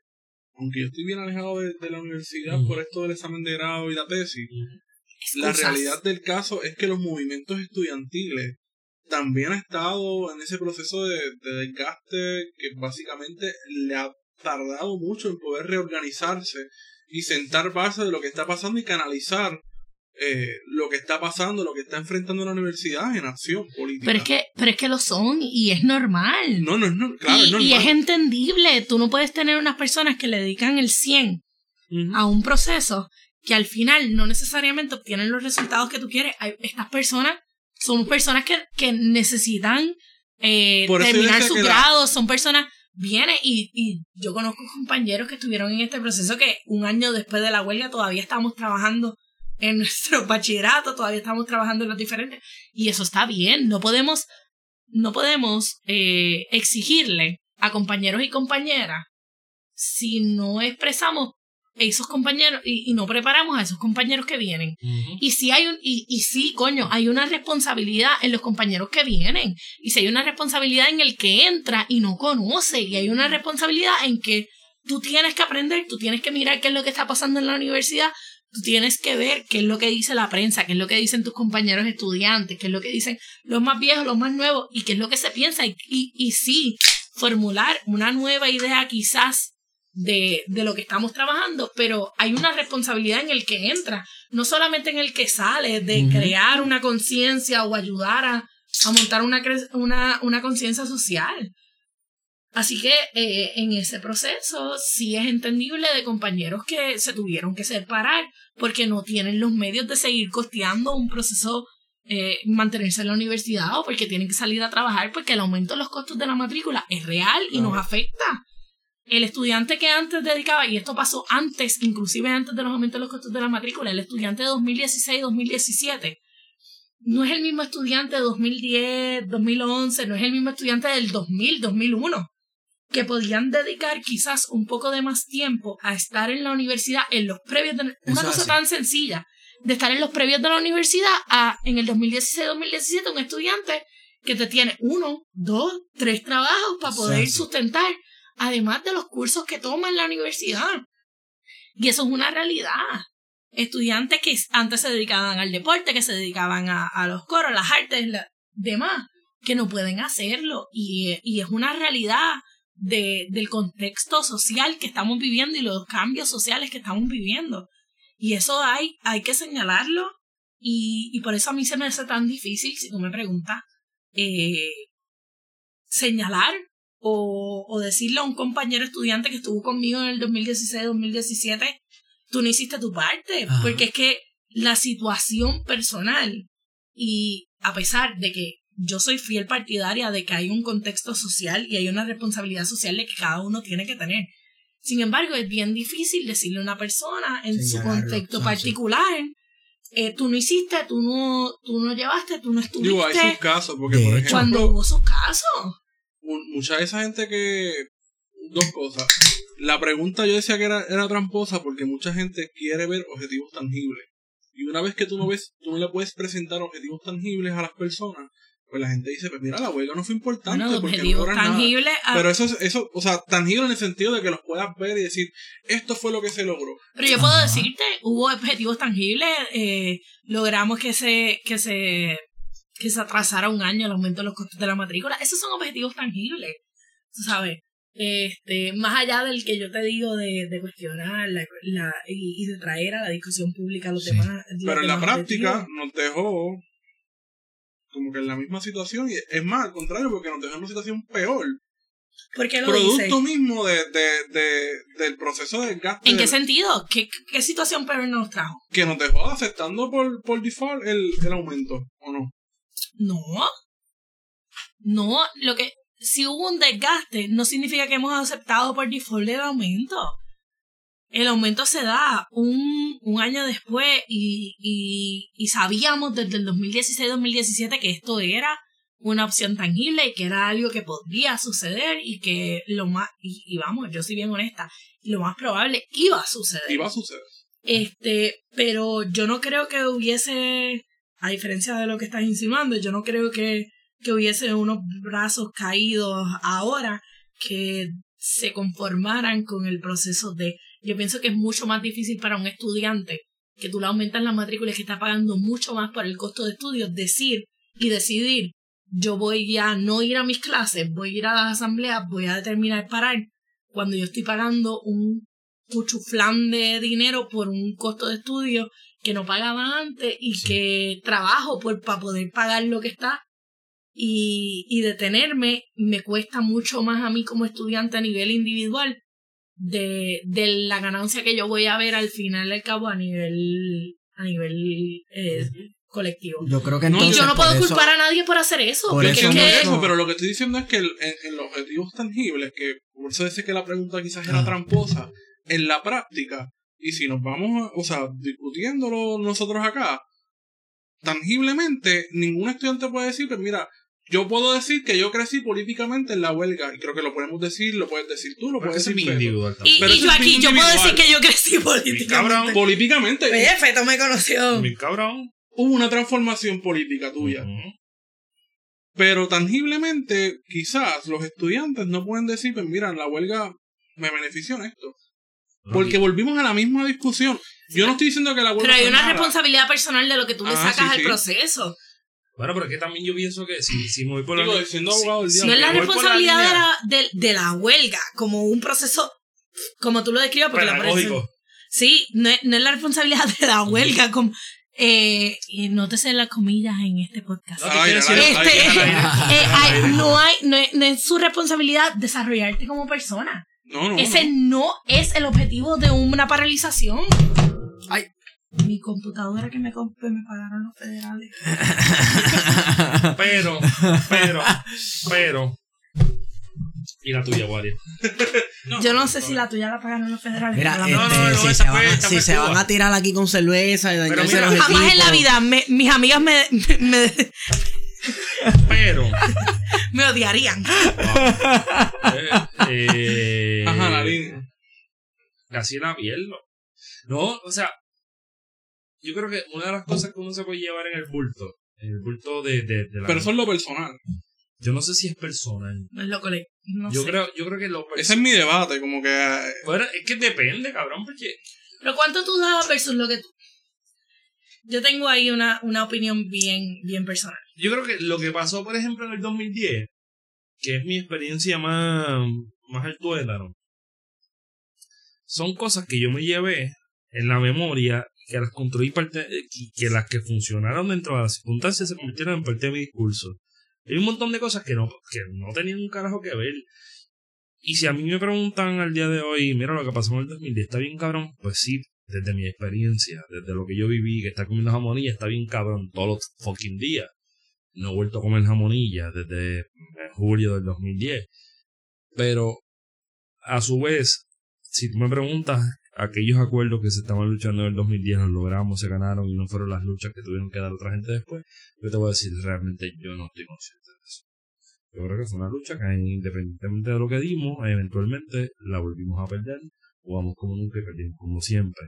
aunque yo estoy bien alejado de, de la universidad por esto del examen de grado y la tesis, la realidad del caso es que los movimientos estudiantiles también han estado en ese proceso de, de desgaste que básicamente le ha tardado mucho en poder reorganizarse y sentar base de lo que está pasando y canalizar eh, lo que está pasando, lo que está enfrentando la universidad en acción política. Pero es que, pero es que lo son y es normal. No, no es no, claro, es y, normal. y es entendible. Tú no puedes tener unas personas que le dedican el 100 Ujú. a un proceso que al final no necesariamente obtienen los resultados que tú quieres. Hay- Estas personas son personas que, que necesitan eh, terminar su la- grado, son personas... Viene y, y yo conozco compañeros que estuvieron en este proceso que un año después de la huelga todavía estamos trabajando en nuestro bachillerato, todavía estamos trabajando en los diferentes. Y eso está bien, no podemos no podemos eh, exigirle a compañeros y compañeras si no expresamos esos compañeros y, y no preparamos a esos compañeros que vienen. Y si hay un, y, y sí, coño, hay una responsabilidad en los compañeros que vienen. Y si hay una responsabilidad en el que entra y no conoce. Y hay una responsabilidad en que tú tienes que aprender, tú tienes que mirar qué es lo que está pasando en la universidad, tú tienes que ver qué es lo que dice la prensa, qué es lo que dicen tus compañeros estudiantes, qué es lo que dicen los más viejos, los más nuevos, y qué es lo que se piensa. Y, y, y sí, formular una nueva idea quizás de, de lo que estamos trabajando, pero hay una responsabilidad en el que entra, no solamente en el que sale, de crear una conciencia o ayudar a, a montar una, una, una conciencia social. Así que eh, en ese proceso sí es entendible de compañeros que se tuvieron que separar porque no tienen los medios de seguir costeando un proceso, eh, mantenerse en la universidad o porque tienen que salir a trabajar porque el aumento de los costos de la matrícula es real y nos afecta. El estudiante que antes dedicaba, y esto pasó antes, inclusive antes de los aumentos de los costos de la matrícula, el estudiante de 2016-2017, no es el mismo estudiante de 2010, 2011, no es el mismo estudiante del 2000, 2001, que podían dedicar quizás un poco de más tiempo a estar en la universidad en los previos de una cosa así. tan sencilla de estar en los previos de la universidad a en el 2016-2017 un estudiante que te tiene uno, dos, tres trabajos para poder Exacto. sustentar, además de los cursos que toma en la universidad. Y eso es una realidad. Estudiantes que antes se dedicaban al deporte, que se dedicaban a, a los coros, las artes, la, demás, que no pueden hacerlo. Y, y es una realidad de, del contexto social que estamos viviendo y los cambios sociales que estamos viviendo. Y eso hay, hay que señalarlo. Y, y por eso a mí se me hace tan difícil, si tú me preguntas, eh, señalar o, o decirle a un compañero estudiante que estuvo conmigo en el 2016-2017, tú no hiciste tu parte, Ajá. porque es que la situación personal y a pesar de que yo soy fiel partidaria de que hay un contexto social y hay una responsabilidad social de que cada uno tiene que tener. Sin embargo, es bien difícil decirle a una persona en su contexto ah, particular, eh, tú no hiciste, tú no, tú no llevaste, tú no estuviste. Digo, hay sus casos, porque por hecho. cuando ejemplo, hubo sus casos. mucha de esa gente que. Dos cosas. La pregunta yo decía que era, era tramposa porque mucha gente quiere ver objetivos tangibles. Y una vez que tú no ves, tú no le puedes presentar objetivos tangibles a las personas, pues la gente dice, pues mira, la huelga no fue importante Bueno, porque no objetivos logran nada. tangibles. ah, Pero eso es, eso, o sea, tangible en el sentido de que los puedas ver y decir, esto fue lo que se logró. Pero yo puedo decirte, hubo objetivos tangibles, eh, logramos que se, que se, que se atrasara un año el aumento de los costos de la matrícula. Esos son objetivos tangibles, tú sabes. Este, más allá del que yo te digo de, de cuestionar la, la, y, y de traer a la discusión pública los Sí. demás. los Pero en la práctica objetivos. nos dejó como que en la misma situación. Y es más, al contrario, porque nos dejó en una situación peor. ¿Por qué lo? Producto mismo de, de, de, del proceso de desgaste ¿En qué del- sentido? ¿Qué, qué situación peor nos trajo? que nos dejó aceptando por, por default el, el aumento, ¿o no? No. No, lo que si hubo un desgaste no significa que hemos aceptado por default el aumento. El aumento se da un, un año después y, y, y sabíamos desde el 2016-2017 que esto era una opción tangible y que era algo que podría suceder y que lo más, y, y vamos, yo soy bien honesta, lo más probable iba a suceder. Va a suceder. Este, pero yo no creo que hubiese, a diferencia de lo que estás insinuando, yo no creo que, que hubiese unos brazos caídos ahora que se conformaran con el proceso de, yo pienso que es mucho más difícil para un estudiante que tú le aumentas la matrícula y que está pagando mucho más por el costo de estudios, decir y decidir, yo voy a no ir a mis clases, voy a ir a las asambleas, voy a determinar parar, cuando yo estoy pagando un cuchuflán de dinero por un costo de estudio que no pagaba antes y Sí. que trabajo por para poder pagar lo que está y, y detenerme me cuesta mucho más a mí como estudiante a nivel individual de, de la ganancia que yo voy a ver al final del cabo a nivel a nivel eh, colectivo Yo creo que No, y yo no puedo eso- culpar a nadie por hacer eso Por eso es entiendo que no- eso, pero lo que estoy diciendo es que el- en, en los objetivos tangibles, que por eso dice que la pregunta quizás era Ah. tramposa, en la práctica, y si nos vamos, a- o sea, discutiéndolo nosotros acá, tangiblemente, ningún estudiante puede decir, pues mira, Yo puedo decir que yo crecí políticamente en la huelga. Y creo que lo podemos decir, lo puedes decir tú, lo Pero puedes decir individual también. Y, Pero y yo aquí, yo puedo decir que yo crecí cabrón. políticamente. Políticamente Oye, Feto me conoció. Mi cabrón. hubo una transformación política tuya. Pero tangiblemente, quizás los estudiantes no pueden decir, pues mira, la huelga me benefició en esto. Porque volvimos a la misma discusión. Yo no estoy diciendo que la huelga Pero hay una mala. responsabilidad personal de lo que tú le Ah, sacas sí, al sí. proceso. Bueno, pero es que también yo pienso que si, si me voy por la Digo, li- siendo si- abogado del si No es la responsabilidad de línea la, de, de la huelga como un proceso, como tú lo describes, porque la pedagógico. Sí, no es, no es la responsabilidad de la huelga, como, eh, y nótese las comillas en este podcast. No, aire, tú al quieres aire, Este, hay- no, hay, no, es, no es su responsabilidad desarrollarte como persona. No, no, Ese no. no es el objetivo de una paralización. Ay. Mi computadora que me compré me pagaron los federales. Pero, pero, pero. Y la tuya, Wario. Yo no sé si la tuya la pagaron los federales. Mira, pero este, no, no, si, esa se, fue- van, si se van a tirar aquí con cerveza y dañarse mira, los Jamás en la vida me- mis amigas me, me, Pero. me odiarían. eh, eh, Ajá, la línea. Casi la pierdo. No, o sea. Yo creo que una de las cosas que uno se puede llevar en el bulto. En el bulto de, de, de la. Pero eso es lo personal. Yo no sé si es personal. No es lo que le- no yo, sé. creo, yo creo que lo Ese es mi debate, como que... eh, Bueno, es que depende, cabrón, porque. Pero ¿cuánto tú dabas versus lo que tú? Yo tengo ahí una, una opinión bien, bien personal. Yo creo que lo que pasó, por ejemplo, en el 2010, que es mi experiencia más, más al tuétano, son cosas que yo me llevé en la memoria, que las construí y que las que funcionaron dentro de las circunstancias se convirtieron en parte de mi discurso. Hay un montón de cosas que no, que no tenían un carajo que ver. Y si a mí me preguntan al día de hoy, mira lo que pasó en el 2010, ¿está bien cabrón? Pues sí, desde mi experiencia, desde lo que yo viví, que está comiendo jamonilla, está bien cabrón todos los fucking días. No he vuelto a comer jamonilla desde eh, julio del 2010. Pero, a su vez, si tú me preguntas, aquellos acuerdos que se estaban luchando en el 2010 los logramos, se ganaron y no fueron las luchas que tuvieron que dar otra gente después, yo te voy a decir, realmente yo no estoy consciente de eso. Yo creo que fue una lucha que independientemente de lo que dimos, eventualmente la volvimos a perder, jugamos como nunca y perdimos como siempre.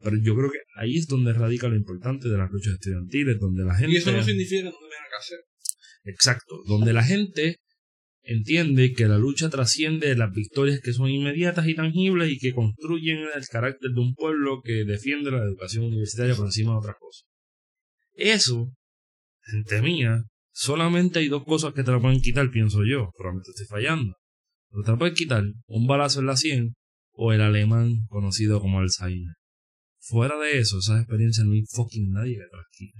Pero yo creo que ahí es donde radica lo importante de las luchas estudiantiles, donde la gente... Y eso no significa que no que hacer. Exacto, donde la gente entiende que la lucha trasciende las victorias que son inmediatas y tangibles y que construyen el carácter de un pueblo que defiende la educación universitaria por encima de otras cosas. Eso, gente mía, solamente hay dos cosas que te la pueden quitar, pienso yo, probablemente estoy fallando. Pero te la pueden quitar un balazo en la sien o el alemán conocido como Alzheimer. Fuera de eso, esas experiencias no hay fucking nadie que te las quite.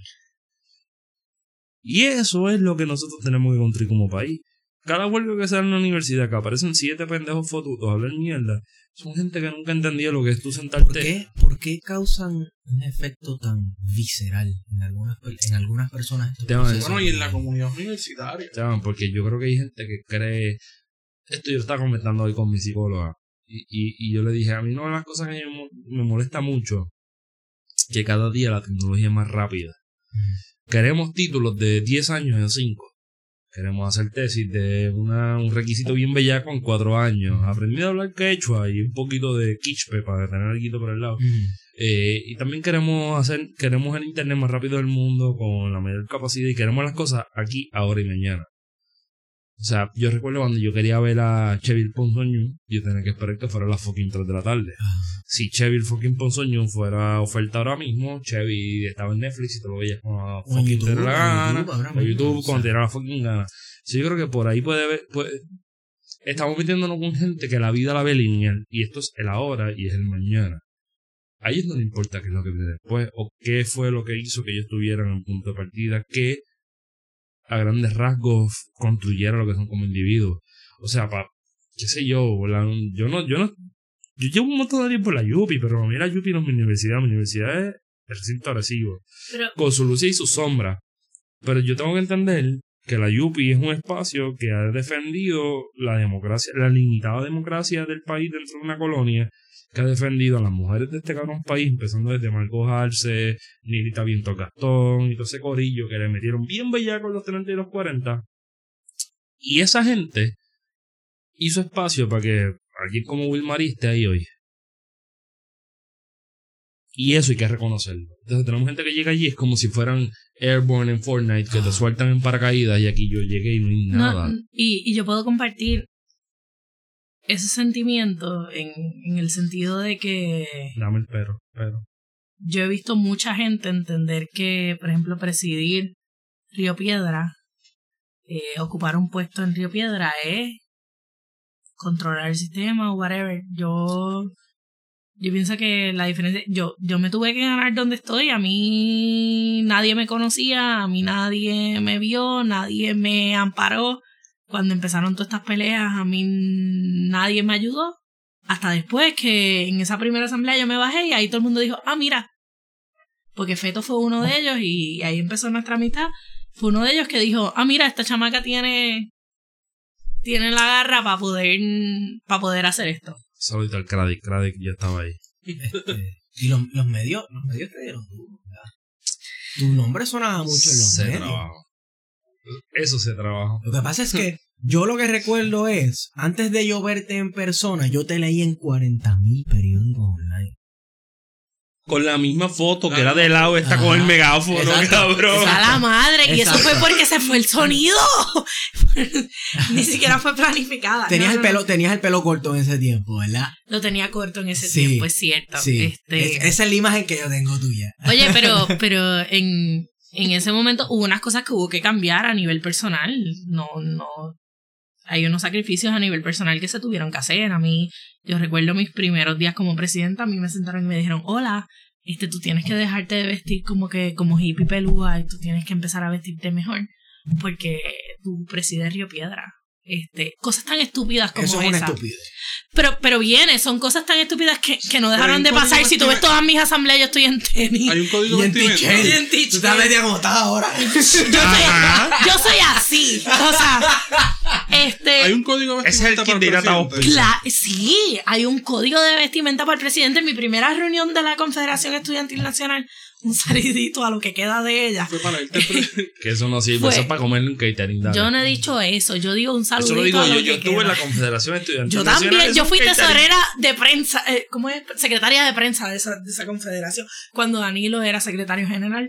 Y eso es lo que nosotros tenemos que construir como país. Cada huelga que sea en la universidad, que aparecen siete pendejos fotutos a hablar mierda, son gente que nunca ha entendido lo que es tú sentarte. ¿Por qué, ¿Por qué causan un efecto tan visceral en algunas, en algunas personas? estos Te van a procesos? Bueno, y en la comunidad universitaria. Esteban, porque yo creo que hay gente que cree. Esto yo estaba comentando hoy con mi psicóloga. Y, y, y yo le dije, a mí una de las cosas que me, mo- me molesta mucho, que cada día la tecnología es más rápida. Queremos títulos de 10 años en 5. Queremos hacer tesis de una, un requisito bien bellaco en 4 años. Aprendí a hablar quechua y un poquito de quichpe para tener algo por el lado. Mm. Eh, y también queremos hacer, queremos el internet más rápido del mundo con la mayor capacidad y queremos las cosas aquí, ahora y mañana. O sea, yo recuerdo cuando yo quería ver a Chevy Ponzoñu, yo tenía que esperar que fuera a las fucking 3 de la tarde. Si Chevy fucking Ponzoñu fuera oferta ahora mismo, Chevy estaba en Netflix y te lo veías con la fucking YouTube, la o en gana, YouTube, ahora o YouTube o sea. cuando te la fucking gana. Sí, yo creo que por ahí puede haber, puede- estamos metiéndonos con gente que la vida la ve lineal y esto es el ahora y es el mañana. A ellos no les importa qué es lo que viene después o qué fue lo que hizo que ellos estuvieran en un punto de partida que a grandes rasgos construyera lo que son como individuos. O sea, pa, qué sé yo, la- yo no, yo no, yo llevo un montón de tiempo en la Yupi, pero mira, Yupi no es mi universidad, mi universidad es el recinto agresivo Pero con su luz y su sombra. Pero yo tengo que entender que la Yupi es un espacio que ha defendido la democracia, la limitada democracia del país dentro de una colonia, que ha defendido a las mujeres de este cabrón país, empezando desde Marcos Arce, Nilita Viento Gastón y todo ese corillo que le metieron bien bellacos los 30 y los 40. Y esa gente hizo espacio para que alguien como Wilmar esté ahí hoy. Y eso hay que reconocerlo. Entonces tenemos gente que llega allí, es como si fueran Airborne en Fortnite, que te sueltan en paracaídas y aquí yo llegué y no hay nada. No, y, y yo puedo compartir ese sentimiento en, en el sentido de que Dame el pero, pero. yo he visto mucha gente entender que, por ejemplo, presidir Río Piedra, eh, ocupar un puesto en Río Piedra es controlar el sistema o whatever. Yo, yo pienso que la diferencia, yo, yo me tuve que ganar donde estoy. A mí nadie me conocía, a mí nadie me vio, nadie me amparó. Cuando empezaron todas estas peleas, a mí nadie me ayudó. Hasta después que en esa primera asamblea yo me bajé y ahí todo el mundo dijo, ah, mira, porque Feto fue uno de ellos y ahí empezó nuestra amistad. Fue uno de ellos que dijo, ah, mira, esta chamaca tiene, tiene la garra para poder, para poder hacer esto. Saludito al Craddick, Craddick ya estaba ahí. Este, y los, los medios, los medios te dieron duro, ¿verdad? Tu nombre sonaba mucho en los se medios. trabajó. Eso se trabajó. Lo que pasa es que yo lo que recuerdo es, antes de yo verte en persona, yo te leí en 40.000 periódicos online. Con la misma foto que era de lado, está con el megáfono, Exacto. cabrón. ¡A la madre! Y eso fue porque se fue el sonido. Ni siquiera fue planificada. Tenías No, el no, pelo, no. tenías el pelo corto en ese tiempo, ¿verdad? Lo tenía corto en ese Sí. tiempo, es cierto. Sí. Este, Es- esa es la imagen que yo tengo tuya. Oye, pero, pero en, en ese momento hubo unas cosas que hubo que cambiar a nivel personal. No, no. Hay unos sacrificios a nivel personal que se tuvieron que hacer. A mí, yo recuerdo mis primeros días como presidenta, a mí me sentaron y me dijeron, hola, este, tú tienes que dejarte de vestir como que, como hippie pelúa y tú tienes que empezar a vestirte mejor porque tú presides Río Piedra. Este, cosas tan estúpidas como Eso es una esa. estupidez. Pero, pero viene, son cosas tan estúpidas que, que no dejaron de pasar. Si tú ves todas mis asambleas, yo estoy en tenis. Hay un código Y de en vestimenta. t-shirt. Y en t-shirt. Tú estás metida como estás ahora. Yo soy, yo soy así. O sea, este. Hay un código de Ese es el vestimenta para Taos presidente. cla- sí, hay un código de vestimenta para el presidente. En mi primera reunión de la Confederación Estudiantil Nacional, un salidito a lo que queda de ella. Fue para irte pre- Que eso no sirve, eso es para comerle un catering. dale. Yo no he dicho eso, yo digo un saludito Eso lo digo a lo yo. que Yo estuve queda. en la Confederación Estudiantil Yo también, yo fui catering. tesorera de prensa, eh, ¿cómo es? Secretaria de prensa de esa, de esa confederación, cuando Danilo era secretario general.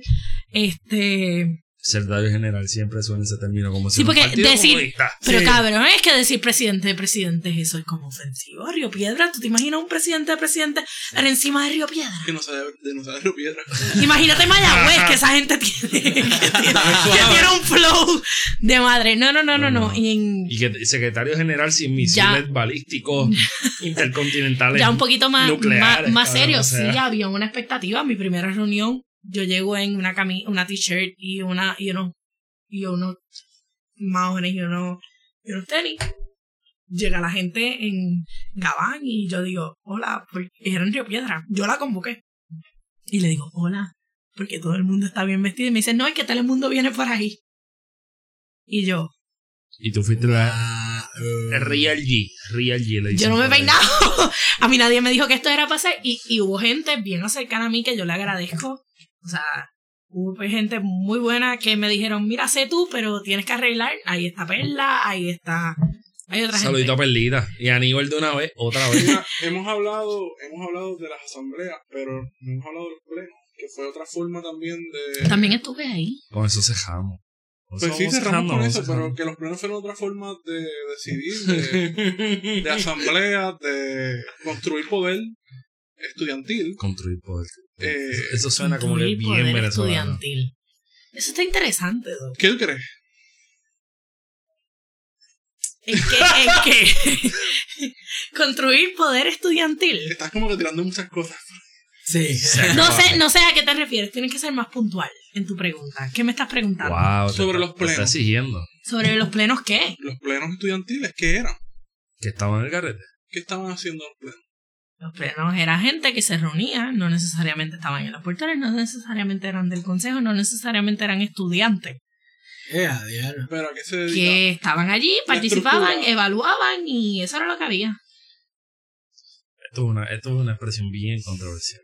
Este, Secretario general siempre suena ese término como si Sí, un porque partido decir- comunista. pero Sí. cabrón, es que decir presidente de presidentes, eso es como ofensivo. Río Piedra, ¿tú te imaginas un presidente de presidente por encima de Río Piedra? que no sabe de no sabe de piedra. Imagínate Mayagüez, que esa gente tiene, que tiene, que tiene un flow de madre. No, no, no, no, no. No. Y en, Y que secretario general sin misiles Ya. balísticos intercontinentales. ya un poquito más, más, nucleares, más cabrón, serio, sí, había una expectativa. Mi primera reunión, yo llego en una cami una t-shirt y una, y unos, y unos maones y unos, y unos tenis. Llega la gente en Gabán y yo digo, hola, porque era en Río Piedra. Yo la convoqué. Y le digo, hola, porque todo el mundo está bien vestido. Y me dice, no, es que Telemundo viene por ahí. Y yo, Y tú fuiste la eh, Real G. Real G le Yo no me he peinado. A mí nadie me dijo que esto era para hacer. Y, y hubo gente bien cercana a mí que yo le agradezco. O sea, hubo gente muy buena que me dijeron, mira, sé tú, pero tienes que arreglar. Ahí está Perla, ahí está... Hay otra Saludito a gente. Perlita. Y a Aníbal de una vez, otra vez. Mira, hemos hablado, hemos hablado de las asambleas, pero no hemos hablado de los plenos, que fue otra forma también de. También estuve ahí. Con eso cejamos. Pues sí, cerramos con eso, pero que los plenos fueron otra forma de decidir, de, de asambleas, de construir poder estudiantil. Construir poder. Eh, eso suena como que Construir bien poder venezolano. estudiantil. Eso está interesante, Doc. ¿Qué tú crees? ¿En qué? ¿En qué? Construir poder estudiantil. Estás como que tirando muchas cosas. Sí. No sé, no sé a qué te refieres. Tienes que ser más puntual en tu pregunta. ¿Qué me estás preguntando? Wow, te Sobre está- los te plenos. exigiendo. ¿Sobre los plenos qué? Los plenos estudiantiles, ¿qué eran? Que estaba en el garete. ¿Qué estaban haciendo los plenos? Los plenos era gente que se reunía, no necesariamente estaban en los portales, no necesariamente eran del consejo, no necesariamente eran estudiantes. Eh, a diablo. Pero a qué se que estaban allí, participaban, estructura. evaluaban y eso era lo que había. Esto es una, esto es una expresión bien controversial.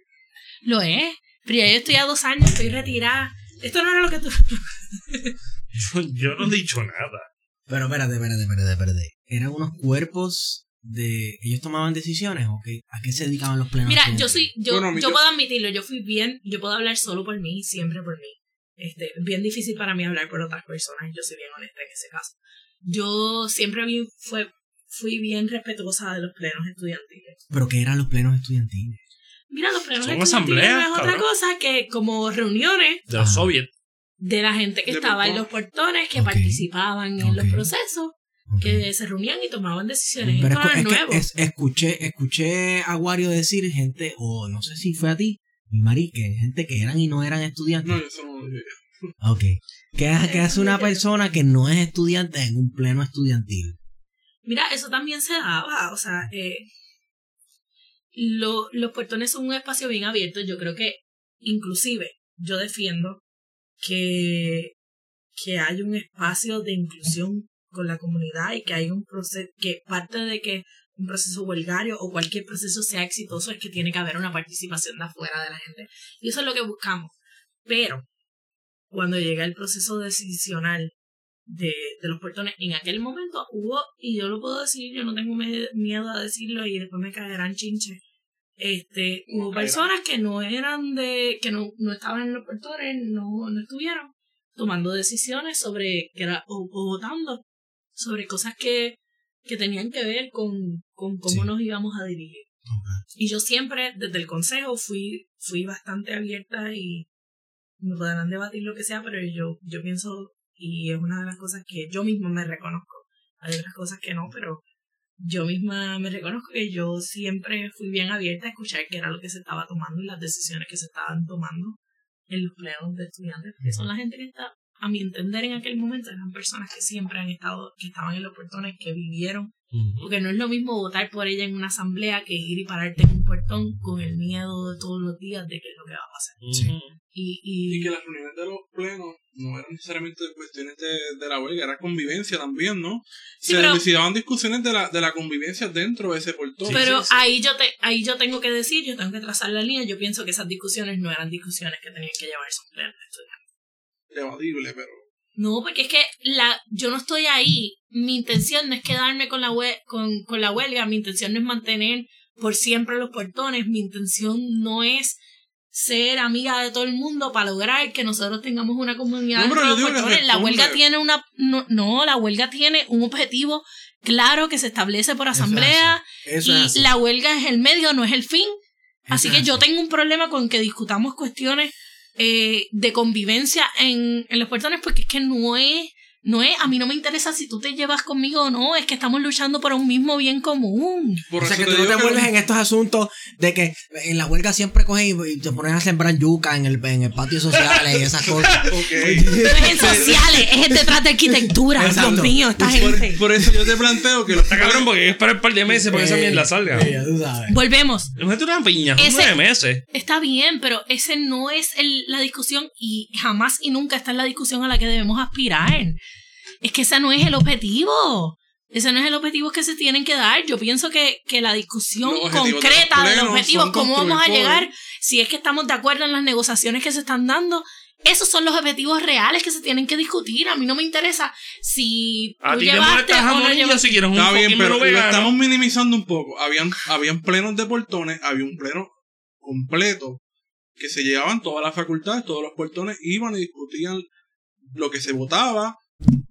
Lo es. Pero ya yo estoy a dos años, estoy retirada. Esto no era lo que tú... Yo, yo no he dicho nada. Pero espérate, espérate, espérate, espérate. Eran unos cuerpos de. ¿Ellos tomaban decisiones o qué? ¿A qué se dedicaban los plenos? Mira, yo soy, yo, Bueno, yo yo- puedo admitirlo, yo fui bien, yo puedo hablar solo por mí, siempre por mí. Este, es bien difícil para mí hablar por otras personas, yo soy bien honesta en ese caso. Yo siempre vi, fue, fui bien respetuosa de los plenos estudiantiles. ¿Pero qué eran los plenos estudiantiles? Mira, los plenos Son estudiantiles asambleas, es otra cabrón. cosa que como reuniones De los soviets. de la gente que De estaba en los portones, que Ok. participaban en los procesos, Que se reunían y tomaban decisiones. Pero es es que es- escuché, escuché a Wario decir gente, o no sé si fue a ti, Mari, que gente que eran y no eran estudiantes. No, yo eso no lo dije. Ok. ¿Qué, hace- qué hace una persona que no es estudiante en un pleno estudiantil? Mira, eso también se daba, o sea, eh, lo- los portones son un espacio bien abierto. Yo creo que, inclusive, yo defiendo que, que hay un espacio de inclusión con la comunidad y que hay un proceso, que parte de que un proceso huelgario o cualquier proceso sea exitoso es que tiene que haber una participación de afuera de la gente. Y eso es lo que buscamos. Pero, cuando llega el proceso decisional de, de los portones, en aquel momento hubo, y yo lo puedo decir, yo no tengo miedo a decirlo y después me caerán chinches. Este, hubo personas que no eran de, que no, no estaban en los portones, no, no estuvieron tomando decisiones sobre, que era, o, o votando sobre cosas que, que tenían que ver con, con cómo Sí. nos íbamos a dirigir. Y yo siempre, desde el consejo, fui, fui bastante abierta y me podrán debatir lo que sea, pero yo, yo pienso, y es una de las cosas que yo misma me reconozco. Hay otras cosas que no, pero yo misma me reconozco que yo siempre fui bien abierta a escuchar qué era lo que se estaba tomando y las decisiones que se estaban tomando en los plenos de estudiantes, que son la gente que está, a mi entender en aquel momento, eran personas que siempre han estado, que estaban en los portones, que vivieron porque no es lo mismo votar por ella en una asamblea que ir y pararte en un portón con el miedo de todos los días de qué es lo que va a pasar. Ujú. Y, y, Y que las reuniones de los plenos no eran necesariamente cuestiones de, de la huelga, era convivencia también, ¿no? Sí, se, pero- discusiones de la, de la convivencia dentro de ese portón. pero Sí, sí. ahí yo te, ahí yo tengo que decir, yo tengo que trazar la línea, yo pienso que esas discusiones no eran discusiones que tenían que llevar esos plenos de estudiantes. Debatible, pero. No, porque es que la, yo no estoy ahí. Mi intención no es quedarme con la, hue- con, con la huelga, mi intención no es mantener por siempre los portones, mi intención no es ser amiga de todo el mundo para lograr que nosotros tengamos una comunidad No, pero de. La huelga tiene una no, no, la huelga tiene un objetivo claro que se establece por Eso es asamblea Eso y es así. la huelga es el medio, no es el fin. Así que yo tengo un problema con que discutamos cuestiones eh, de convivencia en, en los portones porque es que no es, no es, a mí no me interesa si tú te llevas conmigo o no, es que estamos luchando por un mismo bien común. Por o sea eso que tú no te vuelves en estos asuntos de que en la huelga siempre cogen y, te ponen a sembrar yuca en el, en el patio sociales y esas cosas. Ok. No es en sociales, es detrás de arquitectura. Exacto. Dios mío, esta Por, gente. por eso yo te planteo que Está cabrón porque hay que esperar un par de meses para que esa Eh, mierda salga. eh, tú sabes. Volvemos. Imagínate una piña, Ese- nueve meses. Está bien, pero ese no es el- la discusión y jamás y nunca está en la discusión a la que debemos aspirar. Es que ese no es el objetivo. Ese no es el objetivo que se tienen que dar. Yo pienso que, que la discusión concreta de los objetivos, cómo vamos a llegar, si es que estamos de acuerdo en las negociaciones que se están dando, esos son los objetivos reales que se tienen que discutir. A mí no me interesa si A tú ti te llevaste o no llevaste. si quieres un Está bien, pero lo estamos minimizando un poco. Habían, habían plenos de portones, había un pleno completo que se llevaban todas las facultades, todos los portones, iban y discutían lo que se votaba,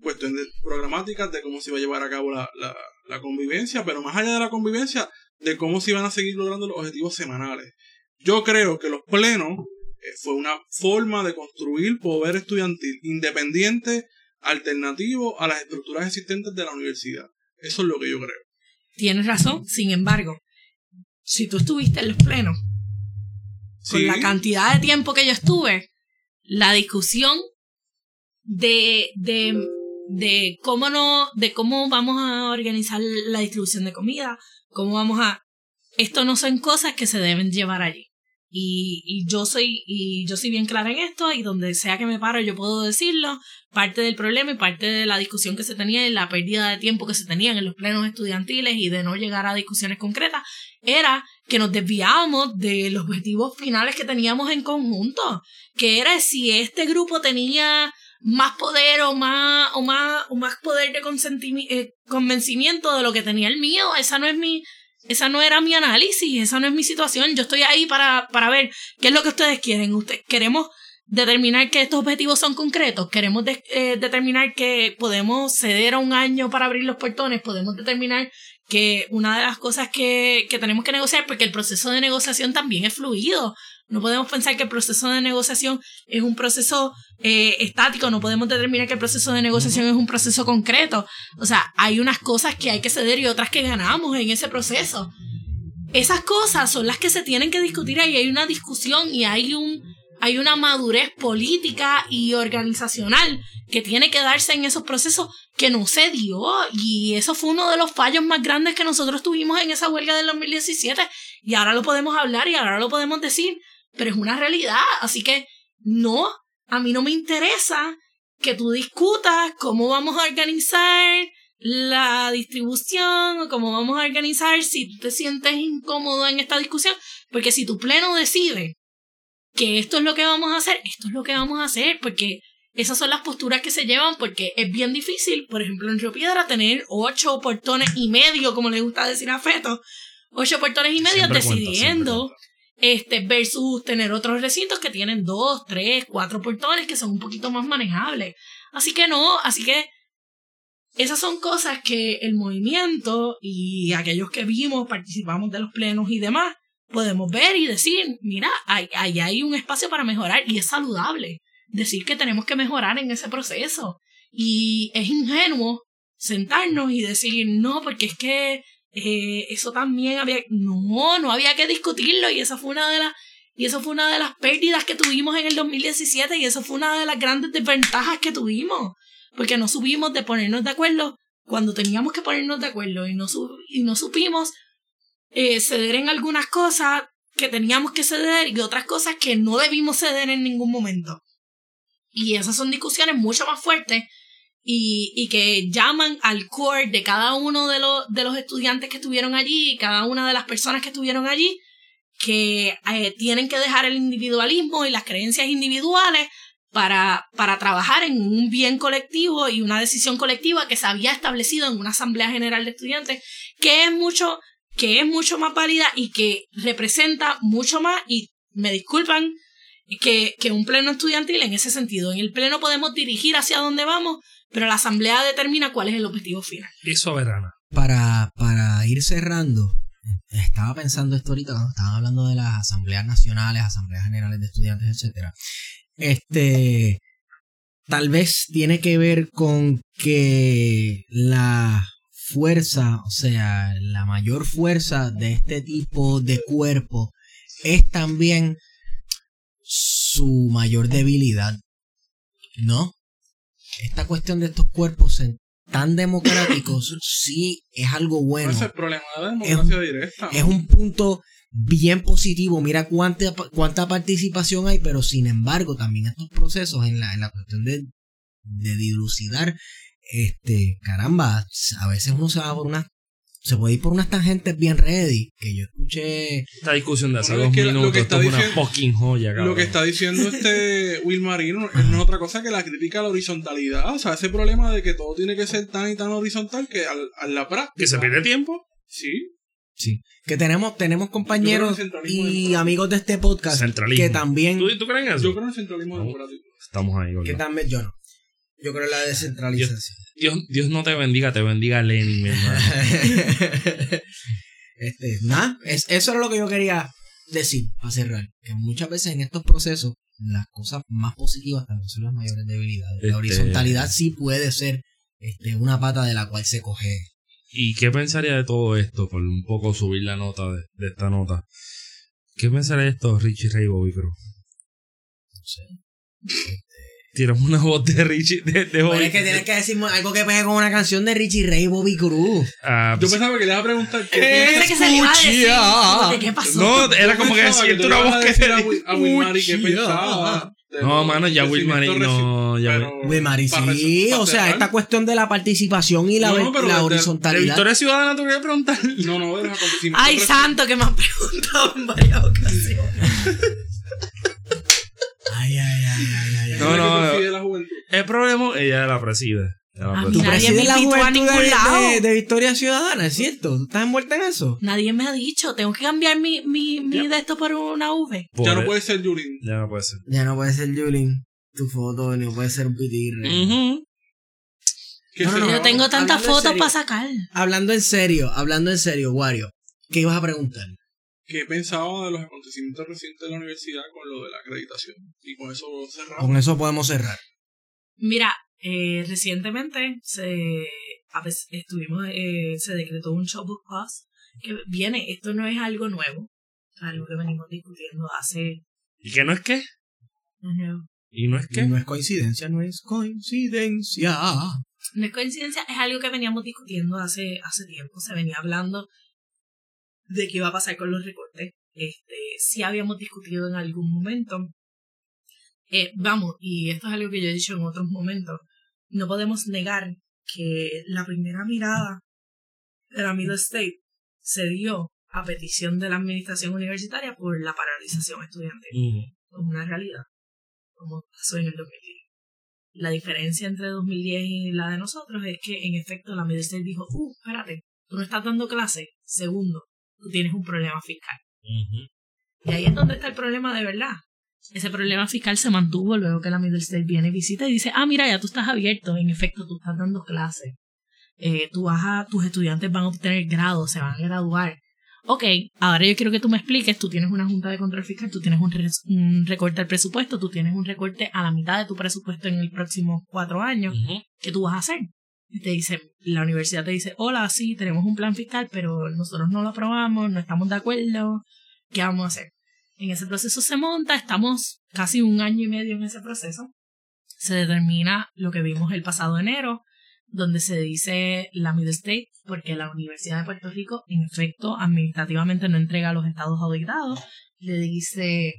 cuestiones programáticas de cómo se iba a llevar a cabo la, la, la convivencia, pero más allá de la convivencia, de cómo se iban a seguir logrando los objetivos semanales. Yo creo que los plenos eh, fue una forma de construir poder estudiantil independiente, alternativo a las estructuras existentes de la universidad. Eso es lo que yo creo. Tienes razón, sin embargo, si tú estuviste en los plenos, con la cantidad de tiempo que yo estuve, la discusión de, de, de cómo no, de cómo vamos a organizar la distribución de comida, cómo vamos a, esto no son cosas que se deben llevar allí. Y, y yo soy, y yo soy bien clara en esto, y donde sea que me paro yo puedo decirlo. Parte del problema y parte de la discusión que se tenía y la pérdida de tiempo que se tenían en los plenos estudiantiles y de no llegar a discusiones concretas era que nos desviábamos de los objetivos finales que teníamos en conjunto, que era si este grupo tenía más poder o más, o más, o más poder de eh, convencimiento de lo que tenía el mío. Esa no es mi, esa no era mi análisis, esa no es mi situación. Yo estoy ahí para, para ver qué es lo que ustedes quieren. Usted, queremos determinar que estos objetivos son concretos, queremos de- eh, determinar que podemos ceder a un año para abrir los portones, podemos determinar que una de las cosas que, que tenemos que negociar, porque el proceso de negociación también es fluido. No podemos pensar que el proceso de negociación es un proceso eh, estático, no podemos determinar que el proceso de negociación es un proceso concreto. O sea, hay unas cosas que hay que ceder y otras que ganamos en ese proceso. Esas cosas son las que se tienen que discutir ahí. Hay una discusión y hay un hay una madurez política y organizacional que tiene que darse en esos procesos que no se dio. Y eso fue uno de los fallos más grandes que nosotros tuvimos en esa huelga del 2017. Y ahora lo podemos hablar y ahora lo podemos decir, pero es una realidad. Así que no, a mí no me interesa que tú discutas cómo vamos a organizar la distribución o cómo vamos a organizar si te sientes incómodo en esta discusión, porque si tu pleno decide que esto es lo que vamos a hacer, esto es lo que vamos a hacer, porque esas son las posturas que se llevan, porque es bien difícil, por ejemplo, en Río Piedra, tener ocho portones y medio, como le gusta decir a Feto, ocho portones y medio Siempre decidiendo, este, versus tener otros recintos que tienen dos, tres, cuatro portones que son un poquito más manejables. Así que no, así que esas son cosas que el movimiento y aquellos que vimos, participamos de los plenos y demás, podemos ver y decir, mira, ahí hay, hay un espacio para mejorar y es saludable decir que tenemos que mejorar en ese proceso. Y es ingenuo sentarnos y decir, no, porque es que eh, eso también había, no, no había que discutirlo y esa fue una de las, y eso fue una de las pérdidas que tuvimos en el 2017 y eso fue una de las grandes desventajas que tuvimos, porque no supimos de ponernos de acuerdo cuando teníamos que ponernos de acuerdo y no, y no supimos eh, ceder en algunas cosas que teníamos que ceder y otras cosas que no debimos ceder en ningún momento. Y esas son discusiones mucho más fuertes y, y que llaman al core de cada uno de los, de los estudiantes que estuvieron allí cada una de las personas que estuvieron allí, que eh, tienen que dejar el individualismo y las creencias individuales para, para trabajar en un bien colectivo y una decisión colectiva que se había establecido en una Asamblea General de Estudiantes, que es mucho, que es mucho más válida y que representa mucho más, y me disculpan, que, que un pleno estudiantil en ese sentido. En el pleno podemos dirigir hacia dónde vamos, pero la asamblea determina cuál es el objetivo final. Y soberana. Para, para ir cerrando, estaba pensando esto ahorita cuando estaban hablando de las asambleas nacionales, asambleas generales de estudiantes, etcétera. Este, tal vez tiene que ver con que la fuerza, o sea, la mayor fuerza de este tipo de cuerpo es también su mayor debilidad, ¿no? Esta cuestión de estos cuerpos tan democráticos sí es algo bueno. Es el problema de la democracia directa. Es un punto bien positivo. Mira cuánta, cuánta participación hay, pero sin embargo, también estos procesos en la, en la cuestión de, de dilucidar, este, caramba, a veces uno se va por unas, se puede ir por unas tangentes bien ready, que yo escuché, Esta discusión de hace Bueno, es dos que lo minutos, que esto está es una diciendo- fucking joya, cabrón. Lo que está diciendo este Will Marino es no otra cosa que la crítica a la horizontalidad. O sea, ese problema de que todo tiene que ser tan y tan horizontal que al, a la práctica. Que se pierde tiempo. Sí. sí, que tenemos, tenemos compañeros y amigos de este podcast Centralismo. que también, ¿Tú, ¿Tú crees en eso? Yo creo en el centralismo No. democrático. Estamos ahí, que también, yo no, yo creo en la descentralización. Dios, Dios no te bendiga, te bendiga Lenin, mi hermano. este, nada, es, eso era lo que yo quería decir para cerrar. Que muchas veces en estos procesos, las cosas más positivas también son las mayores debilidades. Este- La horizontalidad sí puede ser este, una pata de la cual se coge. ¿Y qué pensaría de todo esto? Por un poco subir la nota de, de esta nota. ¿Qué pensaría de esto Richie Ray Bobby Cruz? No sé. Tiramos una voz de Richie, de, de Pero Bobby. es que tienes que decirme algo que pegue con una canción de Richie Ray y Bobby Cruz. Ah, Yo pensaba que le iba a preguntar qué pensé que se le iba a decir. Escucha. que, ¿Qué pasó? no, era como que siento tú una voz que decir a se Will- a Wilmary qué Escucha. pensaba. de No, los mano, ya Wilmary crecimientos no, ya pero Wilmary, para sí, o sea, esta cuestión de la participación y la, No, no, pero la de- de- ¿De horizontalidad. Victoria Ciudadana tú querías preguntar? No, no, de los acontecimientos Ay, reci- santo, que me han preguntado en varias ocasiones. Ay, ay, ay, ay, ay. ay. No, ¿Cómo es que no, la juventud? El problema, ella la preside. Ella la A mí ¿Tú presides me la juventud ningún de, lado. de- de Victoria Ciudadana, es cierto? ¿Tú estás envuelta en eso? Nadie me ha dicho, tengo que cambiar mi, mi, mi de esto por una V. Por- Ya no puede ser Yulín. Ya no puede ser. Ya no puede ser Julin, tu foto, ni puede ser un pitirre. ¿Qué No? Yo tengo tantas fotos para sacar. Hablando en serio, hablando en serio, Wario, ¿qué ibas a preguntar? ¿Qué pensaba de los acontecimientos recientes de la universidad con lo de la acreditación? Y con eso cerramos. Con eso podemos cerrar. Mira, eh, recientemente se, a veces estuvimos, eh, se decretó un show book pass que viene, esto no es algo nuevo, es algo que venimos discutiendo hace ¿Y qué no es qué? no, ¿Y no es qué? No es coincidencia, no es coincidencia. no es coincidencia, es algo que veníamos discutiendo hace, hace tiempo, se venía hablando de qué iba a pasar con los recortes. Este, sí habíamos discutido en algún momento. Eh, vamos, y esto es algo que yo he dicho en otros momentos, no podemos negar que la primera mirada de la Middle State se dio a petición de la administración universitaria por la paralización estudiantil. Ujú. Es una realidad, como pasó en el 2010. La diferencia entre 2010 y la de nosotros es que, en efecto, la Middle State dijo, uh, espérate, tú no estás dando clase. Segundo, tú tienes un problema fiscal. Y ahí es donde está el problema de verdad. Ese problema fiscal se mantuvo luego que la Middle State viene y visita y dice, ah, mira, ya tú estás abierto, en efecto, tú estás dando clases. Eh, tú vas a, tus estudiantes van a obtener grado, se van a graduar. Ok, ahora yo quiero que tú me expliques, tú tienes una junta de control fiscal, tú tienes un, recorte al presupuesto, tú tienes un recorte a la mitad de tu presupuesto en el próximo cuatro años. ¿qué tú vas a hacer? Te dice, la universidad te dice, hola, sí, tenemos un plan fiscal, pero nosotros no lo aprobamos, no estamos de acuerdo, ¿qué vamos a hacer? En ese proceso se monta, estamos casi un año y medio en ese proceso. Se determina lo que vimos el pasado enero, donde se dice la Middle State, porque la Universidad de Puerto Rico, en efecto, administrativamente no entrega a los estados auditados, le dice,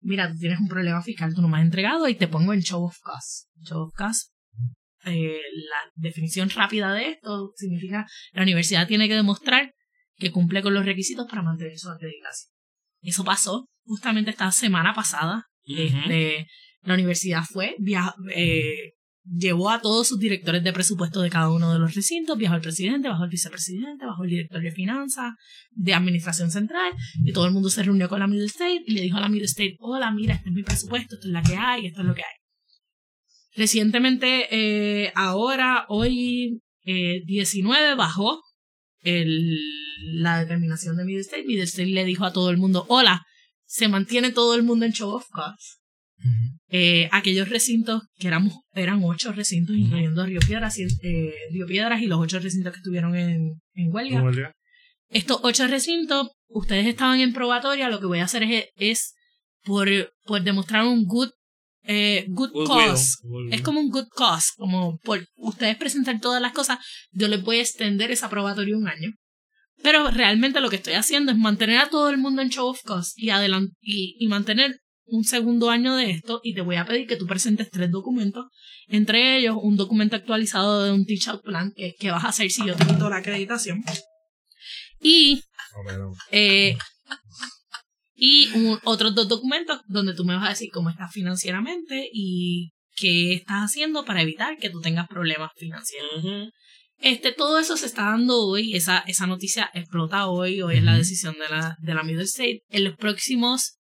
mira, tú tienes un problema fiscal, tú no me has entregado y te pongo en show of costs. Show of eh, la definición rápida de esto significa la universidad tiene que demostrar que cumple con los requisitos para mantener su acreditación. Eso pasó justamente esta semana pasada. Este, la universidad fue, eh, llevó a todos sus directores de presupuesto de cada uno de los recintos, viajó el presidente, bajó el vicepresidente, bajó el director de finanzas, de administración central, y todo el mundo se reunió con la Middle State y le dijo a la Middle State, hola, mira, este es mi presupuesto, esto es la que hay, esto es lo que hay. Recientemente, eh, ahora, hoy eh, 19, bajó el, la determinación de Middle State. Middle State le dijo a todo el mundo, hola, se mantiene todo el mundo en show of costs. Eh, aquellos recintos, que éramos, eran ocho recintos, incluyendo Río Piedras, y, eh, Río Piedras y los ocho recintos que estuvieron en, en huelga. ¿Cómo le- Estos ocho recintos, ustedes estaban en probatoria, lo que voy a hacer es, es por, por demostrar un good, eh, good cause. Goodwill. Es como un good cause, como por ustedes presentar todas las cosas, yo les voy a extender esa probatoria un año. Pero realmente lo que estoy haciendo es mantener a todo el mundo en show of cost y, y, y mantener un segundo año de esto y te voy a pedir que tú presentes tres documentos, entre ellos un documento actualizado de un teach out plan que, que vas a hacer si yo te quito la acreditación y eh, y un- otros dos documentos donde tú me vas a decir cómo estás financieramente y qué estás haciendo para evitar que tú tengas problemas financieros. Este, todo eso se está dando hoy, esa, esa noticia explota hoy, hoy es la decisión de la, de la Middle State. En los próximos,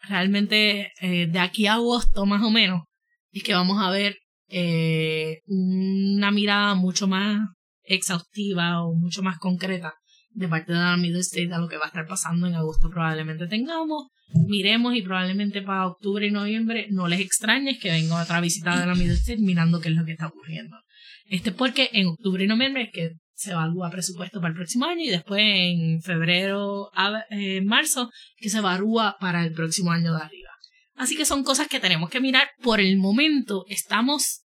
realmente eh, de aquí a agosto más o menos, es que vamos a ver eh, una mirada mucho más exhaustiva o mucho más concreta de parte de la Middle State a lo que va a estar pasando en agosto probablemente tengamos, miremos y probablemente para octubre y noviembre no les extrañes que venga otra visita de la Middle State mirando qué es lo que está ocurriendo. Este es porque en octubre y noviembre es que se evalúa presupuesto para el próximo año y después en febrero a eh, marzo que se evalúa para el próximo año de arriba. Así que son cosas que tenemos que mirar. Por el momento estamos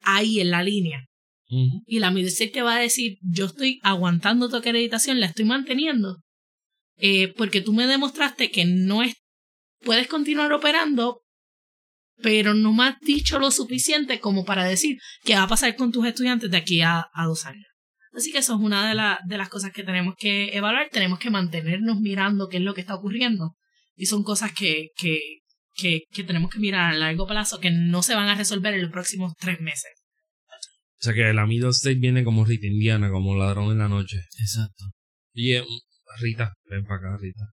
ahí en la línea. Y la Midset te va a decir, yo estoy aguantando tu acreditación, la estoy manteniendo. eh, porque tú me demostraste que no es, puedes continuar operando, pero no me has dicho lo suficiente como para decir qué va a pasar con tus estudiantes de aquí a, dos años. Así que eso es una de, de las cosas que tenemos que evaluar. Tenemos que mantenernos mirando qué es lo que está ocurriendo. Y son cosas que, que, que, que tenemos que mirar a largo plazo que no se van a resolver en los próximos tres meses. O sea que la Middle State viene como Rita Indiana, como ladrón en la noche. Exacto. Y eh, Rita, ven para acá, Rita.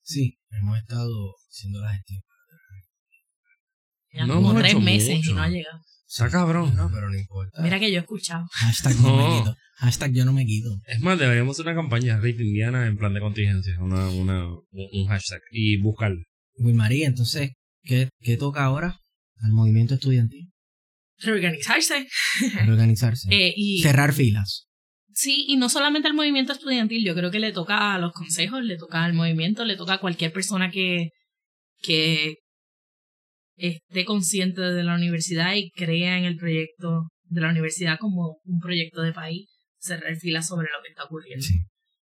Sí, hemos estado haciendo la gestión. Ya No como hemos tres hecho meses mucho. y no ha llegado. Está cabrón. No, pero no importa. Mira que yo he escuchado. Hashtag no, No. me quito. Hashtag yo no me quito. Es más, deberíamos hacer una campaña Rita Indiana en plan de contingencia. Una, una, un hashtag. Y buscar. Wilmaría, entonces, ¿qué, ¿qué toca ahora al movimiento estudiantil? Reorganizarse. Reorganizarse. Eh, y Cerrar filas. sí, y no solamente al movimiento estudiantil, yo creo que le toca a los consejos, le toca al movimiento, le toca a cualquier persona que, que esté consciente de la universidad y crea en el proyecto de la universidad como un proyecto de país, cerrar filas sobre lo que está ocurriendo. Sí.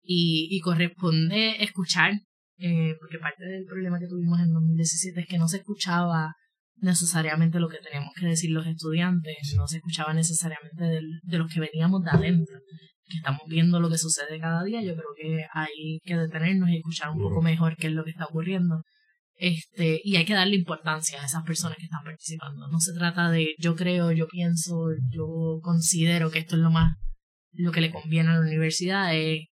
y, y corresponde escuchar, eh, porque parte del problema que tuvimos en 2017 es que no se escuchaba necesariamente lo que teníamos que decir los estudiantes, no se escuchaba necesariamente del- de los que veníamos de adentro, que estamos viendo lo que sucede cada día, yo creo que hay que detenernos y escuchar un poco mejor qué es lo que está ocurriendo. Este, y hay que darle importancia a esas personas que están participando. No se trata de yo creo, yo pienso, yo considero que esto es lo más lo que le conviene a la universidad es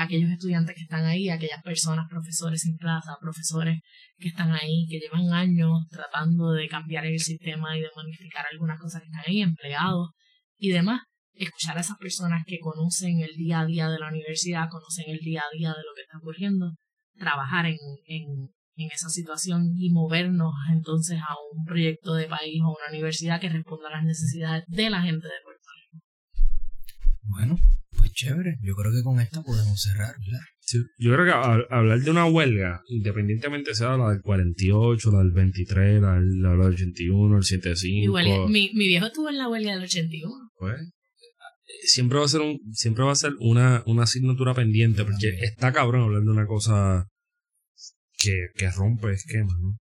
aquellos estudiantes que están ahí, aquellas personas, profesores sin plaza, profesores que están ahí, que llevan años tratando de cambiar el sistema y de modificar algunas cosas que están ahí, empleados y demás. Escuchar a esas personas que conocen el día a día de la universidad, conocen el día a día de lo que está ocurriendo, trabajar en, en, esa situación y movernos entonces a un proyecto de país o una universidad que responda a las necesidades de la gente de Puerto Rico. Bueno, chévere. Yo creo que con esta podemos cerrar, ¿verdad? Sí, Yo creo que a- hablar de una huelga, independientemente sea la del 48, la del 23, la del, la del 81, el 75, Igual, mi, mi viejo estuvo en la huelga del 81. pues, siempre va a ser un, siempre va a ser una, una asignatura pendiente, porque está cabrón hablar de una cosa que, que rompe esquemas, ¿no?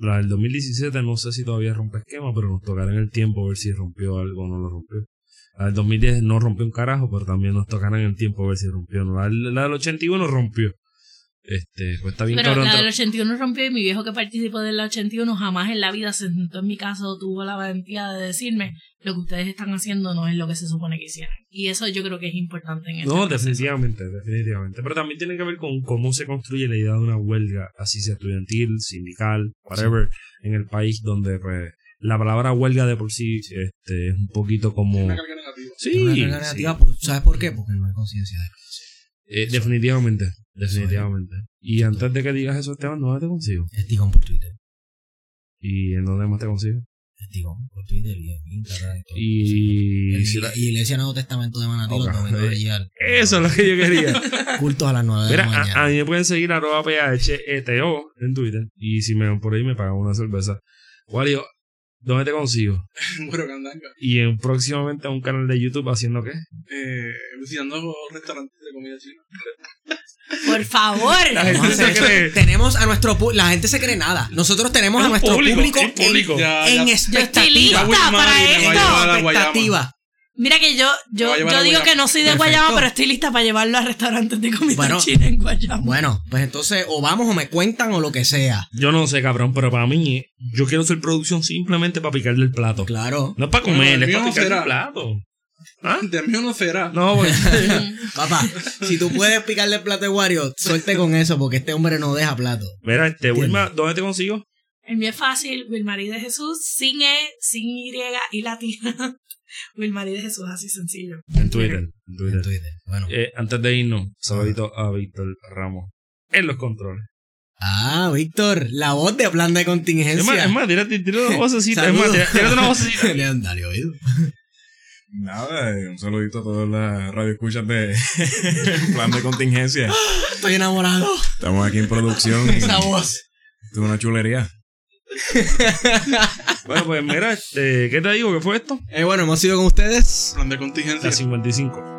La del 2017 no sé si todavía rompe esquemas, pero nos tocará en el tiempo ver si rompió algo o no lo rompió. La del 2010 no rompió un carajo, pero también nos tocará en el tiempo ver si rompió o no. La, del- la del 81 rompió. Este, pues está bien Pero cabrón. la del 81 rompió y mi viejo que participó del 81 jamás en la vida se sentó en mi casa o tuvo la valentía de decirme lo que ustedes están haciendo no es lo que se supone que hicieran. Y eso yo creo que es importante en este No, proceso. definitivamente, definitivamente. Pero también tiene que ver con cómo se construye la idea de una huelga, así sea estudiantil, sindical, whatever, en el país donde pues la palabra huelga de por sí este, es un poquito como... Una carga negativa. Sí, Una carga negativa, pues, ¿sabes por qué? Porque no hay conciencia de Eh, definitivamente, definitivamente. Y antes de que digas eso, Esteban, ¿dónde te consigo? Estigón por Twitter. ¿Y en dónde más te consigo? Estigón por Twitter y en Instagram y todo. Y... Y, y Iglesia Nuevo Testamento de Manatí Ok. los domingos de Yal. Eso es lo que yo quería. Cultos a las 9 de Mira, la a, mañana. a mí me pueden seguir arroba PHETO en Twitter. Y si me ven por ahí, me pagan una cerveza. Wario, ¿dónde te consigo? Bueno, Candanga. Y en próximamente a un canal de YouTube haciendo qué? Eh, visitando restaurantes de comida china. Por favor. La gente se cree. Tenemos a nuestro la gente se cree nada. Nosotros tenemos a Es nuestro público, público, es público. en, Ya, en ya. expectativa. lista para esto. expectativa. Mira que yo, yo, yo digo que no soy de Perfecto. Guayama, pero estoy lista para llevarlo a restaurantes de comida Bueno. china en Guayama. Bueno, pues entonces o vamos o me cuentan o lo que sea. Yo no sé, cabrón, pero para mí, yo quiero hacer producción simplemente para picarle el plato. Claro. No es para comer, es mío para no picarle el plato. ¿Ah? De mí no será. No, pues, Papá, si tú puedes picarle el plato de Wario, suelte con eso porque este hombre no deja plato. Mira, este, Wilma, ¿dónde te consigo? El mío es fácil, Wilmarí de Jesús, sin E, sin Y y latina. Wilmar de Jesús, así sencillo. En Twitter. En Twitter. En Twitter. Bueno. Eh, antes de irnos, saludito a Víctor Ramos en los controles. Ah, Víctor, la voz de plan de contingencia. Es más, es más tírate, una vocecita. es más, tírate una vocecita. Le han dado oído. Nada, eh, un saludito a todas las radioescuchas de plan de contingencia. Estoy enamorado. Estamos aquí en producción. Esa voz. Es una chulería. bueno, pues mira, este, ¿qué te digo? ¿Qué fue esto? Eh, bueno, hemos sido con ustedes. Plan de contingencia. La 55.